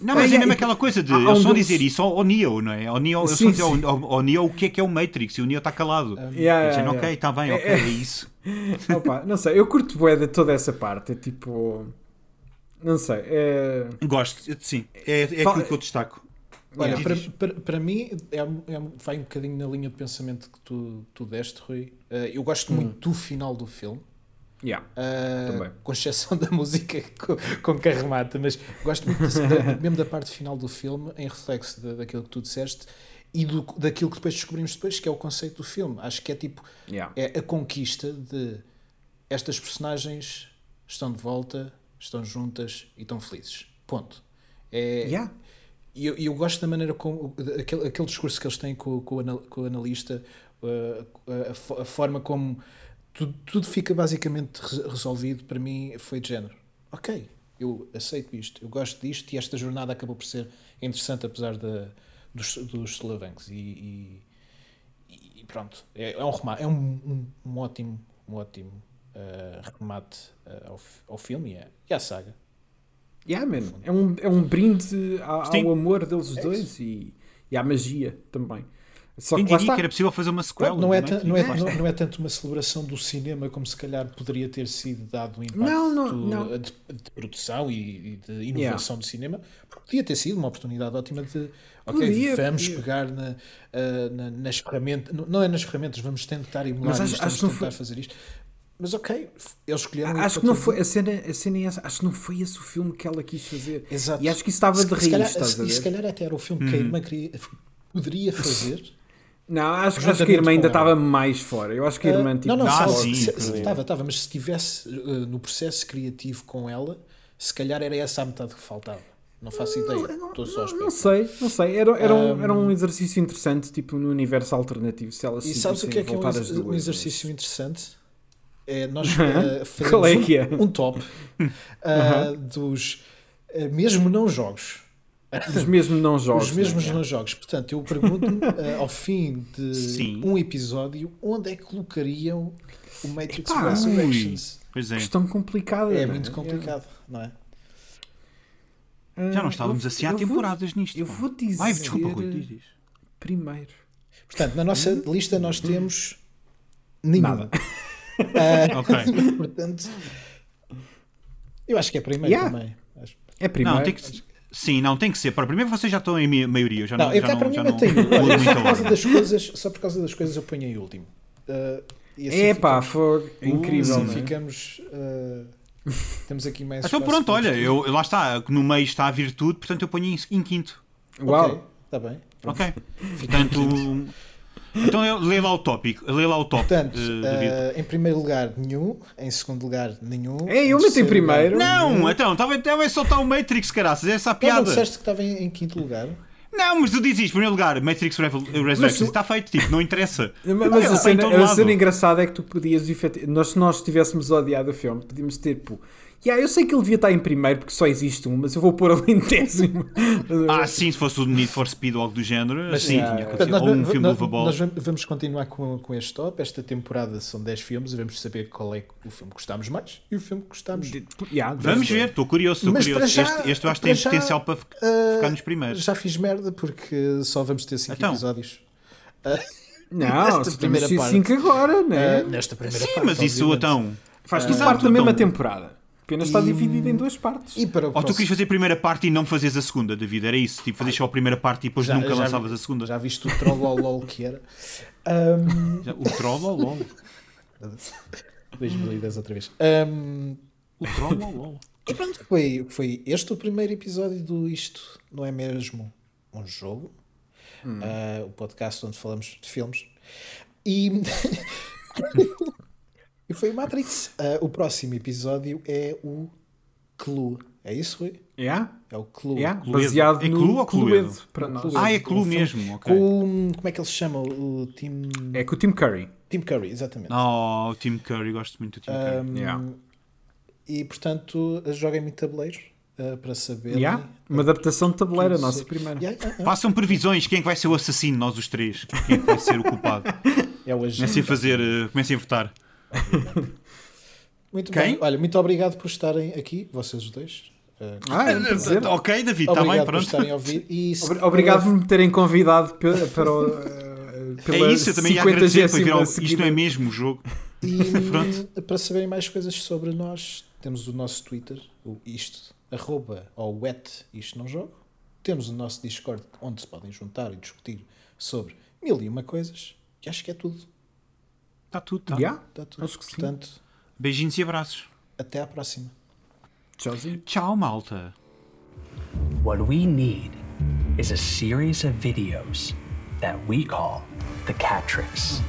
Não, mas é yeah, mesmo e- aquela coisa de um a deles- dizer isso ao, ao Neo, não é? Ao Neo, Sim, estão a dizer ao, ao, ao Neo o que é que é o Matrix e o Neo está calado. Yeah, yeah, Dizendo, yeah. ok, está bem, É- ok, é- é isso. [LAUGHS] Opa, não sei, eu curto bué de toda essa parte, é tipo. Não sei, é. Gosto, sim, é, é Fala- aquilo que eu destaco. Olha, para, para, para mim, é, é, vai um bocadinho na linha de pensamento que tu, tu deste, Rui. Eh, eu gosto muito do final do filme. Yeah. Uh, Também. com exceção [LAUGHS] da música com, com que a remata, mas gosto muito da- mesmo da parte final do filme, em reflexo da- daquilo que tu disseste e do, daquilo que depois descobrimos depois, que é o conceito do filme. Acho que é tipo Yeah. é a conquista de estas personagens estão de volta, estão juntas e estão felizes. Ponto. É, Yeah. e eu, eu gosto da maneira como aquele, aquele discurso que eles têm com, com, o, anal- com o analista, uh, a, a forma como tudo, tudo fica basicamente re- resolvido, para mim foi de género. Ok, eu aceito isto, eu gosto disto e esta jornada acabou por ser interessante apesar da, dos, dos solavancos. E, e, e pronto, é, é um remate, é um, um, um ótimo, um ótimo uh, remate uh, ao, ao filme e à, e à saga. Yeah, man. É um, é um brinde ao, ao amor deles os É dois e, e à magia também. Só Quem que diria que era possível fazer uma sequela? Não, é não, é, não, não é tanto uma celebração do cinema como se calhar poderia ter sido dado um impacto Não, não, não. De, de produção e, de inovação do cinema, porque podia ter sido uma oportunidade ótima de ok, Podia, vamos podia. pegar na, ah, na- nas ferramentas, não- é nas ferramentas, vamos tentar emular Mas acho- isto, acho vamos tentar foi- fazer isto. Mas ok, eles escolheram Acho que não foi a cena, a cena é essa. Acho que não foi esse o filme que ela quis fazer. Exato. E acho que isso estava Se- de se raiz, calhar- se- e se calhar até era o filme que a irmã queria, poderia [LAUGHS] fazer. Não, acho, acho que a irmã ainda ela. estava mais fora. Eu acho que a irmã, Ah, tipo, não, não, Ah, sim, estava, estava, mas se estivesse uh, no processo criativo com ela, se calhar era essa a metade que faltava. Não faço ideia. Estou só a Não sei, não sei. Era, era, um, Um, era um exercício interessante, tipo, no universo alternativo. Se elas E sabes o que é que é um, ex- duas, um exercício interessante? É nós [LAUGHS] uh, fazermos Qual é um, é? um top [LAUGHS] uh, dos uh, mesmo não jogos. Os mesmos não jogos. Os mesmos né? não jogos. Portanto, eu pergunto-me uh, [LAUGHS] ao fim de Sim. um episódio onde é que colocariam o Matrix Epá, Resurrections. Pois é. Questão complicada. É não muito complicado, não é? Ah, Já não estávamos eu- assim há eu vou- temporadas nisto. Eu vou dizer. Vai, desculpa, Rui, diz isto. Primeiro. Portanto, na nossa lista nós temos nenhuma. Nada. [LAUGHS] Ah, [LAUGHS] Ok. portanto, eu acho que é primeiro Yeah. também. É primeiro. Não, tem que Sim, não, tem que ser. Para primeiro vocês já estão em maioria. Já Não, não, eu já não, para mim já não mudo Olha, só por causa das coisas, só por causa das coisas eu ponho em último. Ah, e assim É pá. É incrível. assim não é? ficamos. ah, temos aqui mais. Então pronto, olha, eu, lá está, no meio está a virtude, portanto eu ponho em, em quinto. Uau! Está bem. Ok. Portanto, [LAUGHS] então lê lá o tópico. Lê lá o top, Portanto, eh, eh, em primeiro lugar, nenhum. Em segundo lugar, nenhum. Ei, eu meto em primeiro. lugar, Não, nenhum. então, estava estava a soltar o Matrix, caraças, essa é a Então não piada. disseste que estava em, em quinto lugar? Não, mas tu dizes isto, em primeiro lugar, Matrix Resurrections, tu- está feito, tipo, não interessa. [LAUGHS] Mas, mas a, está em cena, a cena engraçada é que tu podias. Nós, se nós tivéssemos odiado o filme, podíamos ter, tipo, yeah, eu sei que ele devia estar em primeiro porque só existe um, mas eu vou pôr ali em décimo. [LAUGHS] Ah, sim, se fosse o Need for Speed ou algo do género, Mas sim, sim, tinha nós, Ou um filme nós, do nós vamos- continuar com, com este top. Esta temporada são 10 filmes e vamos saber qual é o filme que gostámos mais e o filme que gostámos. Yeah, Vamos ver, estou curioso, estou Mas curioso. já- este, este eu acho que tem já, potencial para Ah, ficar nos primeiros. Já fiz merda porque só vamos ter 5 Então. episódios. Não, [LAUGHS] Nesta primeira parte. 5 agora, né? nesta primeira Sim, parte. mas isso obviamente. então. Faz tudo Exato, parte da mesma então- temporada. Apenas está E- dividido em duas partes. E para Ou tu próximo- querias fazer a primeira parte e não fazeres a segunda, David? Era isso? Tipo, fazer só a primeira parte e depois Já- nunca já lançavas vi- a segunda? Já viste o trollolol que era? Ahm, Já- O troll ou LOL? [LAUGHS] 2010 outra vez. Ahm, O troll ou LOL? e pronto, foi, foi este o primeiro episódio do Isto Não É Mesmo Um Jogo? Ah, o podcast onde falamos de filmes. E, [LAUGHS] e foi o Matrix. Ah, o próximo episódio é o Clue. É isso, Rui? Yeah? É o Clue. Yeah? Cluedo. Baseado É no Clue ou Cluedo? Cluedo, para nós. Cluedo. Ah, é Clue mesmo, ok. Com, como é que ele se chama? O Tim, É com o Tim Curry. Tim Curry, exatamente. Oh, o Tim Curry, gosto muito do Tim Curry. Um, Yeah. E portanto, joguem-me tabuleiro uh, para saber. Yeah? Uma adaptação de tabuleiro, a nossa primeira. Yeah, yeah, yeah. Façam previsões, quem é que vai ser o assassino, nós os três? Quem é que vai ser o culpado? É o agente. Comecem a fazer, eh, comecem a votar. [LAUGHS] Muito Quem? bem. Olha, muito obrigado por estarem aqui, vocês os dois. Uh, Ah, é um prazer. Ok, David, está bem, obrigado por pronto. estarem a ouvir. E se- Obri- Obrigado por me terem convidado [LAUGHS] para o. eh, É pela isso, eu também ia agradecer para vir ao, 50ª Isto não é mesmo o jogo. E [LAUGHS] Pronto. para saberem mais coisas sobre nós, temos o nosso Twitter, o isto, arroba ou wet, isto não jogo. Temos o nosso Discord, onde se podem juntar e discutir sobre mil e uma coisas. E acho que é tudo. Está tudo, está. Yeah? Está tudo. Acho que sim. Portanto, Beijinhos e abraços. até à próxima. Tchauzinho. Tchau, malta. What we need is a series of videos that we call the Catrix.